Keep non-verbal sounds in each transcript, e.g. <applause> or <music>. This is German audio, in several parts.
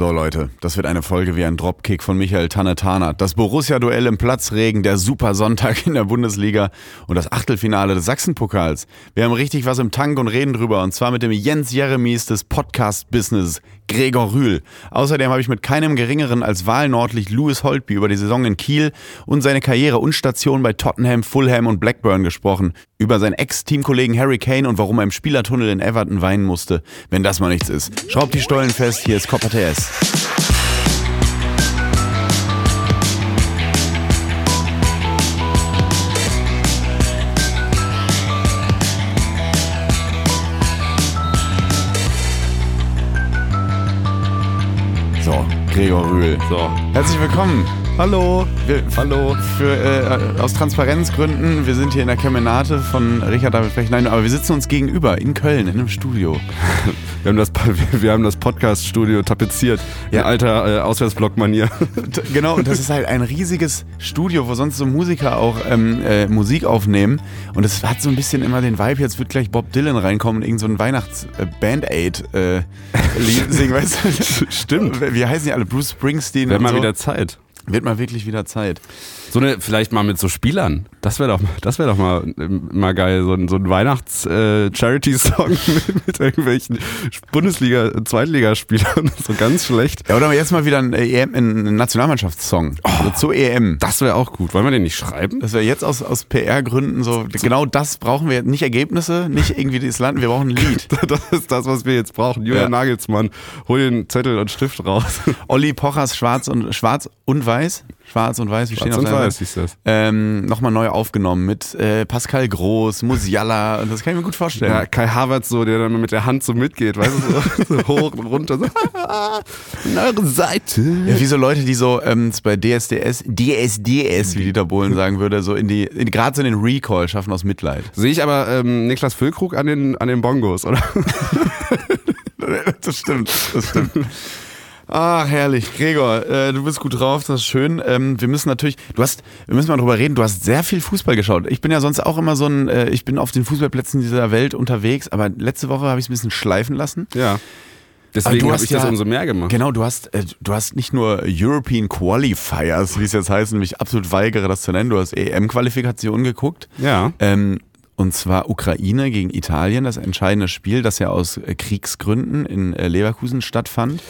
So Leute, das wird eine Folge wie ein Dropkick von Michael Tanetana. Das Borussia-Duell im Platzregen, der Super Sonntag in der Bundesliga und das Achtelfinale des Sachsenpokals. Wir haben richtig was im Tank und reden drüber und zwar mit dem Jens Jeremies des Podcast-Business, Gregor Rühl. Außerdem habe ich mit keinem geringeren als Wahlnordlich Louis Holtby über die Saison in Kiel und seine Karriere und Station bei Tottenham, Fulham und Blackburn gesprochen. Über seinen Ex-Teamkollegen Harry Kane und warum er im Spielertunnel in Everton weinen musste. Wenn das mal nichts ist. Schraubt die Stollen fest, hier ist Copper TS. So, Gregor Rühl. So. Herzlich willkommen. Hallo. Wir, Hallo. Für, äh, aus Transparenzgründen, wir sind hier in der Kemenate von Richard David Frech. Nein, aber wir sitzen uns gegenüber in Köln, in einem Studio. <laughs> Wir haben das, wir haben das Podcast-Studio tapeziert. Ja. In alter äh, Auswärtsblock-Manier. <laughs> Genau, und das ist halt ein riesiges Studio, wo sonst so Musiker auch ähm, äh, Musik aufnehmen. Und es hat so ein bisschen immer den Vibe, jetzt wird gleich Bob Dylan reinkommen und irgend so ein Weihnachts-Band-Aid äh, Lied singen, weißt du? <laughs> Stimmt. Wie heißen die alle? Bruce Springsteen Wäre und mal so. wieder Zeit. Wird mal wirklich wieder Zeit. So eine, vielleicht mal mit so Spielern. Das wäre doch, das wäre doch mal, mal geil. So ein, so ein Weihnachts-Charity-Song <laughs> mit, mit irgendwelchen Bundesliga-, Zweitligaspielern. <laughs> So ganz schlecht. Ja, oder jetzt mal wieder ein, äh, EM, ein Nationalmannschaftssong. Also zur EM. Das wäre auch gut. Wollen wir den nicht schreiben? Das wäre jetzt aus, aus PR-Gründen so, genau das brauchen wir. Nicht Ergebnisse, nicht irgendwie das Land, wir brauchen ein Lied. <laughs> Das ist das, was wir jetzt brauchen. Julian Ja. Nagelsmann, hol den Zettel und Stift raus. Olli Pochers Schwarz und Schwarz und Weiß. Schwarz und Weiß, wir stehen Schwarz und weiß hieß das. Ähm, Nochmal neu aufgenommen mit äh, Pascal Groß, Musiala, und das kann ich mir gut vorstellen. Ja, Kai Havertz so, der dann mit der Hand so mitgeht, weißt du, so, <laughs> so hoch und runter, so, <laughs> in eure Seite. Ja, wie so Leute, die so ähm, bei DSDS, DSDS, wie Dieter Bohlen sagen würde, so in die, gerade so in den Recall schaffen aus Mitleid. Sehe ich aber ähm, Niklas Füllkrug an den, an den Bongos, oder? <laughs> Das stimmt, das stimmt. Ach, herrlich. Gregor, äh, du bist gut drauf, das ist schön. Ähm, wir müssen natürlich, du hast, wir müssen mal drüber reden, du hast sehr viel Fußball geschaut. Ich bin ja sonst auch immer so ein, äh, ich bin auf den Fußballplätzen dieser Welt unterwegs, aber letzte Woche habe ich es ein bisschen schleifen lassen. Ja. Deswegen habe ich das ja- umso mehr gemacht. Genau, du hast, äh, du hast nicht nur European Qualifiers, wie es jetzt heißt, und mich absolut weigere, das zu nennen, du hast EM-Qualifikationen geguckt. Ja. Ähm, und zwar Ukraine gegen Italien, das entscheidende Spiel, das ja aus äh, Kriegsgründen in äh, Leverkusen stattfand.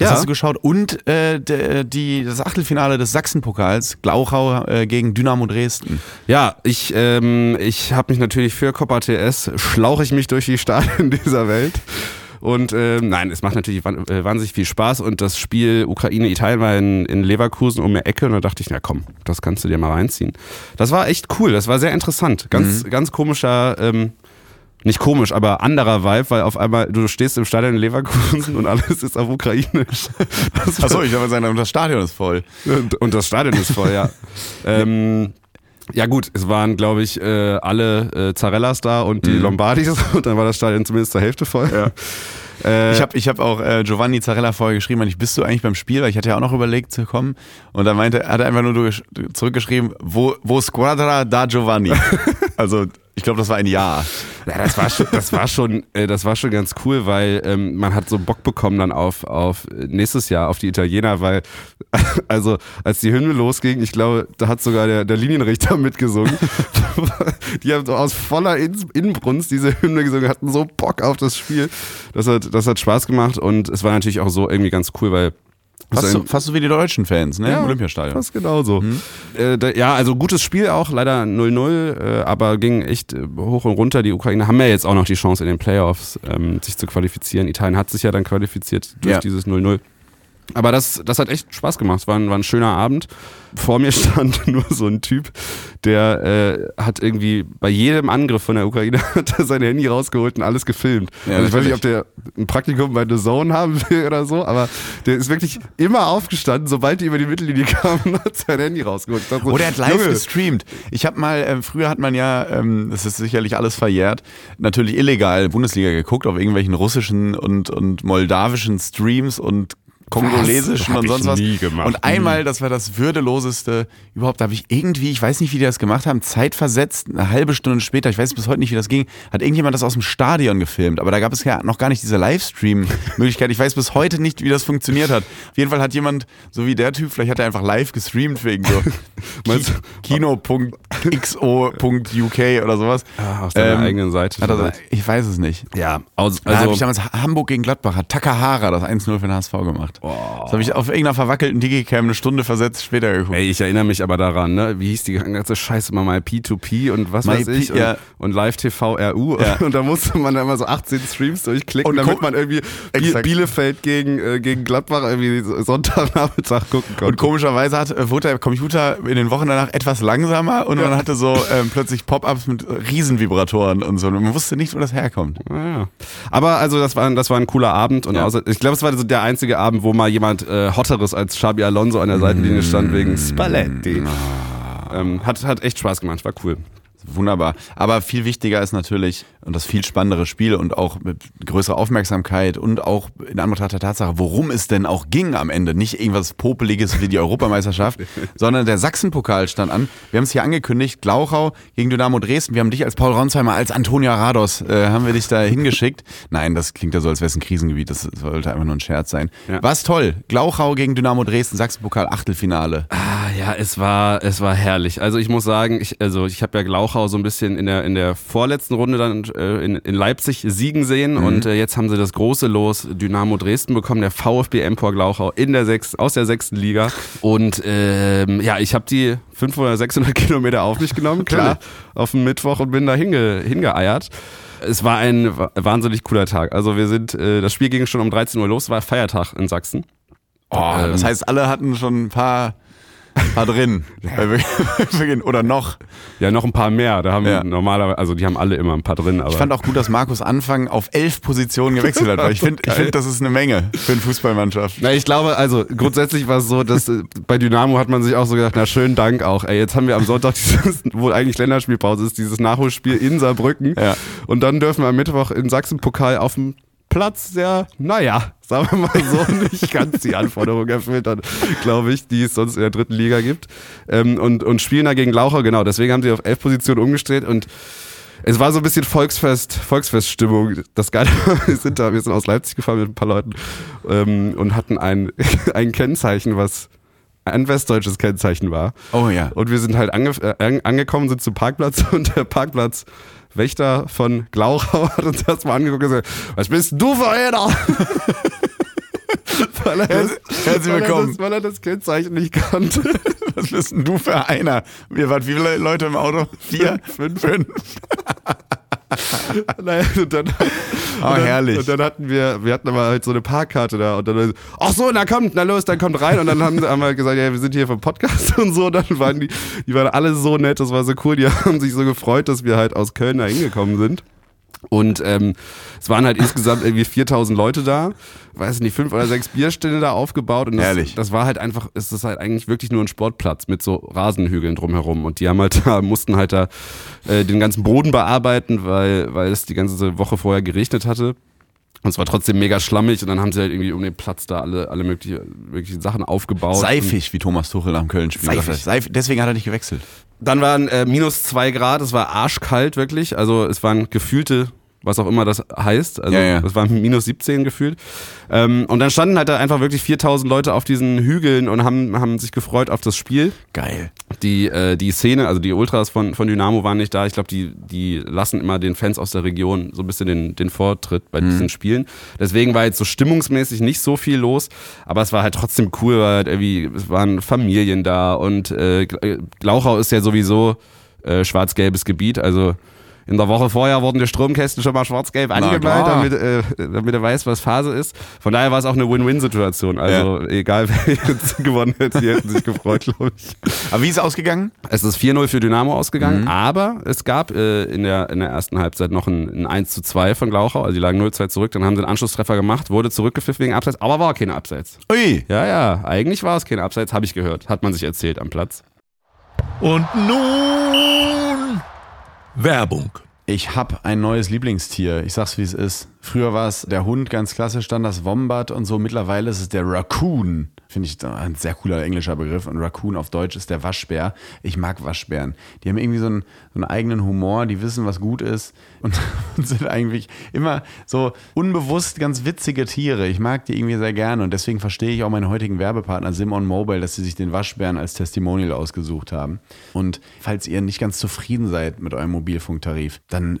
Das Ja. hast du geschaut. Und äh, die, das Achtelfinale des Sachsenpokals, Glauchau äh, gegen Dynamo Dresden. Ja, ich, ähm, ich habe mich natürlich für Copa TS, schlauche ich mich durch die Stadien <laughs> dieser Welt. Und ähm, nein, es macht natürlich äh, wahnsinnig viel Spaß. Und das Spiel Ukraine-Italien war in, in Leverkusen um die Ecke. Und da dachte ich, na komm, das kannst du dir mal reinziehen. Das war echt cool, das war sehr interessant. Ganz, ganz komischer, ähm, nicht komisch, aber anderer Vibe, weil auf einmal, du stehst im Stadion in Leverkusen und alles ist auf Ukrainisch. Achso, ich wollte sagen, und das Stadion ist voll. und, und das Stadion ist voll, ja. <laughs> ähm, ja gut, es waren, glaube ich, äh, alle äh, Zarellas da und die Lombardis <laughs> und dann war das Stadion zumindest zur Hälfte voll. Ja. <laughs> Äh, Ich habe ich hab auch äh, Giovanni Zarella vorher geschrieben, ich, bist du eigentlich beim Spiel? Weil ich hatte ja auch noch überlegt zu kommen. Und dann meinte, hat er einfach nur zurückgeschrieben, wo, wo Squadra da Giovanni? also ich glaube, das war ein Ja. ja, das war schon, das war schon, äh, das war schon ganz cool, weil ähm, man hat so Bock bekommen dann auf, auf nächstes Jahr auf die Italiener, weil <laughs> also als die Hymne losging, ich glaube, da hat sogar der, der Linienrichter <laughs> mitgesungen. die haben so aus voller In- Inbrunst diese Hymne gesungen, hatten so Bock auf das Spiel. Das hat, das hat Spaß gemacht und es war natürlich auch so irgendwie ganz cool, weil Fast so, fast so wie die deutschen Fans, ne? Im Olympiastadion. Fast genauso. Äh, da, ja, also gutes Spiel auch, leider 0-0, äh, aber ging echt äh, hoch und runter. Die Ukraine haben ja jetzt auch noch die Chance in den Playoffs, ähm, sich zu qualifizieren. Italien hat sich ja dann qualifiziert durch Ja. dieses 0-0. Aber das, das hat echt Spaß gemacht. Es war ein, war ein schöner Abend. Vor mir <laughs> stand nur so ein Typ, der äh, hat irgendwie bei jedem Angriff von der Ukraine <laughs> hat er sein Handy rausgeholt und alles gefilmt. Ja, also ich weiß nicht, ob der ein Praktikum bei The Zone haben will oder so, aber der ist wirklich immer aufgestanden, sobald die über die Mittellinie kamen, <laughs> hat sein Handy rausgeholt. So, Oder er hat live Junge, gestreamt. Ich habe mal, äh, früher hat man ja, ähm, das ist sicherlich alles verjährt, natürlich illegal Bundesliga geguckt auf irgendwelchen russischen und, und moldawischen Streams und kongolesischen und sonst was. nie gemacht. Und einmal, das war das würdeloseste überhaupt, da habe ich irgendwie, ich weiß nicht, wie die das gemacht haben, zeitversetzt, eine halbe Stunde später, ich weiß bis heute nicht, wie das ging, hat irgendjemand das aus dem Stadion gefilmt. Aber da gab es ja noch gar nicht diese Livestream-Möglichkeit. Ich weiß bis heute nicht, wie das funktioniert hat. Auf jeden Fall hat jemand, so wie der Typ, vielleicht hat er einfach live gestreamt wegen so <laughs> kino.xo.uk oder sowas. Ah, auf deiner Ähm, eigenen Seite. Hat er, ich weiß es nicht. ja, aus, Da habe also ich damals Hamburg gegen Gladbach, hat Takahara das 1-0 für den HSV gemacht. Das habe ich auf irgendeiner verwackelten Digicam eine Stunde versetzt später geguckt. Ey, ich erinnere mich aber daran, ne? Wie hieß die ganze Scheiße mal mal P2P und was My weiß ich P- ja. und, und Live TV RU Ja. <laughs> und da musste man dann immer so 18 Streams durchklicken, Und damit man irgendwie Exakt. Bielefeld gegen, äh, gegen Gladbach irgendwie so Sonntagnachmittag gucken konnte. Und komischerweise hat, äh, wurde der Computer in den Wochen danach etwas langsamer und man hatte so ähm, plötzlich Pop-ups mit Riesenvibratoren und so. Und man wusste nicht, wo das herkommt. Ja. Aber also das war, das war ein cooler Abend und Ja. außer, ich glaube, es war so der einzige Abend, wo mal jemand äh, Hotteres als Xabi Alonso an der Seitenlinie stand wegen Spalletti. Ähm, hat, hat echt Spaß gemacht, war cool. Wunderbar. Aber viel wichtiger ist natürlich und das viel spannendere Spiel und auch mit größerer Aufmerksamkeit und auch in Anbetracht der Tatsache, worum es denn auch ging am Ende. Nicht irgendwas Popeliges wie die <laughs> Europameisterschaft, sondern der Sachsenpokal stand an. Wir haben es hier angekündigt, Glauchau gegen Dynamo Dresden. Wir haben dich als Paul Ronsheimer, als Antonia Rados, äh, haben wir dich da hingeschickt. Nein, das klingt ja so, als wäre es ein Krisengebiet. Das sollte einfach nur ein Scherz sein. Ja. War's toll. Glauchau gegen Dynamo Dresden, Sachsenpokal Achtelfinale. Ah, ja, es war, es war herrlich. Also ich muss sagen, ich, also ich habe ja Glauchau so ein bisschen in der, in der vorletzten Runde dann äh, in, in Leipzig siegen sehen und äh, jetzt haben sie das große Los Dynamo Dresden bekommen, der VfB Empor Glauchau in der sechs, aus der sechsten Liga. Und ähm, ja, ich habe die 500, 600 <laughs> Kilometer auf mich genommen, klar, auf den Mittwoch und bin da hinge, hingeeiert. Es war ein wa- wahnsinnig cooler Tag. Also wir sind, äh, das Spiel ging schon um 13 Uhr los, war Feiertag in Sachsen. Oh, das Ähm. heißt, alle hatten schon ein paar, paar drin. <laughs> Oder noch. Ja, noch ein paar mehr. Da haben Ja. normalerweise, also die haben alle immer ein paar drin, aber. Ich fand auch gut, dass Markus Anfang auf elf Positionen gewechselt hat. Weil ich <laughs> finde, ich find, das ist eine Menge für eine Fußballmannschaft. na, ich glaube, also grundsätzlich war es so, dass äh, bei Dynamo hat man sich auch so gedacht, na schönen Dank auch. Ey, jetzt haben wir am Sonntag <laughs> dieses, wo eigentlich Länderspielpause ist, dieses Nachholspiel in Saarbrücken. Ja. Und dann dürfen wir am Mittwoch in Sachsen-Pokal auf dem Platz, der, naja, sagen wir mal so, <laughs> nicht ganz die Anforderungen erfüllt hat, glaube ich, die es sonst in der dritten Liga gibt. Ähm, und, und spielen da gegen Laucher, genau. Deswegen haben sie auf elf Positionen umgestellt und es war so ein bisschen Volksfest, Volksfeststimmung. Das Geile <laughs> wir sind da, wir sind aus Leipzig gefahren mit ein paar Leuten ähm, und hatten ein, <laughs> ein Kennzeichen, was ein westdeutsches Kennzeichen war. Oh ja. Und wir sind halt ange äh, an- angekommen, sind zum Parkplatz und der Parkplatzwächter von Glauchau <laughs> hat uns erstmal angeguckt und gesagt, was bist du für einer? <laughs> weil, er das, Herzlich weil, er das, weil er das Kennzeichen nicht kannte. <laughs> Was bist denn du für einer? Wir waren wie viele Leute im Auto? Vier? Fünf? Fünf? <laughs> Naja, und dann, Oh, und dann, herrlich. Und dann hatten wir, wir hatten aber halt so eine Parkkarte da und dann, ach so, na kommt, na los, dann kommt rein und dann haben, haben wir gesagt, ja, wir sind hier vom Podcast <laughs> und so, dann waren die, die waren alle so nett, das war so cool, die <laughs> haben sich so gefreut, dass wir halt aus Köln da hingekommen sind. Und ähm, es waren halt insgesamt irgendwie 4000 Leute da, weiß nicht, fünf oder sechs Bierstände da aufgebaut. Und das, Herrlich. das war halt einfach, es ist halt eigentlich wirklich nur ein Sportplatz mit so Rasenhügeln drumherum. Und die haben halt <laughs> da, mussten halt da äh, den ganzen Boden bearbeiten, weil, weil es die ganze Woche vorher geregnet hatte. Und es war trotzdem mega schlammig und dann haben sie halt irgendwie um den Platz da alle, alle mögliche, möglichen Sachen aufgebaut. Seifig, wie Thomas Tuchel am Köln-Spiel Seifig. gesagt hat. Seif Deswegen hat er nicht gewechselt. Dann waren äh, minus zwei Grad, es war arschkalt wirklich. Also es waren gefühlte, was auch immer das heißt. Also Ja, ja. es waren minus 17 gefühlt. Ähm, und dann standen halt da einfach wirklich 4000 Leute auf diesen Hügeln und haben, haben sich gefreut auf das Spiel. Geil. Die, äh, die Szene, also die Ultras von, von Dynamo waren nicht da. Ich glaube, die, die lassen immer den Fans aus der Region so ein bisschen den, den Vortritt bei diesen Spielen. Deswegen war jetzt so stimmungsmäßig nicht so viel los, aber es war halt trotzdem cool, weil halt irgendwie, es waren Familien da und äh, Glauchau ist ja sowieso äh, schwarz-gelbes Gebiet, also in der Woche vorher wurden die Stromkästen schon mal schwarz-gelb angemalt, damit, äh, damit er weiß, was Phase ist. Von daher war es auch eine Win-Win-Situation. Also egal, <laughs> wer jetzt gewonnen hätte, die hätten sich gefreut, glaube ich. Aber wie ist es ausgegangen? Es ist 4-0 für Dynamo ausgegangen, aber es gab äh, in, der, in der ersten Halbzeit noch ein, ein 1 zu 2 von Glauchau, also die lagen 0-2 zurück, dann haben sie einen Anschlusstreffer gemacht, wurde zurückgepfiffen wegen Abseits, aber war kein Abseits. Ui. Ja, ja, eigentlich war es kein Abseits, habe ich gehört, hat man sich erzählt am Platz. Und nun Werbung. Ich hab ein neues Lieblingstier. Ich sag's, wie es ist. Früher war es der Hund, ganz klassisch, dann das Wombat und so. Mittlerweile ist es der Raccoon. Finde ich ein sehr cooler englischer Begriff. Und Raccoon auf Deutsch ist der Waschbär. Ich mag Waschbären. Die haben irgendwie so einen, so einen eigenen Humor, die wissen, was gut ist und, <laughs> und sind eigentlich immer so unbewusst ganz witzige Tiere. Ich mag die irgendwie sehr gerne und deswegen verstehe ich auch meinen heutigen Werbepartner Simon Mobile, dass sie sich den Waschbären als Testimonial ausgesucht haben. Und falls ihr nicht ganz zufrieden seid mit eurem Mobilfunktarif, dann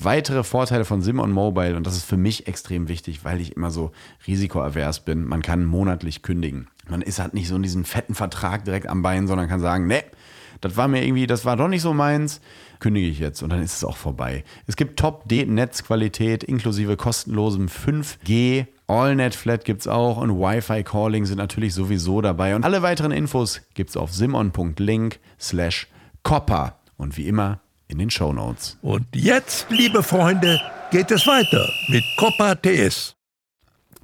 Weitere Vorteile von Simon Mobile, und das ist für mich extrem wichtig, weil ich immer so risikoavers bin, man kann monatlich kündigen. Man ist halt nicht so in diesem fetten Vertrag direkt am Bein, sondern kann sagen, ne, das war mir irgendwie, das war doch nicht so meins, kündige ich jetzt und dann ist es auch vorbei. Es gibt Top-Netzqualität inklusive kostenlosem 5G. AllNet Flat gibt es auch und Wi-Fi Calling sind natürlich sowieso dabei. Und alle weiteren Infos gibt es auf simon.link slash copper. Und wie immer in den Show Notes. Und jetzt, liebe Freunde, geht es weiter mit Copper TS.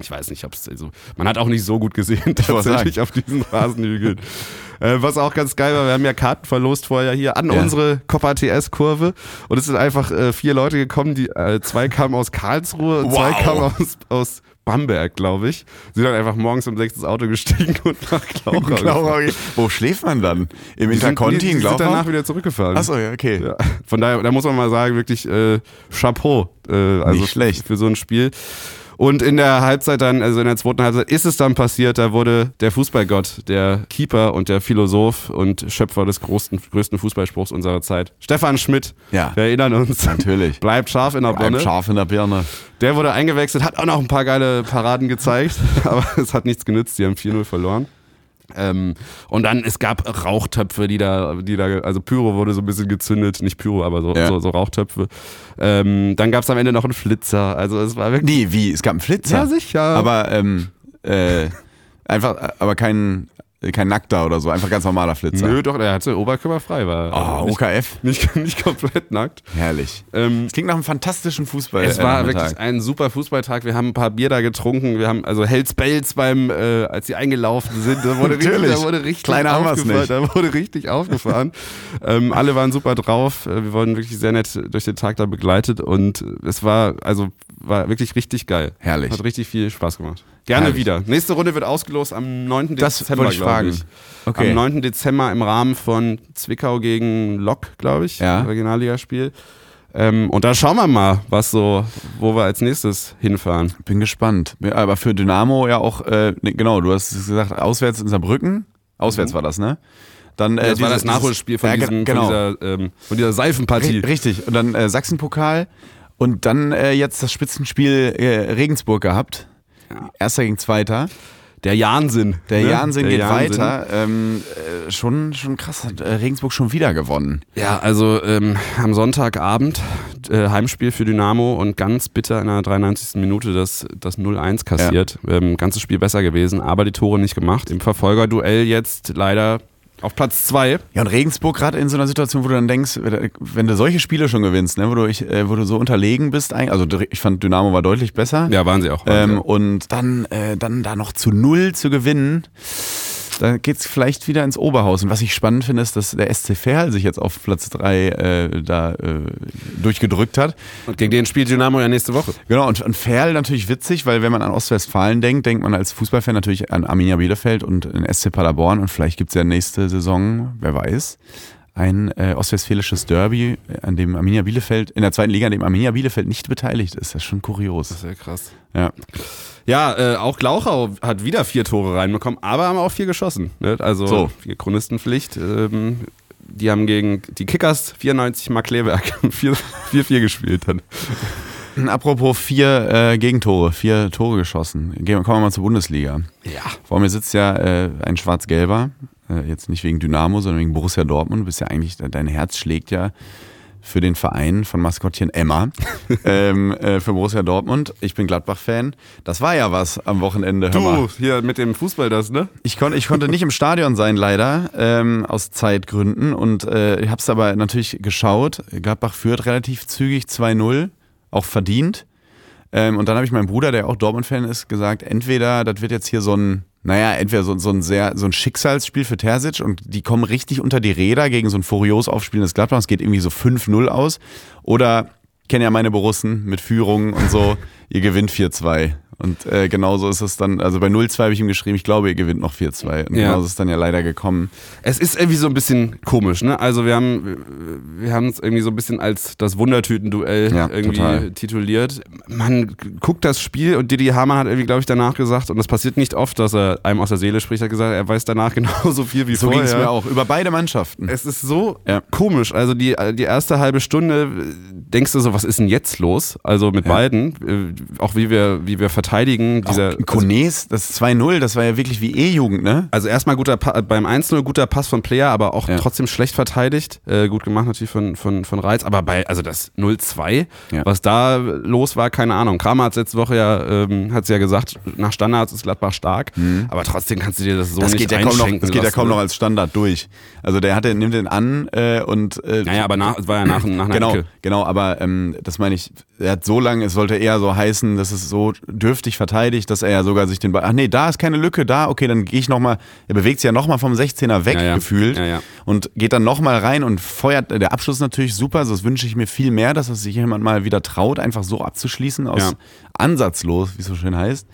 Ich weiß nicht, ob es also man hat auch nicht so gut gesehen <laughs> tatsächlich auf diesen Rasenhügeln. <laughs> äh, was auch ganz geil war, wir haben ja Karten verlost vorher hier an ja. unsere Copper TS Kurve und es sind einfach äh, vier Leute gekommen, die äh, zwei kamen aus Karlsruhe, wow. zwei kamen aus, aus Bamberg, glaube ich. Sie sind dann einfach morgens um sechs ins Auto gestiegen und nach Glauchau. <laughs> Glauchau Wo schläft man dann? Im Interconti in Glauchau? sind danach wieder zurückgefahren. Achso, ja, okay. Ja. Von daher, da muss man mal sagen, wirklich äh, Chapeau. Äh, also Nicht schlecht. Für so ein Spiel. Und in der Halbzeit dann, also in der zweiten Halbzeit, ist es dann passiert, da wurde der Fußballgott, der Keeper und der Philosoph und Schöpfer des größten, größten Fußballspruchs unserer Zeit, Stefan Schmidt. Ja. Wir erinnern uns. Natürlich. <laughs> Bleibt scharf in der Birne. Bleibt scharf in der Birne. Der wurde eingewechselt, hat auch noch ein paar geile Paraden gezeigt, <laughs> aber es hat nichts genützt, die haben 4-0 verloren. Ähm, und dann, es gab Rauchtöpfe, die da, die da, also Pyro wurde so ein bisschen gezündet, nicht Pyro, aber so, ja. so, so, Rauchtöpfe. Ähm, dann gab es am Ende noch einen Flitzer. Also es war wirklich. Nee, wie? Es gab einen Flitzer? Ja, sicher. Aber ähm, äh, einfach, aber kein, kein Nackter oder so, einfach ganz normaler Flitzer. Nö, doch, der hatte oberkörperfrei, war. Oh, nicht, OKF? <laughs> Nicht, nicht komplett nackt. Herrlich. Ähm, es klingt nach einem fantastischen Fußball. Es war wirklich ein super Fußballtag. Wir haben ein paar Bier da getrunken. Wir haben also Hells Bells beim, äh, als sie eingelaufen sind, da wurde <laughs> richtig, da wurde richtig Kleiner aufgefahren. Da wurde richtig aufgefahren. <laughs> ähm, alle waren super drauf. Äh, wir wurden wirklich sehr nett durch den Tag da begleitet und es war, also war wirklich richtig geil. Herrlich. Hat richtig viel Spaß gemacht. Gerne Herrlich. wieder. Nächste Runde wird ausgelost am 9. Das Dezember, ich fragen. Ich. Okay. Am 9. Dezember im Rahmen von Zwickau gegen Lok, glaube ich. Ja. Regionalligaspiel. Ähm, und da schauen wir mal, was so, wo wir als nächstes hinfahren. Bin gespannt. Aber für Dynamo ja auch, äh, genau, du hast gesagt, auswärts in Saarbrücken. Auswärts mhm. war das, ne? Dann, äh, das dieses, war das Nachholspiel von, ja, diesem, genau. von, dieser, ähm, von dieser Seifenpartie. Richtig. Und dann äh, Sachsenpokal und dann äh, jetzt das Spitzenspiel äh, Regensburg gehabt. Ja. Erster gegen Zweiter. Der Jahnsinn. Der ne? Jahnsinn geht Jahnsinn. weiter. Ähm, äh, schon, schon krass, hat äh, Regensburg schon wieder gewonnen. Ja, also ähm, am Sonntagabend äh, Heimspiel für Dynamo und ganz bitter in der 93. Minute das, das 0-1 kassiert. Ja. Ähm, ganzes Spiel besser gewesen, aber die Tore nicht gemacht. Im Verfolgerduell jetzt leider auf Platz zwei. Ja, und Regensburg gerade in so einer Situation, wo du dann denkst, wenn du solche Spiele schon gewinnst, ne, wo, du, ich, äh, wo du so unterlegen bist, also ich fand Dynamo war deutlich besser. Ja, waren sie auch. Waren ähm, sie auch. Und dann, äh, dann da noch zu null zu gewinnen da geht es vielleicht wieder ins Oberhaus. Und was ich spannend finde, ist, dass der SC Verl sich jetzt auf Platz 3 äh, da äh, durchgedrückt hat. Und gegen den spielt Dynamo ja nächste Woche. Genau, und, und Verl natürlich witzig, weil wenn man an Ostwestfalen denkt, denkt man als Fußballfan natürlich an Arminia Bielefeld und den SC Paderborn. Und vielleicht gibt es ja nächste Saison, wer weiß, ein äh, ostwestfälisches Derby, an dem Arminia Bielefeld, in der zweiten Liga, an dem Arminia Bielefeld nicht beteiligt ist. Das ist schon kurios. Das ist ja krass. Ja. Ja, äh, auch Glauchau hat wieder vier Tore reinbekommen, aber haben auch vier geschossen. Ne? Also so. Chronistenpflicht. Ähm, die haben gegen die Kickers 94 Mark Kleberg <laughs> 4-4 gespielt dann. <laughs> Apropos vier äh, Gegentore, vier Tore geschossen. Gehen, kommen wir mal zur Bundesliga. Ja. Vor mir sitzt ja äh, ein Schwarz-Gelber. Äh, jetzt nicht wegen Dynamo, sondern wegen Borussia Dortmund. Du bist ja eigentlich, dein Herz schlägt ja für den Verein von Maskottchen Emma <laughs> ähm, äh, für Borussia Dortmund. Ich bin Gladbach-Fan. Das war ja was am Wochenende. Du, hier mit dem Fußball das, ne? Ich, kon, ich konnte nicht im Stadion sein, leider, ähm, aus Zeitgründen. Und äh, ich habe es aber natürlich geschaut. Gladbach führt relativ zügig 2-0, auch verdient. Ähm, und dann habe ich meinem Bruder, der auch Dortmund-Fan ist, gesagt, entweder das wird jetzt hier so ein, naja, entweder so, so ein sehr, so ein Schicksalsspiel für Terzic und die kommen richtig unter die Räder gegen so ein furios aufspielendes Gladbach. Es geht irgendwie so 5-0 aus. Oder, kenne ja meine Borussen mit Führungen und so, ihr gewinnt 4-2. Und äh, genauso ist es dann, also bei 0-2 habe ich ihm geschrieben, ich glaube, ihr gewinnt noch 4-2. Und Ja. genauso ist es dann ja leider gekommen. Es ist irgendwie so ein bisschen komisch, ne? Also wir haben wir haben es irgendwie so ein bisschen als das Wundertüten-Duell Ja, irgendwie total. tituliert. Man guckt das Spiel und Didi Hamann hat irgendwie, glaube ich, danach gesagt, und das passiert nicht oft, dass er einem aus der Seele spricht, hat gesagt, er weiß danach <laughs> genauso viel wie So ging vorher. es mir auch, über beide Mannschaften. Es ist so Ja. komisch. Also die, die erste halbe Stunde äh, denkst du so, was ist denn jetzt los? Also mit beiden, äh, auch wie wir, wie wir verteidigen. Dieser, Auch Kones, das 2-0, das war ja wirklich wie E-Jugend, ne? also erstmal guter Pa- beim 1-0 guter Pass von Player, aber auch Ja. trotzdem schlecht verteidigt. Äh, gut gemacht natürlich von, von, von Reiz. Aber bei, also das 0-2, Ja. was da los war, keine Ahnung. Kramer hat letzte Woche ja, ähm, hat ja gesagt, nach Standards ist Gladbach stark. Aber trotzdem kannst du dir das so Mhm. Das nicht geht ja kaum noch, das geht ja kaum ne? noch als Standard durch. Also der hatte, nimmt den an äh, und äh, Naja, aber nach, es war ja nach, nach einer genau, Ecke. genau, aber ähm, das meine ich, er hat so lange, es sollte eher so heißen, dass es so dürftig verteidigt, dass er ja sogar sich den Ball, ach nee, da ist keine Lücke, da, okay, dann gehe ich nochmal, er bewegt sich ja nochmal vom 16er weg Ja, ja. gefühlt Ja, und geht dann nochmal rein und feuert, der Abschluss natürlich super, so das wünsche ich mir viel mehr, dass es sich jemand mal wieder traut, einfach so abzuschließen, aus ansatzlos, wie es so schön heißt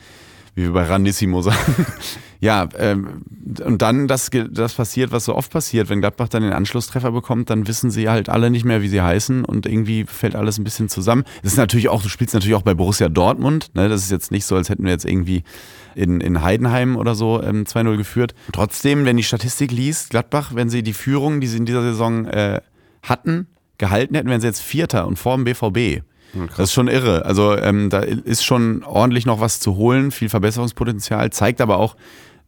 wie wir bei Ranissimo sagen. ja, ähm, und dann das, das passiert, was so oft passiert. Wenn Gladbach dann den Anschlusstreffer bekommt, dann wissen sie halt alle nicht mehr, wie sie heißen und irgendwie fällt alles ein bisschen zusammen. Das ist natürlich auch, du spielst natürlich auch bei Borussia Dortmund. Ne? Das ist jetzt nicht so, als hätten wir jetzt irgendwie in, in Heidenheim oder so ähm, 2-0 geführt. Trotzdem, wenn die Statistik liest, Gladbach, wenn sie die Führung, die sie in dieser Saison äh, hatten, gehalten hätten, wären sie jetzt Vierter und vor dem BVB. Das ist schon irre. Also ähm, da ist schon ordentlich noch was zu holen, viel Verbesserungspotenzial, zeigt aber auch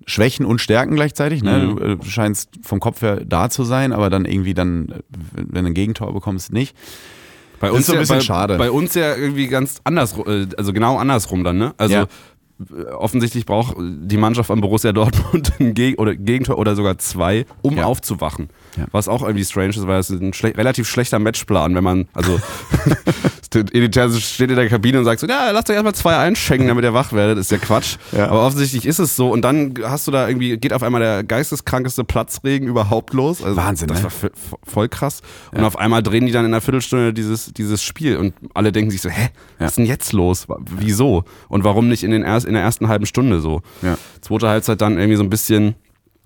Schwächen und Stärken gleichzeitig. Ne? Mhm. Du, äh, du scheinst vom Kopf her da zu sein, aber dann irgendwie dann, wenn du ein Gegentor bekommst, nicht. Bei Das ist so ein ja, bisschen bei, schade. Bei uns ja irgendwie ganz anders, äh, also genau andersrum dann, ne? Also Ja. äh, offensichtlich braucht die Mannschaft von Borussia Dortmund <laughs> ein Geg oder Gegentor oder sogar zwei, um Ja. aufzuwachen. Ja. Was auch irgendwie strange ist, weil es ein schle relativ schlechter Matchplan, wenn man, also <laughs> Edith steht in der Kabine und sagt so, ja, lasst euch erstmal zwei einschenken, <laughs> damit ihr wach werdet, ist ja Quatsch. Ja. Aber offensichtlich ist es so und dann hast du da irgendwie, geht auf einmal der geisteskrankeste Platzregen überhaupt los. Also Wahnsinn, Das ne? war voll krass. Und auf einmal drehen die dann in einer Viertelstunde dieses, dieses Spiel und alle denken sich so, hä, was ist denn jetzt los? Wieso? Und warum nicht in, den erst, in der ersten halben Stunde so? Ja. Zweite Halbzeit dann irgendwie so ein bisschen,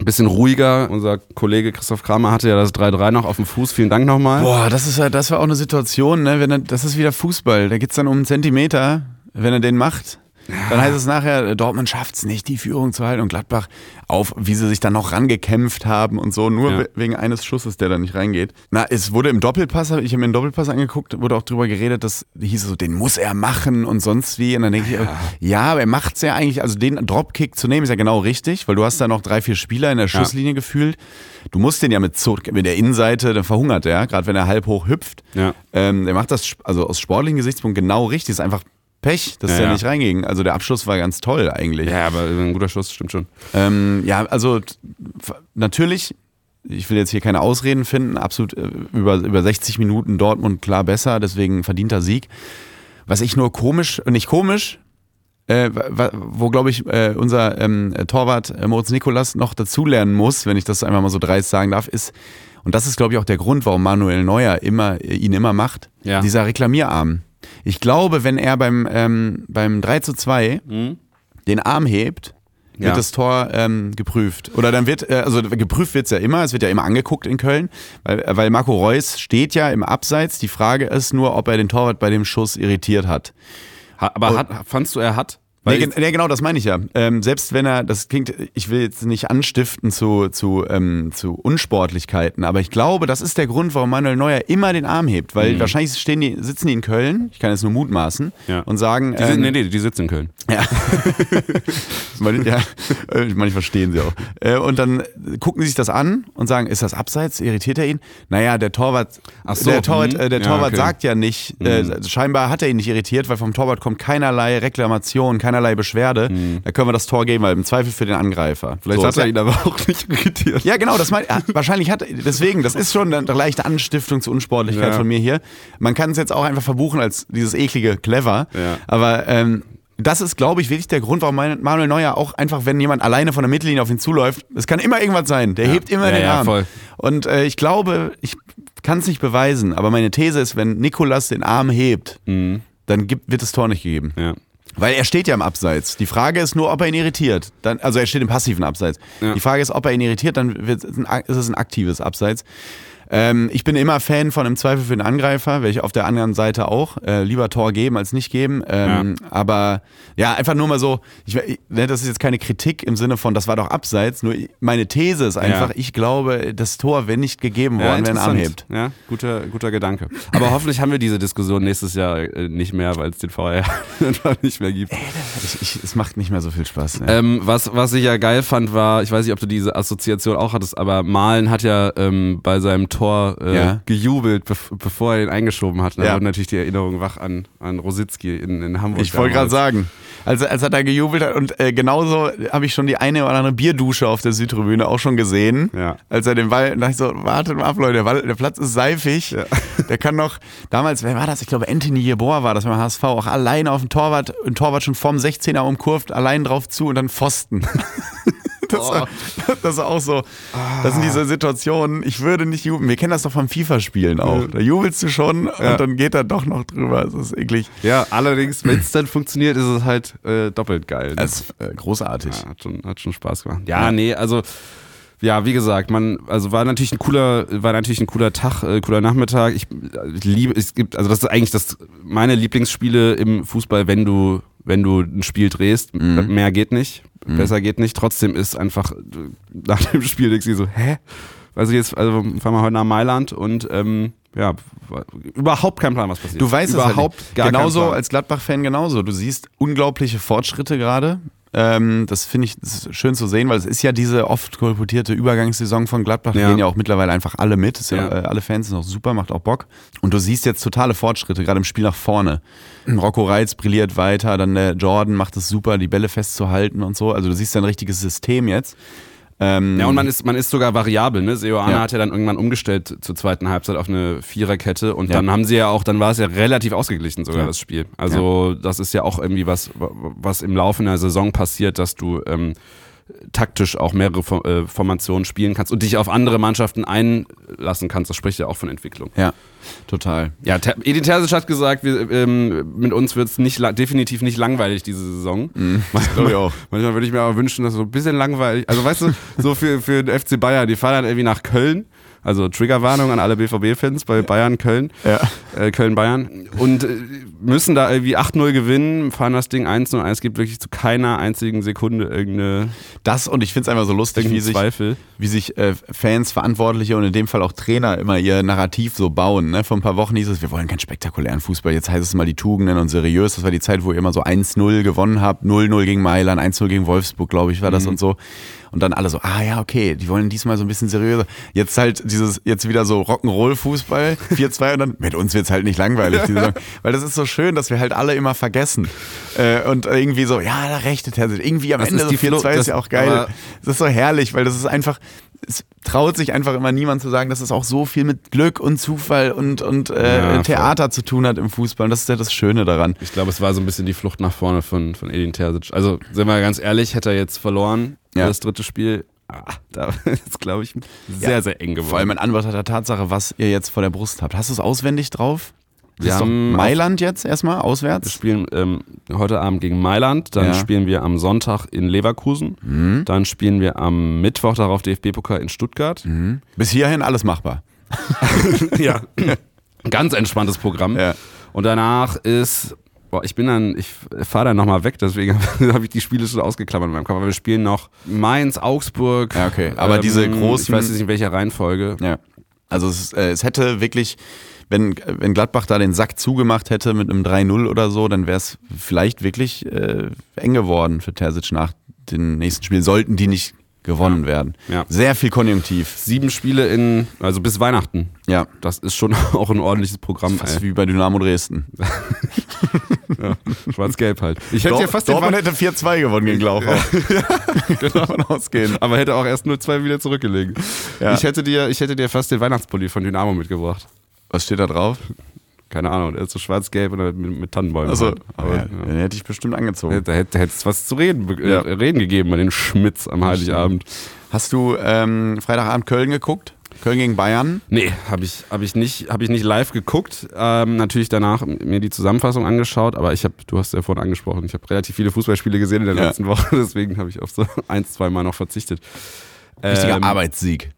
ein bisschen ruhiger. Unser Kollege Christoph Kramer hatte ja das 3-3 noch auf dem Fuß. Vielen Dank nochmal. Boah, das ist ja, das war auch eine Situation, ne? Wenn er, das ist wieder Fußball. Da geht's dann um einen Zentimeter, wenn er den macht. Dann heißt es nachher, Dortmund schafft's nicht, die Führung zu halten und Gladbach auf, wie sie sich dann noch rangekämpft haben und so, nur Ja. we- wegen eines Schusses, der da nicht reingeht. Na, es wurde im Doppelpass, ich habe mir den Doppelpass angeguckt, wurde auch drüber geredet, dass hieß es so, den muss er machen und sonst wie. Und dann denke ich, ja, aber er macht's ja eigentlich, also den Dropkick zu nehmen, ist ja genau richtig, weil du hast da noch drei, vier Spieler in der Schusslinie gefühlt. Du musst den ja mit, mit der Innenseite, dann verhungert er, gerade wenn er halb hoch hüpft. Ja. Ähm, er macht das also aus sportlichen Gesichtspunkt genau richtig. Ist einfach Pech, dass Ja, der ja. nicht reinging. Also der Abschluss war ganz toll eigentlich. Ja, aber ein guter Schuss, stimmt schon. Ähm, ja, also natürlich, ich will jetzt hier keine Ausreden finden, absolut äh, über, über 60 Minuten Dortmund klar besser, deswegen verdienter Sieg. Was ich nur komisch, nicht komisch, äh, wo glaube ich äh, unser ähm, Torwart äh, Moritz Nikolas noch dazulernen muss, wenn ich das einfach mal so dreist sagen darf, ist, und das ist glaube ich auch der Grund, warum Manuel Neuer immer, äh, ihn immer macht, Ja. dieser Reklamierarm. Ich glaube, wenn er beim, ähm, beim 3 zu 2 den Arm hebt, wird Ja. das Tor ähm, geprüft. Oder dann wird, äh, also geprüft wird's ja immer, es wird ja immer angeguckt in Köln, weil, weil Marco Reus steht ja im Abseits. Die Frage ist nur, ob er den Torwart bei dem Schuss irritiert hat. Ha, aber hat, fandst du, er hat? Weil Nee, nee, genau, das meine ich ja. Ähm, selbst wenn er, das klingt, ich will jetzt nicht anstiften zu, zu, ähm, zu Unsportlichkeiten, aber ich glaube, das ist der Grund, warum Manuel Neuer immer den Arm hebt, weil wahrscheinlich stehen die, sitzen die in Köln, ich kann jetzt nur mutmaßen, Ja. und sagen, die, sind, ähm, nee, nee, die sitzen in Köln. ja. <laughs> Ja, äh, manche verstehen sie auch. Äh, Und dann gucken sie sich das an und sagen, ist das abseits? Irritiert er ihn? Naja, der Torwart, so, der Torwart, hm. äh, der Ja, Torwart okay. sagt ja nicht, äh, scheinbar hat er ihn nicht irritiert, weil vom Torwart kommt keinerlei Reklamation, keinerlei Beschwerde. Da können wir das Tor geben, weil im Zweifel für den Angreifer. Vielleicht So. hat er ihn aber auch nicht irritiert. Ja, genau, das mein, ja, wahrscheinlich hat deswegen, das ist schon eine leichte Anstiftung zur Unsportlichkeit Ja. von mir hier. Man kann es jetzt auch einfach verbuchen als dieses eklige clever, Ja. aber ähm, das ist, glaube ich, wirklich der Grund, warum Manuel Neuer auch einfach, wenn jemand alleine von der Mittellinie auf ihn zuläuft, es kann immer irgendwas sein. Der hebt immer Ja, den ja, Arm. voll. Und äh, ich glaube, ich kann es nicht beweisen, aber meine These ist, wenn Nikolas den Arm hebt, dann gibt, wird das Tor nicht gegeben. Ja. Weil er steht ja im Abseits. Die Frage ist nur, ob er ihn irritiert. Dann, also er steht im passiven Abseits. Ja. Die Frage ist, ob er ihn irritiert, dann wird ist es ein aktives Abseits. Ähm, ich bin immer Fan von im Zweifel für den Angreifer, welche auf der anderen Seite auch. Äh, lieber Tor geben als nicht geben. Ähm, Aber ja, einfach nur mal so, ich, ne, das ist jetzt keine Kritik im Sinne von, das war doch Abseits. Nur meine These ist einfach, Ja. ich glaube, das Tor wäre nicht gegeben worden, wenn er einen Arm hebt. Ja, guter, guter Gedanke. Aber hoffentlich haben wir diese Diskussion nächstes Jahr äh, nicht mehr, weil es den VR <laughs> nicht mehr gibt. Ich, ich, es macht nicht mehr so viel Spaß. Ne? Ähm, was, was ich ja geil fand, war, ich weiß nicht, ob du diese Assoziation auch hattest, aber Malen hat ja ähm, bei seinem Tor äh, Ja. gejubelt, bev bevor er ihn eingeschoben hat. Da Ja. wurde natürlich die Erinnerung wach an, an Rositzky in, in Hamburg. Ich wollte gerade sagen, als, als er da gejubelt hat und äh, genauso habe ich schon die eine oder andere Bierdusche auf der Südtribüne auch schon gesehen. Ja. Als er den Ball, da dachte ich so, wartet mal ab, Leute, der, der Platz ist seifig. <laughs> Der kann noch, damals, wer war das? Ich glaube, Anthony Jeboa war das beim HSV, auch allein auf dem Torwart, ein Torwart schon vorm 16er umkurvt, allein drauf zu und dann Pfosten. <laughs> <laughs> Das, war, das ist auch so. Das sind diese Situationen, ich würde nicht jubeln. Wir kennen das doch vom FIFA-Spielen auch. Da jubelst du schon Ja. und dann geht er doch noch drüber. Das ist eklig. Ja, allerdings, wenn es dann funktioniert, ist es halt äh, doppelt geil. Das ist äh, großartig. Ja, hat, schon, hat schon Spaß gemacht. Ja, nee, also ja, wie gesagt, man, also war natürlich ein cooler, war natürlich ein cooler Tag, äh, cooler Nachmittag. Ich, ich liebe, es gibt, also das ist eigentlich das meine Lieblingsspiele im Fußball, wenn du, wenn du ein Spiel drehst, mehr geht nicht, besser geht nicht. Trotzdem ist einfach nach dem Spiel denkst du so, hä? Also jetzt, also fahren wir heute nach Mailand und ähm, ja, überhaupt kein Plan, was passiert. Du weißt überhaupt es halt gar nicht. genauso als Gladbach-Fan genauso. Du siehst unglaubliche Fortschritte gerade. Ähm, das finde ich das schön zu sehen, weil es ist ja diese oft kolportierte Übergangssaison von Gladbach. Die Ja. gehen ja auch mittlerweile einfach alle mit. Ja, Ja. äh, alle Fans sind auch super, macht auch Bock. Und du siehst jetzt totale Fortschritte, gerade im Spiel nach vorne. Rocco Reitz brilliert weiter, dann der Jordan macht es super, die Bälle festzuhalten und so. Also du siehst ja ein richtiges System jetzt. Ähm, Ja, und man ist, man ist sogar variabel, ne? Seoane Ja. hat ja dann irgendwann umgestellt zur zweiten Halbzeit auf eine Viererkette und Ja. dann haben sie ja auch, dann war es ja relativ ausgeglichen sogar, Ja. das Spiel. Also, das ist ja auch irgendwie was, was im Laufe einer Saison passiert, dass du ähm, taktisch auch mehrere äh, Formationen spielen kannst und dich auf andere Mannschaften einlassen kannst. Das spricht ja auch von Entwicklung. ja, total. Ja, Ter Edin Terzic hat gesagt, wir, ähm, mit uns wird es nicht, definitiv nicht langweilig diese Saison. <laughs> glaub ich auch. Manchmal würde ich mir aber wünschen, dass so ein bisschen langweilig, also weißt du, so für, für den FC Bayern, die fahren dann irgendwie nach Köln, also Triggerwarnung an alle BVB-Fans bei Bayern Köln, Ja. äh, Köln-Bayern und äh, müssen da irgendwie 8-0 gewinnen, fahren das Ding 1-0, es gibt wirklich zu keiner einzigen Sekunde irgendeine, Das und ich finde es einfach so lustig, wie sich Zweifel. wie sich äh, Fans, Verantwortliche und in dem Fall auch Trainer immer ihr Narrativ so bauen. Ne? Vor ein paar Wochen hieß es, wir wollen keinen spektakulären Fußball. Jetzt heißt es mal die Tugenden und seriös. Das war die Zeit, wo ihr immer so 1-0 gewonnen habt, 0-0 gegen Mailand, 1-0 gegen Wolfsburg, glaube ich, war das und so. Und dann alle so, ah ja, okay, die wollen diesmal so ein bisschen seriöser. Jetzt halt dieses, jetzt wieder so Rock'n'Roll-Fußball, <laughs> 4-2 und dann, mit uns wird's halt nicht langweilig, die <laughs> Saison. Weil das ist so schön, dass wir halt alle immer vergessen. Äh, und irgendwie so, ja, da rechtet er sich. Irgendwie am Das Ende ist so die Flo- 4-2 ist ja auch geil. Das ist so herrlich, weil das ist einfach, es traut sich einfach immer niemand zu sagen, dass es auch so viel mit Glück und Zufall und, und äh, Ja, voll. Theater zu tun hat im Fußball. Und das ist ja das Schöne daran. Ich glaube, es war so ein bisschen die Flucht nach vorne von, von Edin Terzic. Also, sind wir ganz ehrlich, hätte er jetzt verloren, Ja. das dritte Spiel, ah, da <laughs> ist, glaube ich, sehr, Ja. sehr eng geworden. Vor allem in Anbetracht der Tatsache, was ihr jetzt vor der Brust habt. Hast du es auswendig drauf? Wir haben Mailand jetzt erstmal, wir auswärts? spielen ähm, heute Abend gegen Mailand, dann Ja. spielen wir am Sonntag in Leverkusen, Mhm. dann spielen wir am Mittwoch darauf DFB-Pokal in Stuttgart. Mhm. Bis hierhin alles machbar. <laughs> ja. Ganz entspanntes Programm. Ja. Und danach ist Boah, ich bin dann, ich fahre dann nochmal weg, deswegen <laughs> habe ich die Spiele schon ausgeklammert in meinem Kopf. Aber wir spielen noch Mainz, Augsburg. Ja, okay. Aber diese großen- Ich weiß jetzt nicht in welcher Reihenfolge. Ja. Also es, äh, es hätte wirklich, wenn, wenn Gladbach da den Sack zugemacht hätte mit einem 3-0 oder so, dann wäre es vielleicht wirklich äh, eng geworden für Terzic nach den nächsten Spielen, sollten die nicht gewonnen werden. Ja. Sehr viel Konjunktiv. Sieben Spiele in, also bis Weihnachten. Ja. Das ist schon <laughs> auch ein ordentliches Programm. Fast Ey. wie bei Dynamo Dresden. <laughs> Schwarz-Gelb halt. Ich hätte ja fast Dortmund hätte 4-2 gewonnen gegen Glauchau. <laughs> Genau davon ausgehen. aber hätte auch erst nur zwei wieder zurückgelegen. Ja. Ich, hätte dir, ich hätte dir fast den Weihnachtspulli von Dynamo mitgebracht. Was steht da drauf? Keine Ahnung, der ist so schwarz-gelb und mit, mit Tannenbäumen. Also, aber ja, den hätte ich bestimmt angezogen. da hätte es was zu reden, Ja. äh, reden gegeben bei den Schmitz am Heiligabend. Hast du ähm, Freitagabend Köln geguckt? Köln gegen Bayern? Nee, habe ich, hab ich, nicht, hab ich nicht live geguckt. Ähm, natürlich danach mir die Zusammenfassung angeschaut, aber ich habe, du hast ja vorhin angesprochen, ich habe relativ viele Fußballspiele gesehen in der Ja. letzten Woche, <laughs> deswegen habe ich auf so <laughs> ein, zwei Mal noch verzichtet. Richtiger Ähm, Arbeitssieg.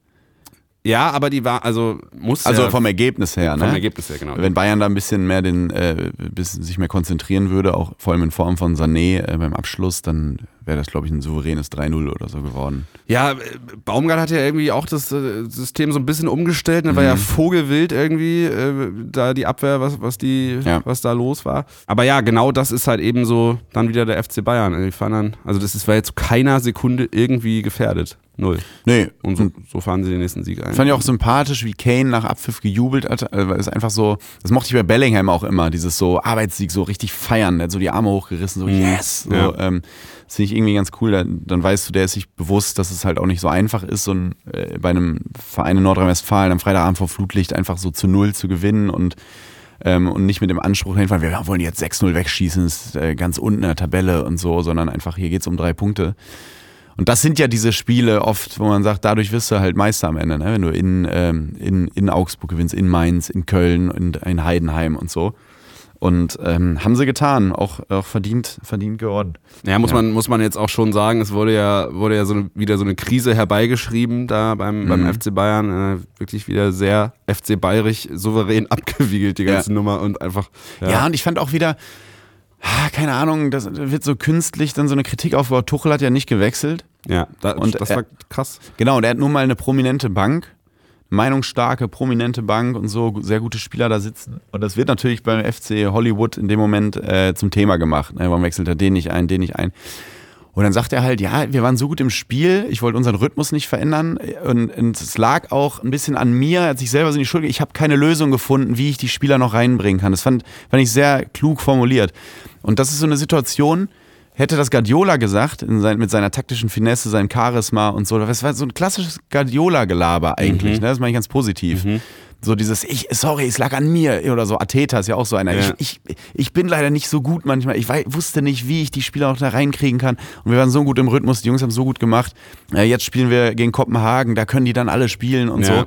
Ja, aber die war, also muss Also ja, vom Ergebnis her, ne? vom Ergebnis her, genau. Wenn Bayern da ein bisschen mehr den, äh, bisschen sich mehr konzentrieren würde, auch vor allem in Form von Sané äh, beim Abschluss, dann wäre das, glaube ich, ein souveränes 3-0 oder so geworden. Ja, äh, Baumgart hat ja irgendwie auch das äh, System so ein bisschen umgestellt. Da war ja Vogelwild irgendwie, äh, da die Abwehr, was, was, die, Ja. was da los war. Aber ja, genau das ist halt eben so dann wieder der FC Bayern. Die fahren dann, also das ist, war jetzt zu keiner Sekunde irgendwie gefährdet. Null. Nee, Und so, so fahren sie den nächsten Sieg ein. Fand ich auch sympathisch, wie Kane nach Abpfiff gejubelt hat. Also, es einfach so, das mochte ich bei Bellingham auch immer, dieses so Arbeitssieg so richtig feiern. Der hat so die Arme hochgerissen, so yes. So, Ja. ähm, das finde ich irgendwie ganz cool. Dann, dann weißt du, der ist sich bewusst, dass es halt auch nicht so einfach ist, so ein, äh, bei einem Verein in Nordrhein-Westfalen am Freitagabend vor Flutlicht einfach so zu Null zu gewinnen und ähm, und nicht mit dem Anspruch hinfahren, wir wollen jetzt 6-0 wegschießen, ist äh, ganz unten in der Tabelle und so, sondern einfach hier geht's um drei Punkte. Und das sind ja diese Spiele oft, wo man sagt, dadurch wirst du halt Meister am Ende, ne? wenn du in, ähm, in, in Augsburg gewinnst, in Mainz, in Köln, in, in Heidenheim und so. Und ähm, haben sie getan, auch, auch verdient, verdient geworden. Ja, muss, Ja. Man, muss man jetzt auch schon sagen, es wurde ja, wurde ja so eine, wieder so eine Krise herbeigeschrieben da beim, Mhm. beim FC Bayern. Äh, wirklich wieder sehr FC Bayerig souverän <laughs> abgewiegelt, die ganze Ja. Nummer und einfach. Ja. und ich fand auch wieder, ah, keine Ahnung, das wird so künstlich dann so eine Kritik aufgebaut. Tuchel hat ja nicht gewechselt. ja da, Und das er- war krass. Genau, der hat nun mal eine prominente Bank, meinungsstarke, prominente Bank und so sehr gute Spieler da sitzen. Und das wird natürlich beim FC Hollywood in dem Moment äh, zum Thema gemacht. Ne? Warum wechselt er den nicht ein, den nicht ein? Und dann sagt er halt, ja, wir waren so gut im Spiel, ich wollte unseren Rhythmus nicht verändern und, und es lag auch ein bisschen an mir, er hat sich selber so in die Schuld, ich habe keine Lösung gefunden, wie ich die Spieler noch reinbringen kann. Das fand, fand ich sehr klug formuliert. Und das ist so eine Situation, hätte das Guardiola gesagt, in sein, mit seiner taktischen Finesse, seinem Charisma und so, das war so ein klassisches Guardiola-Gelaber eigentlich, ne? das meine ich ganz positiv. So dieses, ich, sorry, es lag an mir oder so. Ateta ist ja auch so einer. Ja. Ich, ich, ich bin leider nicht so gut manchmal. Ich wei- wusste nicht, wie ich die Spieler auch da reinkriegen kann. Und wir waren so gut im Rhythmus. Die Jungs haben so gut gemacht. Äh, jetzt spielen wir gegen Kopenhagen. Da können die dann alle spielen und Ja. so.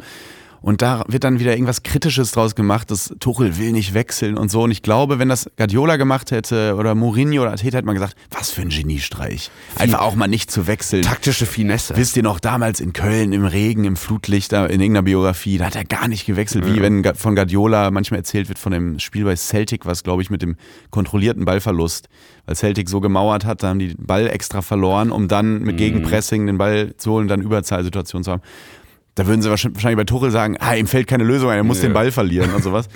Und da wird dann wieder irgendwas Kritisches draus gemacht, dass Tuchel will nicht wechseln und so. Und ich glaube, wenn das Guardiola gemacht hätte oder Mourinho oder Ateta, hätte man gesagt, was für ein Geniestreich. Einfach auch mal nicht zu wechseln. Taktische Finesse. Wisst ihr noch, damals in Köln im Regen, im Flutlicht, in irgendeiner Biografie, da hat er gar nicht gewechselt, wie wenn von Guardiola manchmal erzählt wird von dem Spiel bei Celtic, was glaube ich mit dem kontrollierten Ballverlust, weil Celtic so gemauert hat, da haben die den Ball extra verloren, um dann mit Gegenpressing den Ball zu holen, dann Überzahlsituation zu haben. Da würden sie wahrscheinlich bei Tuchel sagen, ah, ihm fällt keine Lösung ein, er muss Ja. den Ball verlieren und sowas.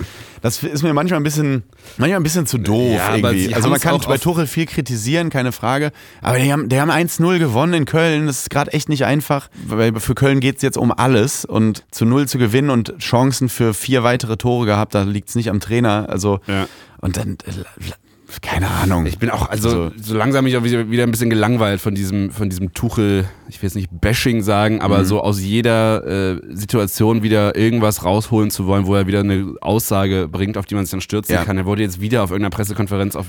Das ist mir manchmal ein bisschen, manchmal ein bisschen zu doof Ja, irgendwie. sie Also man kann bei Tuchel viel kritisieren, keine Frage. Aber die haben, die haben 1-0 gewonnen in Köln. Das ist gerade echt nicht einfach, weil für Köln geht's jetzt um alles. Und zu Null zu gewinnen und Chancen für vier weitere Tore gehabt, da liegt's nicht am Trainer. Also, Ja. und dann, äh, keine Ahnung. Ich bin auch, also, Also- so langsam mich auch wieder, ein bisschen gelangweilt von diesem, von diesem Tuchel, ich will jetzt nicht Bashing sagen, aber Mhm. so aus jeder äh, Situation wieder irgendwas rausholen zu wollen, wo er wieder eine Aussage bringt, auf die man sich dann stürzen Ja. kann. Er wurde jetzt wieder auf irgendeiner Pressekonferenz auf,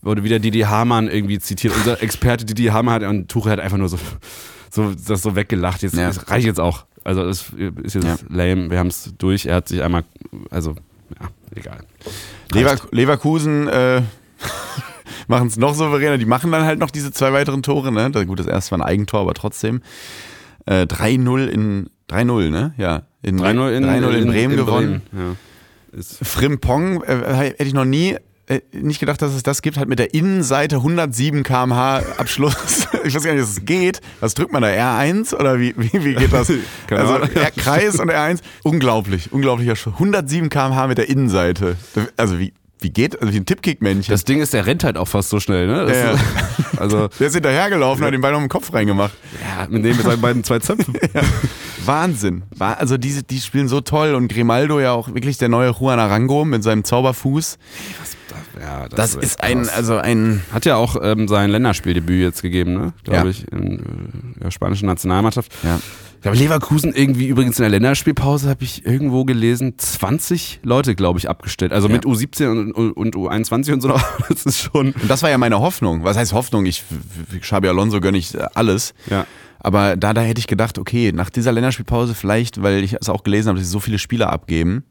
wurde wieder Didi Hamann irgendwie zitiert. Unser Experte Didi Hamann hat, und Tuchel hat einfach nur so, so, das so weggelacht. Jetzt, Ja. das reicht jetzt auch. Also, es ist jetzt Ja. lame. Wir haben es durch. Er hat sich einmal, also, ja, egal. Lever Leverkusen äh, <laughs> machen es noch souveräner. Die machen dann halt noch diese zwei weiteren Tore. Ne? Gut, das erste war ein Eigentor, aber trotzdem. Äh, 3-0 in 3-0, ne? Ja. In, 3-0 in, 3-0 in, Bremen gewonnen. Bremen, ja. Frimpong äh, hätte ich noch nie, äh, nicht gedacht, dass es das gibt, hat mit der Innenseite 107 km/h Abschluss. <laughs> ich weiß gar nicht, dass es geht. Was drückt man da? R1 oder wie, wie, wie geht das? <laughs> also R Kreis und R1. Unglaublich, unglaublicher Schuss. 107 km/h mit der Innenseite. Also wie, wie geht, also wie ein Tippkick-Männchen. Das Ding ist, der rennt halt auch fast so schnell, ne? Das Ja, ja. ist- also, <laughs> Der ist hinterhergelaufen, hat den Ball noch im Kopf reingemacht. ja, mit dem mit seinen beiden zwei Zöpfen. <laughs> Wahnsinn. Wa- Also diese, die spielen so toll und Grimaldo ja auch wirklich der neue Juan Arango mit seinem Zauberfuß. Ja, Das echt ist ein, also ein, Hat ja auch ähm, sein Länderspieldebüt jetzt gegeben, ne? Glaube Ja. ich, in äh, der spanischen Nationalmannschaft. ja. Ich glaube, Leverkusen irgendwie übrigens in der Länderspielpause habe ich irgendwo gelesen, 20 Leute, glaube ich, abgestellt. Also Ja. mit U17 und, und, und U21 und so. <laughs> Das ist schon. Und das war ja meine Hoffnung. Was heißt Hoffnung? Ich, Xabi Alonso gönne ich äh, alles. Ja. Aber da, da hätte ich gedacht, okay, nach dieser Länderspielpause vielleicht, weil ich es auch gelesen habe, dass sie so viele Spieler abgeben,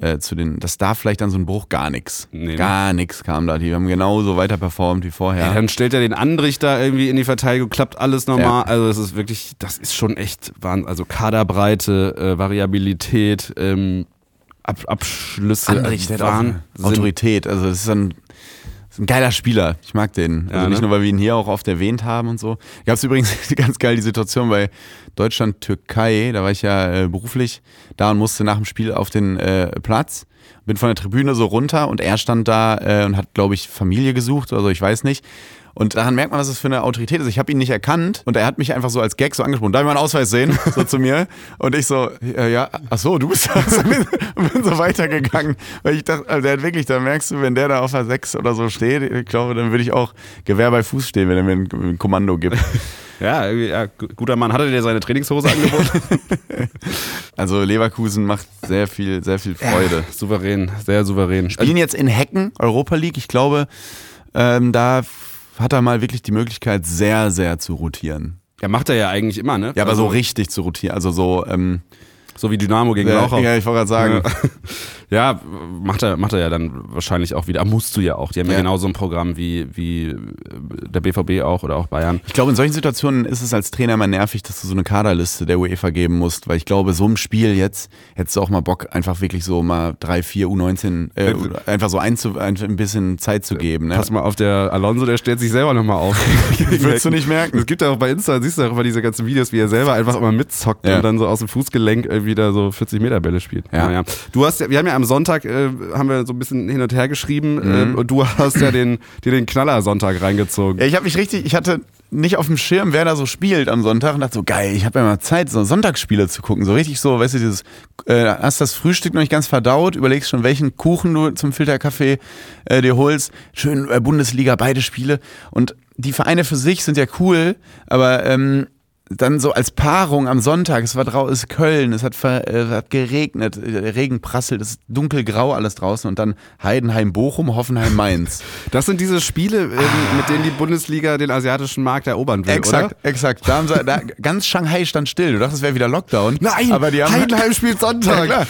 äh, zu den, dass da vielleicht dann so ein Bruch gar nichts. Nee, ne? Gar nichts kam da. Die haben genauso weiter performt wie vorher. Ja. Dann stellt er den Andrich da irgendwie in die Verteidigung, klappt alles normal. Also es ist wirklich, das ist schon echt Wahnsinn. Also Kaderbreite, äh, Variabilität, ähm, Ab Abschlüsse. Andrich, der hat. Autorität. Also das ist das ist ein geiler Spieler. Ich mag den. Also Ja, nicht ne? nur, weil wir ihn hier auch oft erwähnt haben und so. Gab es übrigens <laughs> ganz geil die Situation bei Deutschland-Türkei. Da war ich ja äh, beruflich da und musste nach dem Spiel auf den äh, Platz. Bin von der Tribüne so runter und er stand da äh, und hat, glaube ich, Familie gesucht oder so, ich weiß nicht. Und daran merkt man, was es für eine Autorität ist. Ich habe ihn nicht erkannt und er hat mich einfach so als Gag so angesprochen. Darf ich mal einen Ausweis sehen? <laughs> So zu mir. Und ich so, ja, ja ach so, du bist das. <laughs> Und bin, so weitergegangen. Weil ich dachte, also der hat wirklich, da merkst du, wenn der da auf der 6 oder so steht, ich glaube, dann würde ich auch Gewehr bei Fuß stehen, wenn er mir ein, ein Kommando gibt. <laughs> Ja, ja, gu- guter Mann. Hat er dir seine Trainingshose angeboten? Also Leverkusen macht sehr viel, sehr viel Freude. souverän, sehr souverän. Spielen jetzt in Hecken, Europa League. Ich glaube, ähm, da hat er mal wirklich die Möglichkeit, sehr, sehr zu rotieren. Ja, macht er ja eigentlich immer, ne? Ja, aber also, so richtig zu rotieren. Also so, ähm, So wie Dynamo gegen ja, Lauchau. ja, ich wollte gerade sagen. Ja, macht er, macht er ja dann wahrscheinlich auch wieder. Musst du ja auch. Die haben ja, Ja. genauso ein Programm wie, wie der BVB auch oder auch Bayern. Ich glaube, in solchen Situationen ist es als Trainer immer nervig, dass du so eine Kaderliste der UEFA geben musst, weil ich glaube, so im Spiel jetzt hättest du auch mal Bock, einfach wirklich so mal drei, vier U19, äh, einfach so einzu, ein, ein bisschen Zeit zu geben. Ne? Pass mal auf, der Alonso, der stellt sich selber nochmal auf. <laughs> Würdest du nicht merken. Es gibt ja auch bei Insta, siehst du auch immer diese ganzen Videos, wie er selber einfach immer mitzockt Ja. und dann so aus dem Fußgelenk irgendwie da so 40 Meter Bälle spielt. Ja. Naja. Du hast ja, wir haben ja am Sonntag, äh, haben wir so ein bisschen hin und her geschrieben Mhm. äh, und du hast ja den, dir den Knaller-Sonntag reingezogen. Ja, ich habe mich richtig, ich hatte nicht auf dem Schirm, wer da so spielt am Sonntag und dachte so, geil, ich habe ja mal Zeit, so Sonntagsspiele zu gucken. So richtig so, weißt du, dieses, äh, hast das Frühstück noch nicht ganz verdaut, überlegst schon, welchen Kuchen du zum Filterkaffee äh, dir holst. Schön äh, Bundesliga, beide Spiele. Und die Vereine für sich sind ja cool, aber ähm, dann so als Paarung am Sonntag, es war draußen, es ist Köln, es hat, ver, äh, hat geregnet, äh, der Regen prasselt, es ist dunkelgrau alles draußen und dann Heidenheim, Bochum, Hoffenheim, Mainz. <laughs> Das sind diese Spiele, ähm, mit denen die Bundesliga den asiatischen Markt erobern will, Exakt, oder? exakt. Da haben sie, da, ganz Shanghai stand still. Du dachtest, es wäre wieder Lockdown. Nein, aber die haben, Heidenheim spielt Sonntag. <laughs> Ja,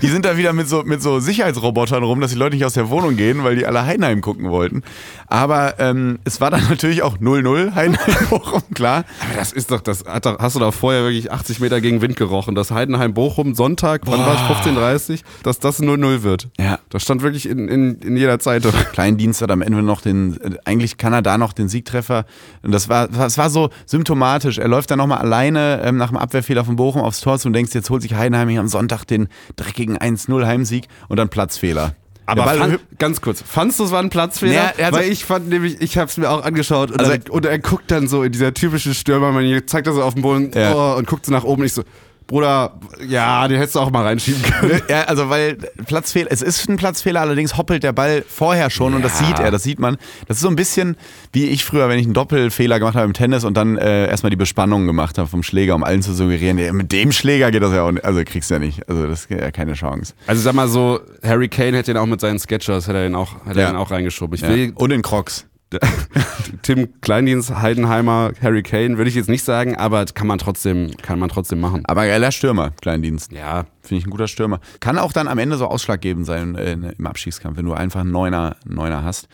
die sind da wieder mit so, mit so Sicherheitsrobotern rum, dass die Leute nicht aus der Wohnung gehen, weil die alle Heidenheim gucken wollten. Aber ähm, es war dann <laughs> natürlich auch 0-0, Heidenheim Bochum, klar. Aber das ist doch, das hat doch, hast du doch vorher wirklich 80 Meter gegen Wind gerochen, dass Heidenheim-Bochum Sonntag, wann war es, 15.30 dass das 0-0 wird. Ja. Das stand wirklich in, in, in jeder Zeitung. <laughs> Kleindienst hat am Ende noch den, äh, eigentlich kann er da noch den Siegtreffer. Und das war, das war so symptomatisch. Er läuft dann nochmal alleine ähm, nach dem Abwehrfehler von Bochum aufs Tor zu und denkst, jetzt holt sich Heidenheim hier am Sonntag den dreckigen 1-0 Heimsieg und dann Platzfehler. Aber fand, ganz kurz, fandst du es war ein Platzfehler? Ja, also- Weil ich fand nämlich, ich habe es mir auch angeschaut und, Also- dann, und er guckt dann so in dieser typischen Stürmermanier, zeigt er so auf den Boden Ja. oh, und guckt so nach oben. Ich so, Bruder, ja, den hättest du auch mal reinschieben können. Ja, also weil Platzfehler, es ist ein Platzfehler, allerdings hoppelt der Ball vorher schon und das Ja. sieht er, das sieht man. Das ist so ein bisschen wie ich früher, wenn ich einen Doppelfehler gemacht habe im Tennis und dann äh, erstmal die Bespannung gemacht habe vom Schläger, um allen zu suggerieren, ja, mit dem Schläger geht das ja auch nicht, also kriegst du ja nicht, also das ist ja keine Chance. Also sag mal so, Harry Kane hätte ihn auch mit seinen Sketchers, hätte er ihn auch, hätte Ja. er ihn auch reingeschoben. Ich Ja. will Und in Crocs. <laughs> Tim Kleindienst, Heidenheimer, Harry Kane, würde ich jetzt nicht sagen, aber kann man trotzdem, kann man trotzdem machen. Aber geiler Stürmer, Kleindienst. Ja, Finde ich ein guter Stürmer. Kann auch dann am Ende so ausschlaggebend sein äh, im Abschießkampf, wenn du einfach einen Neuner, Neuner hast.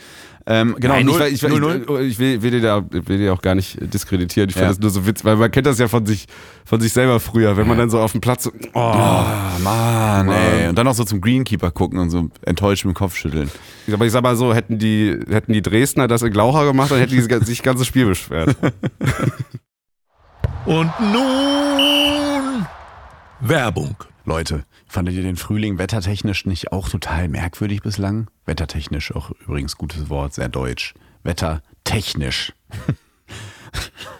Ähm, genau, Nein, 0, ich, ich, ich, 0-0. ich, will, will, dir da, will dir auch gar nicht diskreditieren. Ich Ja. fand das nur so witzig, weil man kennt das ja von sich, von sich selber früher, wenn man dann so auf dem Platz so, oh, Ah, Mann, ey. Und dann noch so zum Greenkeeper gucken und so enttäuscht mit dem Kopf schütteln. Aber ich sag mal so, hätten die, hätten die Dresdner das in Glaucher gemacht, dann hätten die sich <laughs> das ganze Spiel beschwert. Und nun Werbung. Leute, fandet ihr den Frühling wettertechnisch nicht auch total merkwürdig bislang? Wettertechnisch auch übrigens gutes Wort, sehr deutsch. Wettertechnisch. <laughs>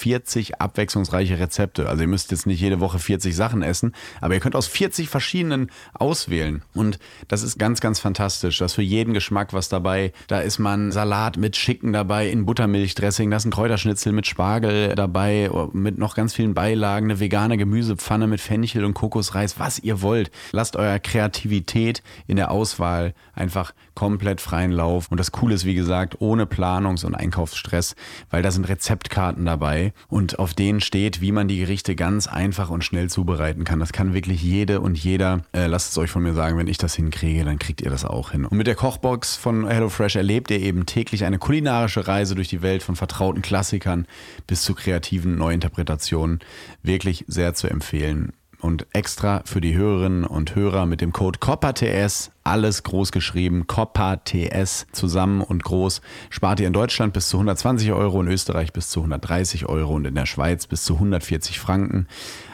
40 abwechslungsreiche Rezepte. Also ihr müsst jetzt nicht jede Woche 40 Sachen essen, aber ihr könnt aus 40 verschiedenen auswählen. Und das ist ganz, ganz fantastisch. Da ist für jeden Geschmack was dabei. Da ist man Salat mit Schicken dabei, in Buttermilchdressing, da ist ein Kräuterschnitzel mit Spargel dabei, mit noch ganz vielen Beilagen, eine vegane Gemüsepfanne mit Fenchel und Kokosreis, was ihr wollt. Lasst eurer Kreativität in der Auswahl einfach komplett freien Lauf. Und das Coole ist, wie gesagt, ohne Planungs- und Einkaufsstress, weil da sind Rezeptkarten dabei und auf denen steht, wie man die Gerichte ganz einfach und schnell zubereiten kann. Das kann wirklich jede und jeder. Äh, lasst es euch von mir sagen, wenn ich das hinkriege, dann kriegt ihr das auch hin. Und mit der Kochbox von HelloFresh erlebt ihr eben täglich eine kulinarische Reise durch die Welt von vertrauten Klassikern bis zu kreativen Neuinterpretationen. Wirklich sehr zu empfehlen. Und extra für die Hörerinnen und Hörer mit dem Code COPPATS, alles groß geschrieben, COPPATS zusammen und groß, spart ihr in Deutschland bis zu 120 Euro, in Österreich bis zu 130 Euro und in der Schweiz bis zu 140 Franken.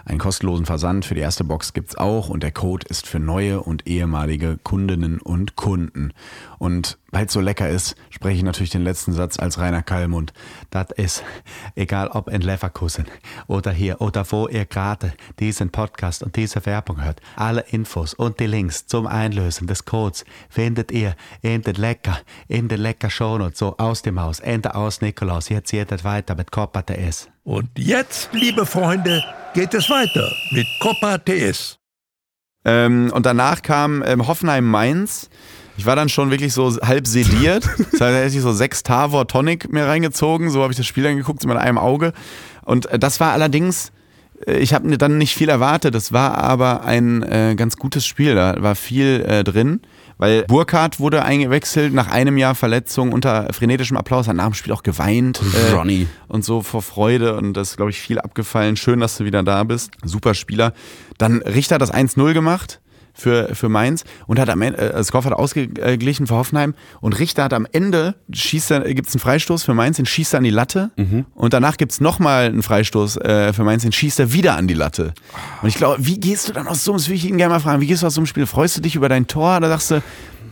Einen kostenlosen Versand für die erste Box gibt's auch und der Code ist für neue und ehemalige Kundinnen und Kunden. Und weil es so lecker ist, spreche ich natürlich den letzten Satz als Rainer Kallmund. Das ist, egal ob in Leverkusen oder hier oder wo ihr gerade diesen Podcast und diese Werbung hört, alle Infos und die Links zum Einlösen des Codes findet ihr in den Lecker, in den Lecker Shownotes, so aus dem Haus, Ende aus Nikolaus. Jetzt geht es weiter mit Coppa TS. Und jetzt, liebe Freunde, geht es weiter mit Copa TS. Ähm, und danach kam ähm, Hoffenheim-Mainz. Ich war dann schon wirklich so halb sediert. <laughs> Das heißt, da hätte ich so sechs Tavor Tonic mir reingezogen. So habe ich das Spiel angeguckt, mit einem Auge. Und äh, das war allerdings, äh, ich habe mir dann nicht viel erwartet. Das war aber ein äh, ganz gutes Spiel. Da war viel äh, drin. Weil Burkhardt wurde eingewechselt nach einem Jahr Verletzung unter frenetischem Applaus, hat nach dem Spiel auch geweint. äh, Ronny. und so vor Freude und das ist, glaube ich, viel abgefallen. Schön, dass du wieder da bist. Super Spieler. Dann Richter hat das 1-0 gemacht für, für Mainz und hat am Ende, äh, Skoff hat ausgeglichen für Hoffenheim und Richter hat am Ende, schießt er, gibt's einen Freistoß für Mainz, den schießt er an die Latte und danach gibt's nochmal einen Freistoß äh, für Mainz, den schießt er wieder an die Latte. Und ich glaube, wie gehst du dann aus so einem, das will ich ihn gerne mal fragen, wie gehst du aus so einem Spiel? Freust du dich über dein Tor oder sagst du,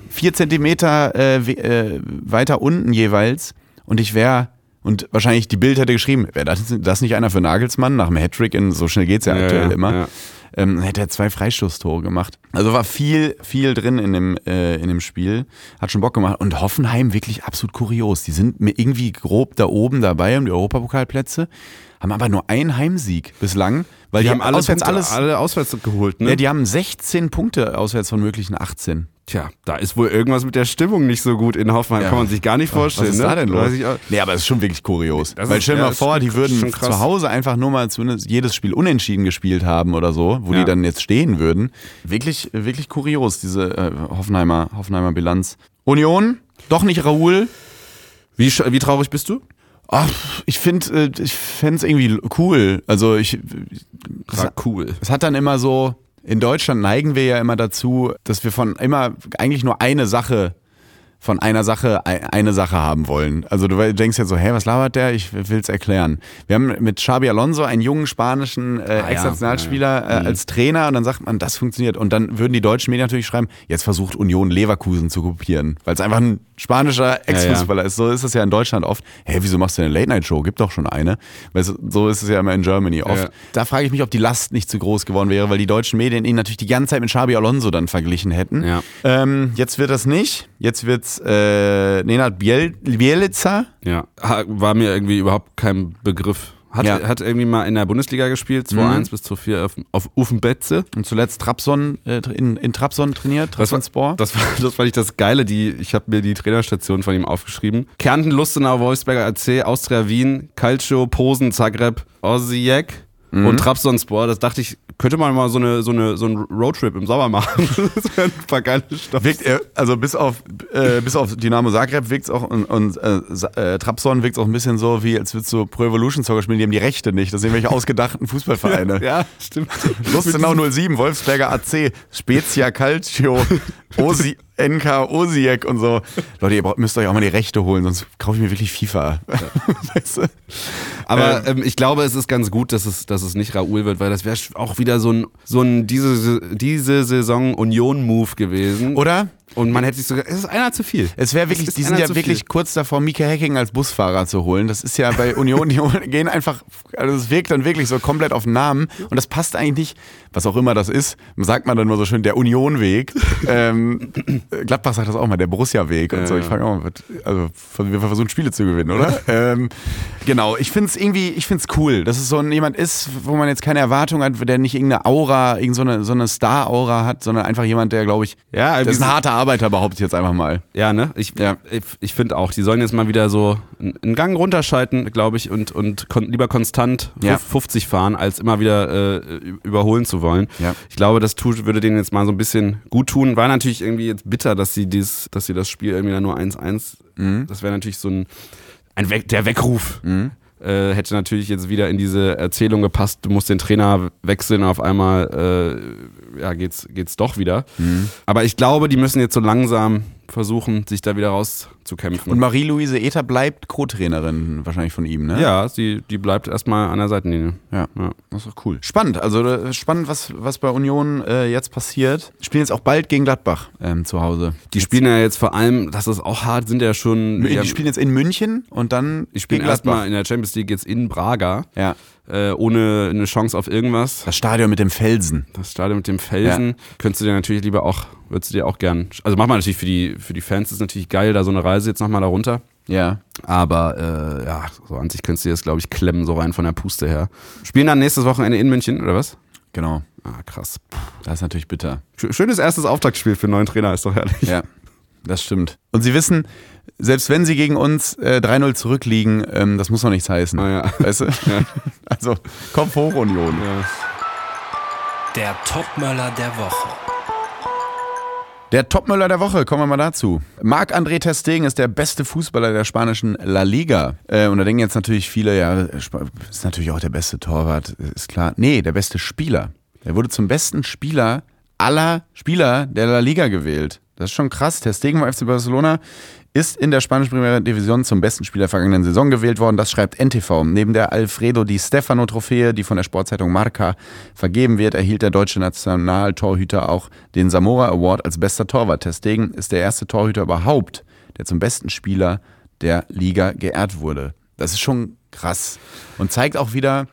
vier Zentimeter äh, äh, weiter unten jeweils und ich wäre und wahrscheinlich die Bild hätte geschrieben, wäre das, das nicht einer für Nagelsmann nach dem Hattrick in so schnell geht's ja, Ja, aktuell ja, immer. ja. Ähm, hätte er zwei Freistoßtore gemacht. Also war viel, viel drin in dem, äh, in dem Spiel. Hat schon Bock gemacht. Und Hoffenheim wirklich absolut kurios. Die sind mir irgendwie grob da oben dabei um die Europapokalplätze, haben aber nur einen Heimsieg bislang, weil die, Die haben alle, auswärts Punkte, alles. alle auswärts geholt, ne? Ja, die haben 16 Punkte auswärts von möglichen 18. Tja, da ist wohl irgendwas mit der Stimmung nicht so gut in Hoffenheim. Ja. Kann man sich gar nicht vorstellen. Was ist ne? da denn los? Nee, aber es ist schon wirklich kurios. Das Weil ist- stell dir ja, mal vor, die würden zu Hause einfach nur mal zumindest jedes Spiel unentschieden gespielt haben oder so, wo Ja. die dann jetzt stehen würden. Wirklich, wirklich kurios, diese äh, Hoffenheimer, Hoffenheimer Bilanz. Union, doch nicht Raoul. Wie, wie traurig bist du? Ach, ich finde, äh, ich fände es irgendwie cool. Also ich, War cool. es hat dann immer so, in Deutschland neigen wir ja immer dazu, dass wir von immer eigentlich nur eine Sache, von einer Sache ei- eine Sache haben wollen. Also du denkst ja so, hä, was labert der? Ich will's erklären. Wir haben mit Xabi Alonso einen jungen spanischen äh, ja, Ex-Nationalspieler äh, als Trainer und dann sagt man, das funktioniert. Und dann würden die deutschen Medien natürlich schreiben, jetzt versucht Union Leverkusen zu kopieren, weil es einfach ein spanischer Ex-Fußballer ist. So ist es ja in Deutschland oft. Hey, wieso machst du eine Late-Night-Show? Gibt doch schon eine. Weil so- so ist es ja immer in Germany oft. Ja. Da frage ich mich, ob die Last nicht zu groß geworden wäre, weil die deutschen Medien ihn natürlich die ganze Zeit mit Xabi Alonso dann verglichen hätten. Ja. Ähm, jetzt wird das nicht. Jetzt wird's äh, Nenad Biel Bielica. Ja, war mir irgendwie überhaupt kein Begriff. Hat, Ja. Mhm. hat irgendwie mal in der Bundesliga gespielt, 2-1 bis 2-4 auf, auf Ufenbetze. Und zuletzt Trabzon, äh, in, in Trabzon trainiert, Das war, Trabzonspor. das, war, das fand ich das Geile, die, ich habe mir die Trainerstation von ihm aufgeschrieben. Kärnten, Lustenau, Wolfsberger AC, Austria Wien, Calcio, Posen, Zagreb, Osijek Mhm. und Trabzonspor. Das dachte ich, könnte man mal so, eine, so, eine, so einen Roadtrip im Sommer machen. <laughs> das wäre ein paar geile Stoff. Wirkt er, also bis auf, äh, bis auf Dynamo Zagreb wirkt es auch und, und äh, äh, Trabzon wirkt auch ein bisschen so, wie als würdest du Pro Evolution Soccer spielen, die haben die Rechte nicht. Das sind irgendwelche ausgedachten Fußballvereine. <laughs> Ja, stimmt. Lustenau 07, Wolfsberger AC, Spezia Calcio, <laughs> Osi, NK Osijek und so. Leute, ihr müsst euch auch mal die Rechte holen, sonst kaufe ich mir wirklich FIFA. <laughs> weißt du? Aber ähm, ich glaube, es ist ganz gut, dass es, dass es nicht Raoul wird, weil das wäre auch wieder so ein, so ein diese, diese Saison Union-Move gewesen. Oder? Und man hätte sich sogar, es ist einer zu viel. Es wäre wirklich, Es die sind ja wirklich viel. kurz davor, Mika Hacking als Busfahrer zu holen. Das ist ja bei Union, die gehen einfach, also es wirkt dann wirklich so komplett auf den Namen und das passt eigentlich nicht, was auch immer das ist, sagt man dann nur so schön, der Unionweg. <laughs> ähm, Gladbach sagt das auch mal, der Borussia-Weg und so. Ja. Ich frage auch mal, also wir versuchen Spiele zu gewinnen, oder? ähm, genau, ich finde es irgendwie, ich finde es cool, dass es so ein, jemand ist, wo man jetzt keine Erwartung hat, der nicht irgendeine Aura, irgendeine so eine, so eine Star-Aura hat, sondern einfach jemand, der, glaube ich, Ja, das ist ein harter Arbeiter, behaupte ich jetzt einfach mal. Ja, ne? Ich, Ja. ich, ich finde auch, die sollen jetzt mal wieder so einen Gang runterschalten, glaube ich, und, und kon lieber konstant Ja. 50 fahren, als immer wieder äh, überholen zu wollen. Ja. Ich glaube, das tut, würde denen jetzt mal so ein bisschen gut tun. War natürlich irgendwie jetzt bitter, dass sie dies, dass sie das Spiel irgendwie dann nur 1-1, Mhm. das wäre natürlich so ein, ein Weg, der Weckruf. Äh, hätte natürlich jetzt wieder in diese Erzählung gepasst, du musst den Trainer wechseln auf einmal äh, ja, geht's, geht's doch wieder. Mhm. Aber ich glaube, die müssen jetzt so langsam versuchen, sich da wieder rauszukämpfen. Und Marie-Louise Ether bleibt Co-Trainerin wahrscheinlich von ihm, ne? ja, sie, die bleibt erstmal an der Seitenlinie. Ja. Ja. Das ist doch cool. Spannend, also äh, spannend, was, was bei Union äh, jetzt passiert. Spielen jetzt auch bald gegen Gladbach ähm, zu Hause. Die spielen ja jetzt vor allem, das ist auch hart, sind ja schon. Die ja, spielen jetzt in München und dann die spielen erstmal in der Champions League jetzt in Braga, Ja. Äh, ohne eine Chance auf irgendwas. Das Stadion mit dem Felsen. Das Stadion mit dem Felsen. Könntest du dir natürlich lieber auch, würdest du dir auch gern. Also mach mal natürlich für die, für die Fans ist natürlich geil, da so eine Reise jetzt nochmal da runter. Ja. Aber äh, ja, so an sich könntest du dir das, glaube ich, klemmen, so rein von der Puste her. Spielen dann nächstes Wochenende in München, oder was? Genau. Ah, krass. Das ist natürlich bitter. Sch- Schönes erstes Auftaktspiel für einen neuen Trainer, ist doch herrlich. Ja. Das stimmt. Und Sie wissen, selbst wenn Sie gegen uns äh, 3-0 zurückliegen, ähm, das muss noch nichts heißen. Ah, ja. Weißt du? <laughs> Also, Kopf hoch, Union. Der Topmöller der Woche. Der Topmöller der Woche, kommen wir mal dazu. Marc-André Ter Stegen ist der beste Fußballer der spanischen La Liga. Äh, und da denken jetzt natürlich viele, ja, ist natürlich auch der beste Torwart, ist klar. Nee, der beste Spieler. Er wurde zum besten Spieler aller Spieler der La Liga gewählt. Das ist schon krass. Ter Stegen vom FC Barcelona ist in der spanischen Primera Division zum besten Spieler der vergangenen Saison gewählt worden. Das schreibt NTV. Neben der Alfredo Di Stefano Trophäe, die von der Sportzeitung Marca vergeben wird, erhielt der deutsche Nationaltorhüter auch den Zamora Award als bester Torwart. Ter Stegen ist der erste Torhüter überhaupt, der zum besten Spieler der Liga geehrt wurde. Das ist schon krass und zeigt auch wieder,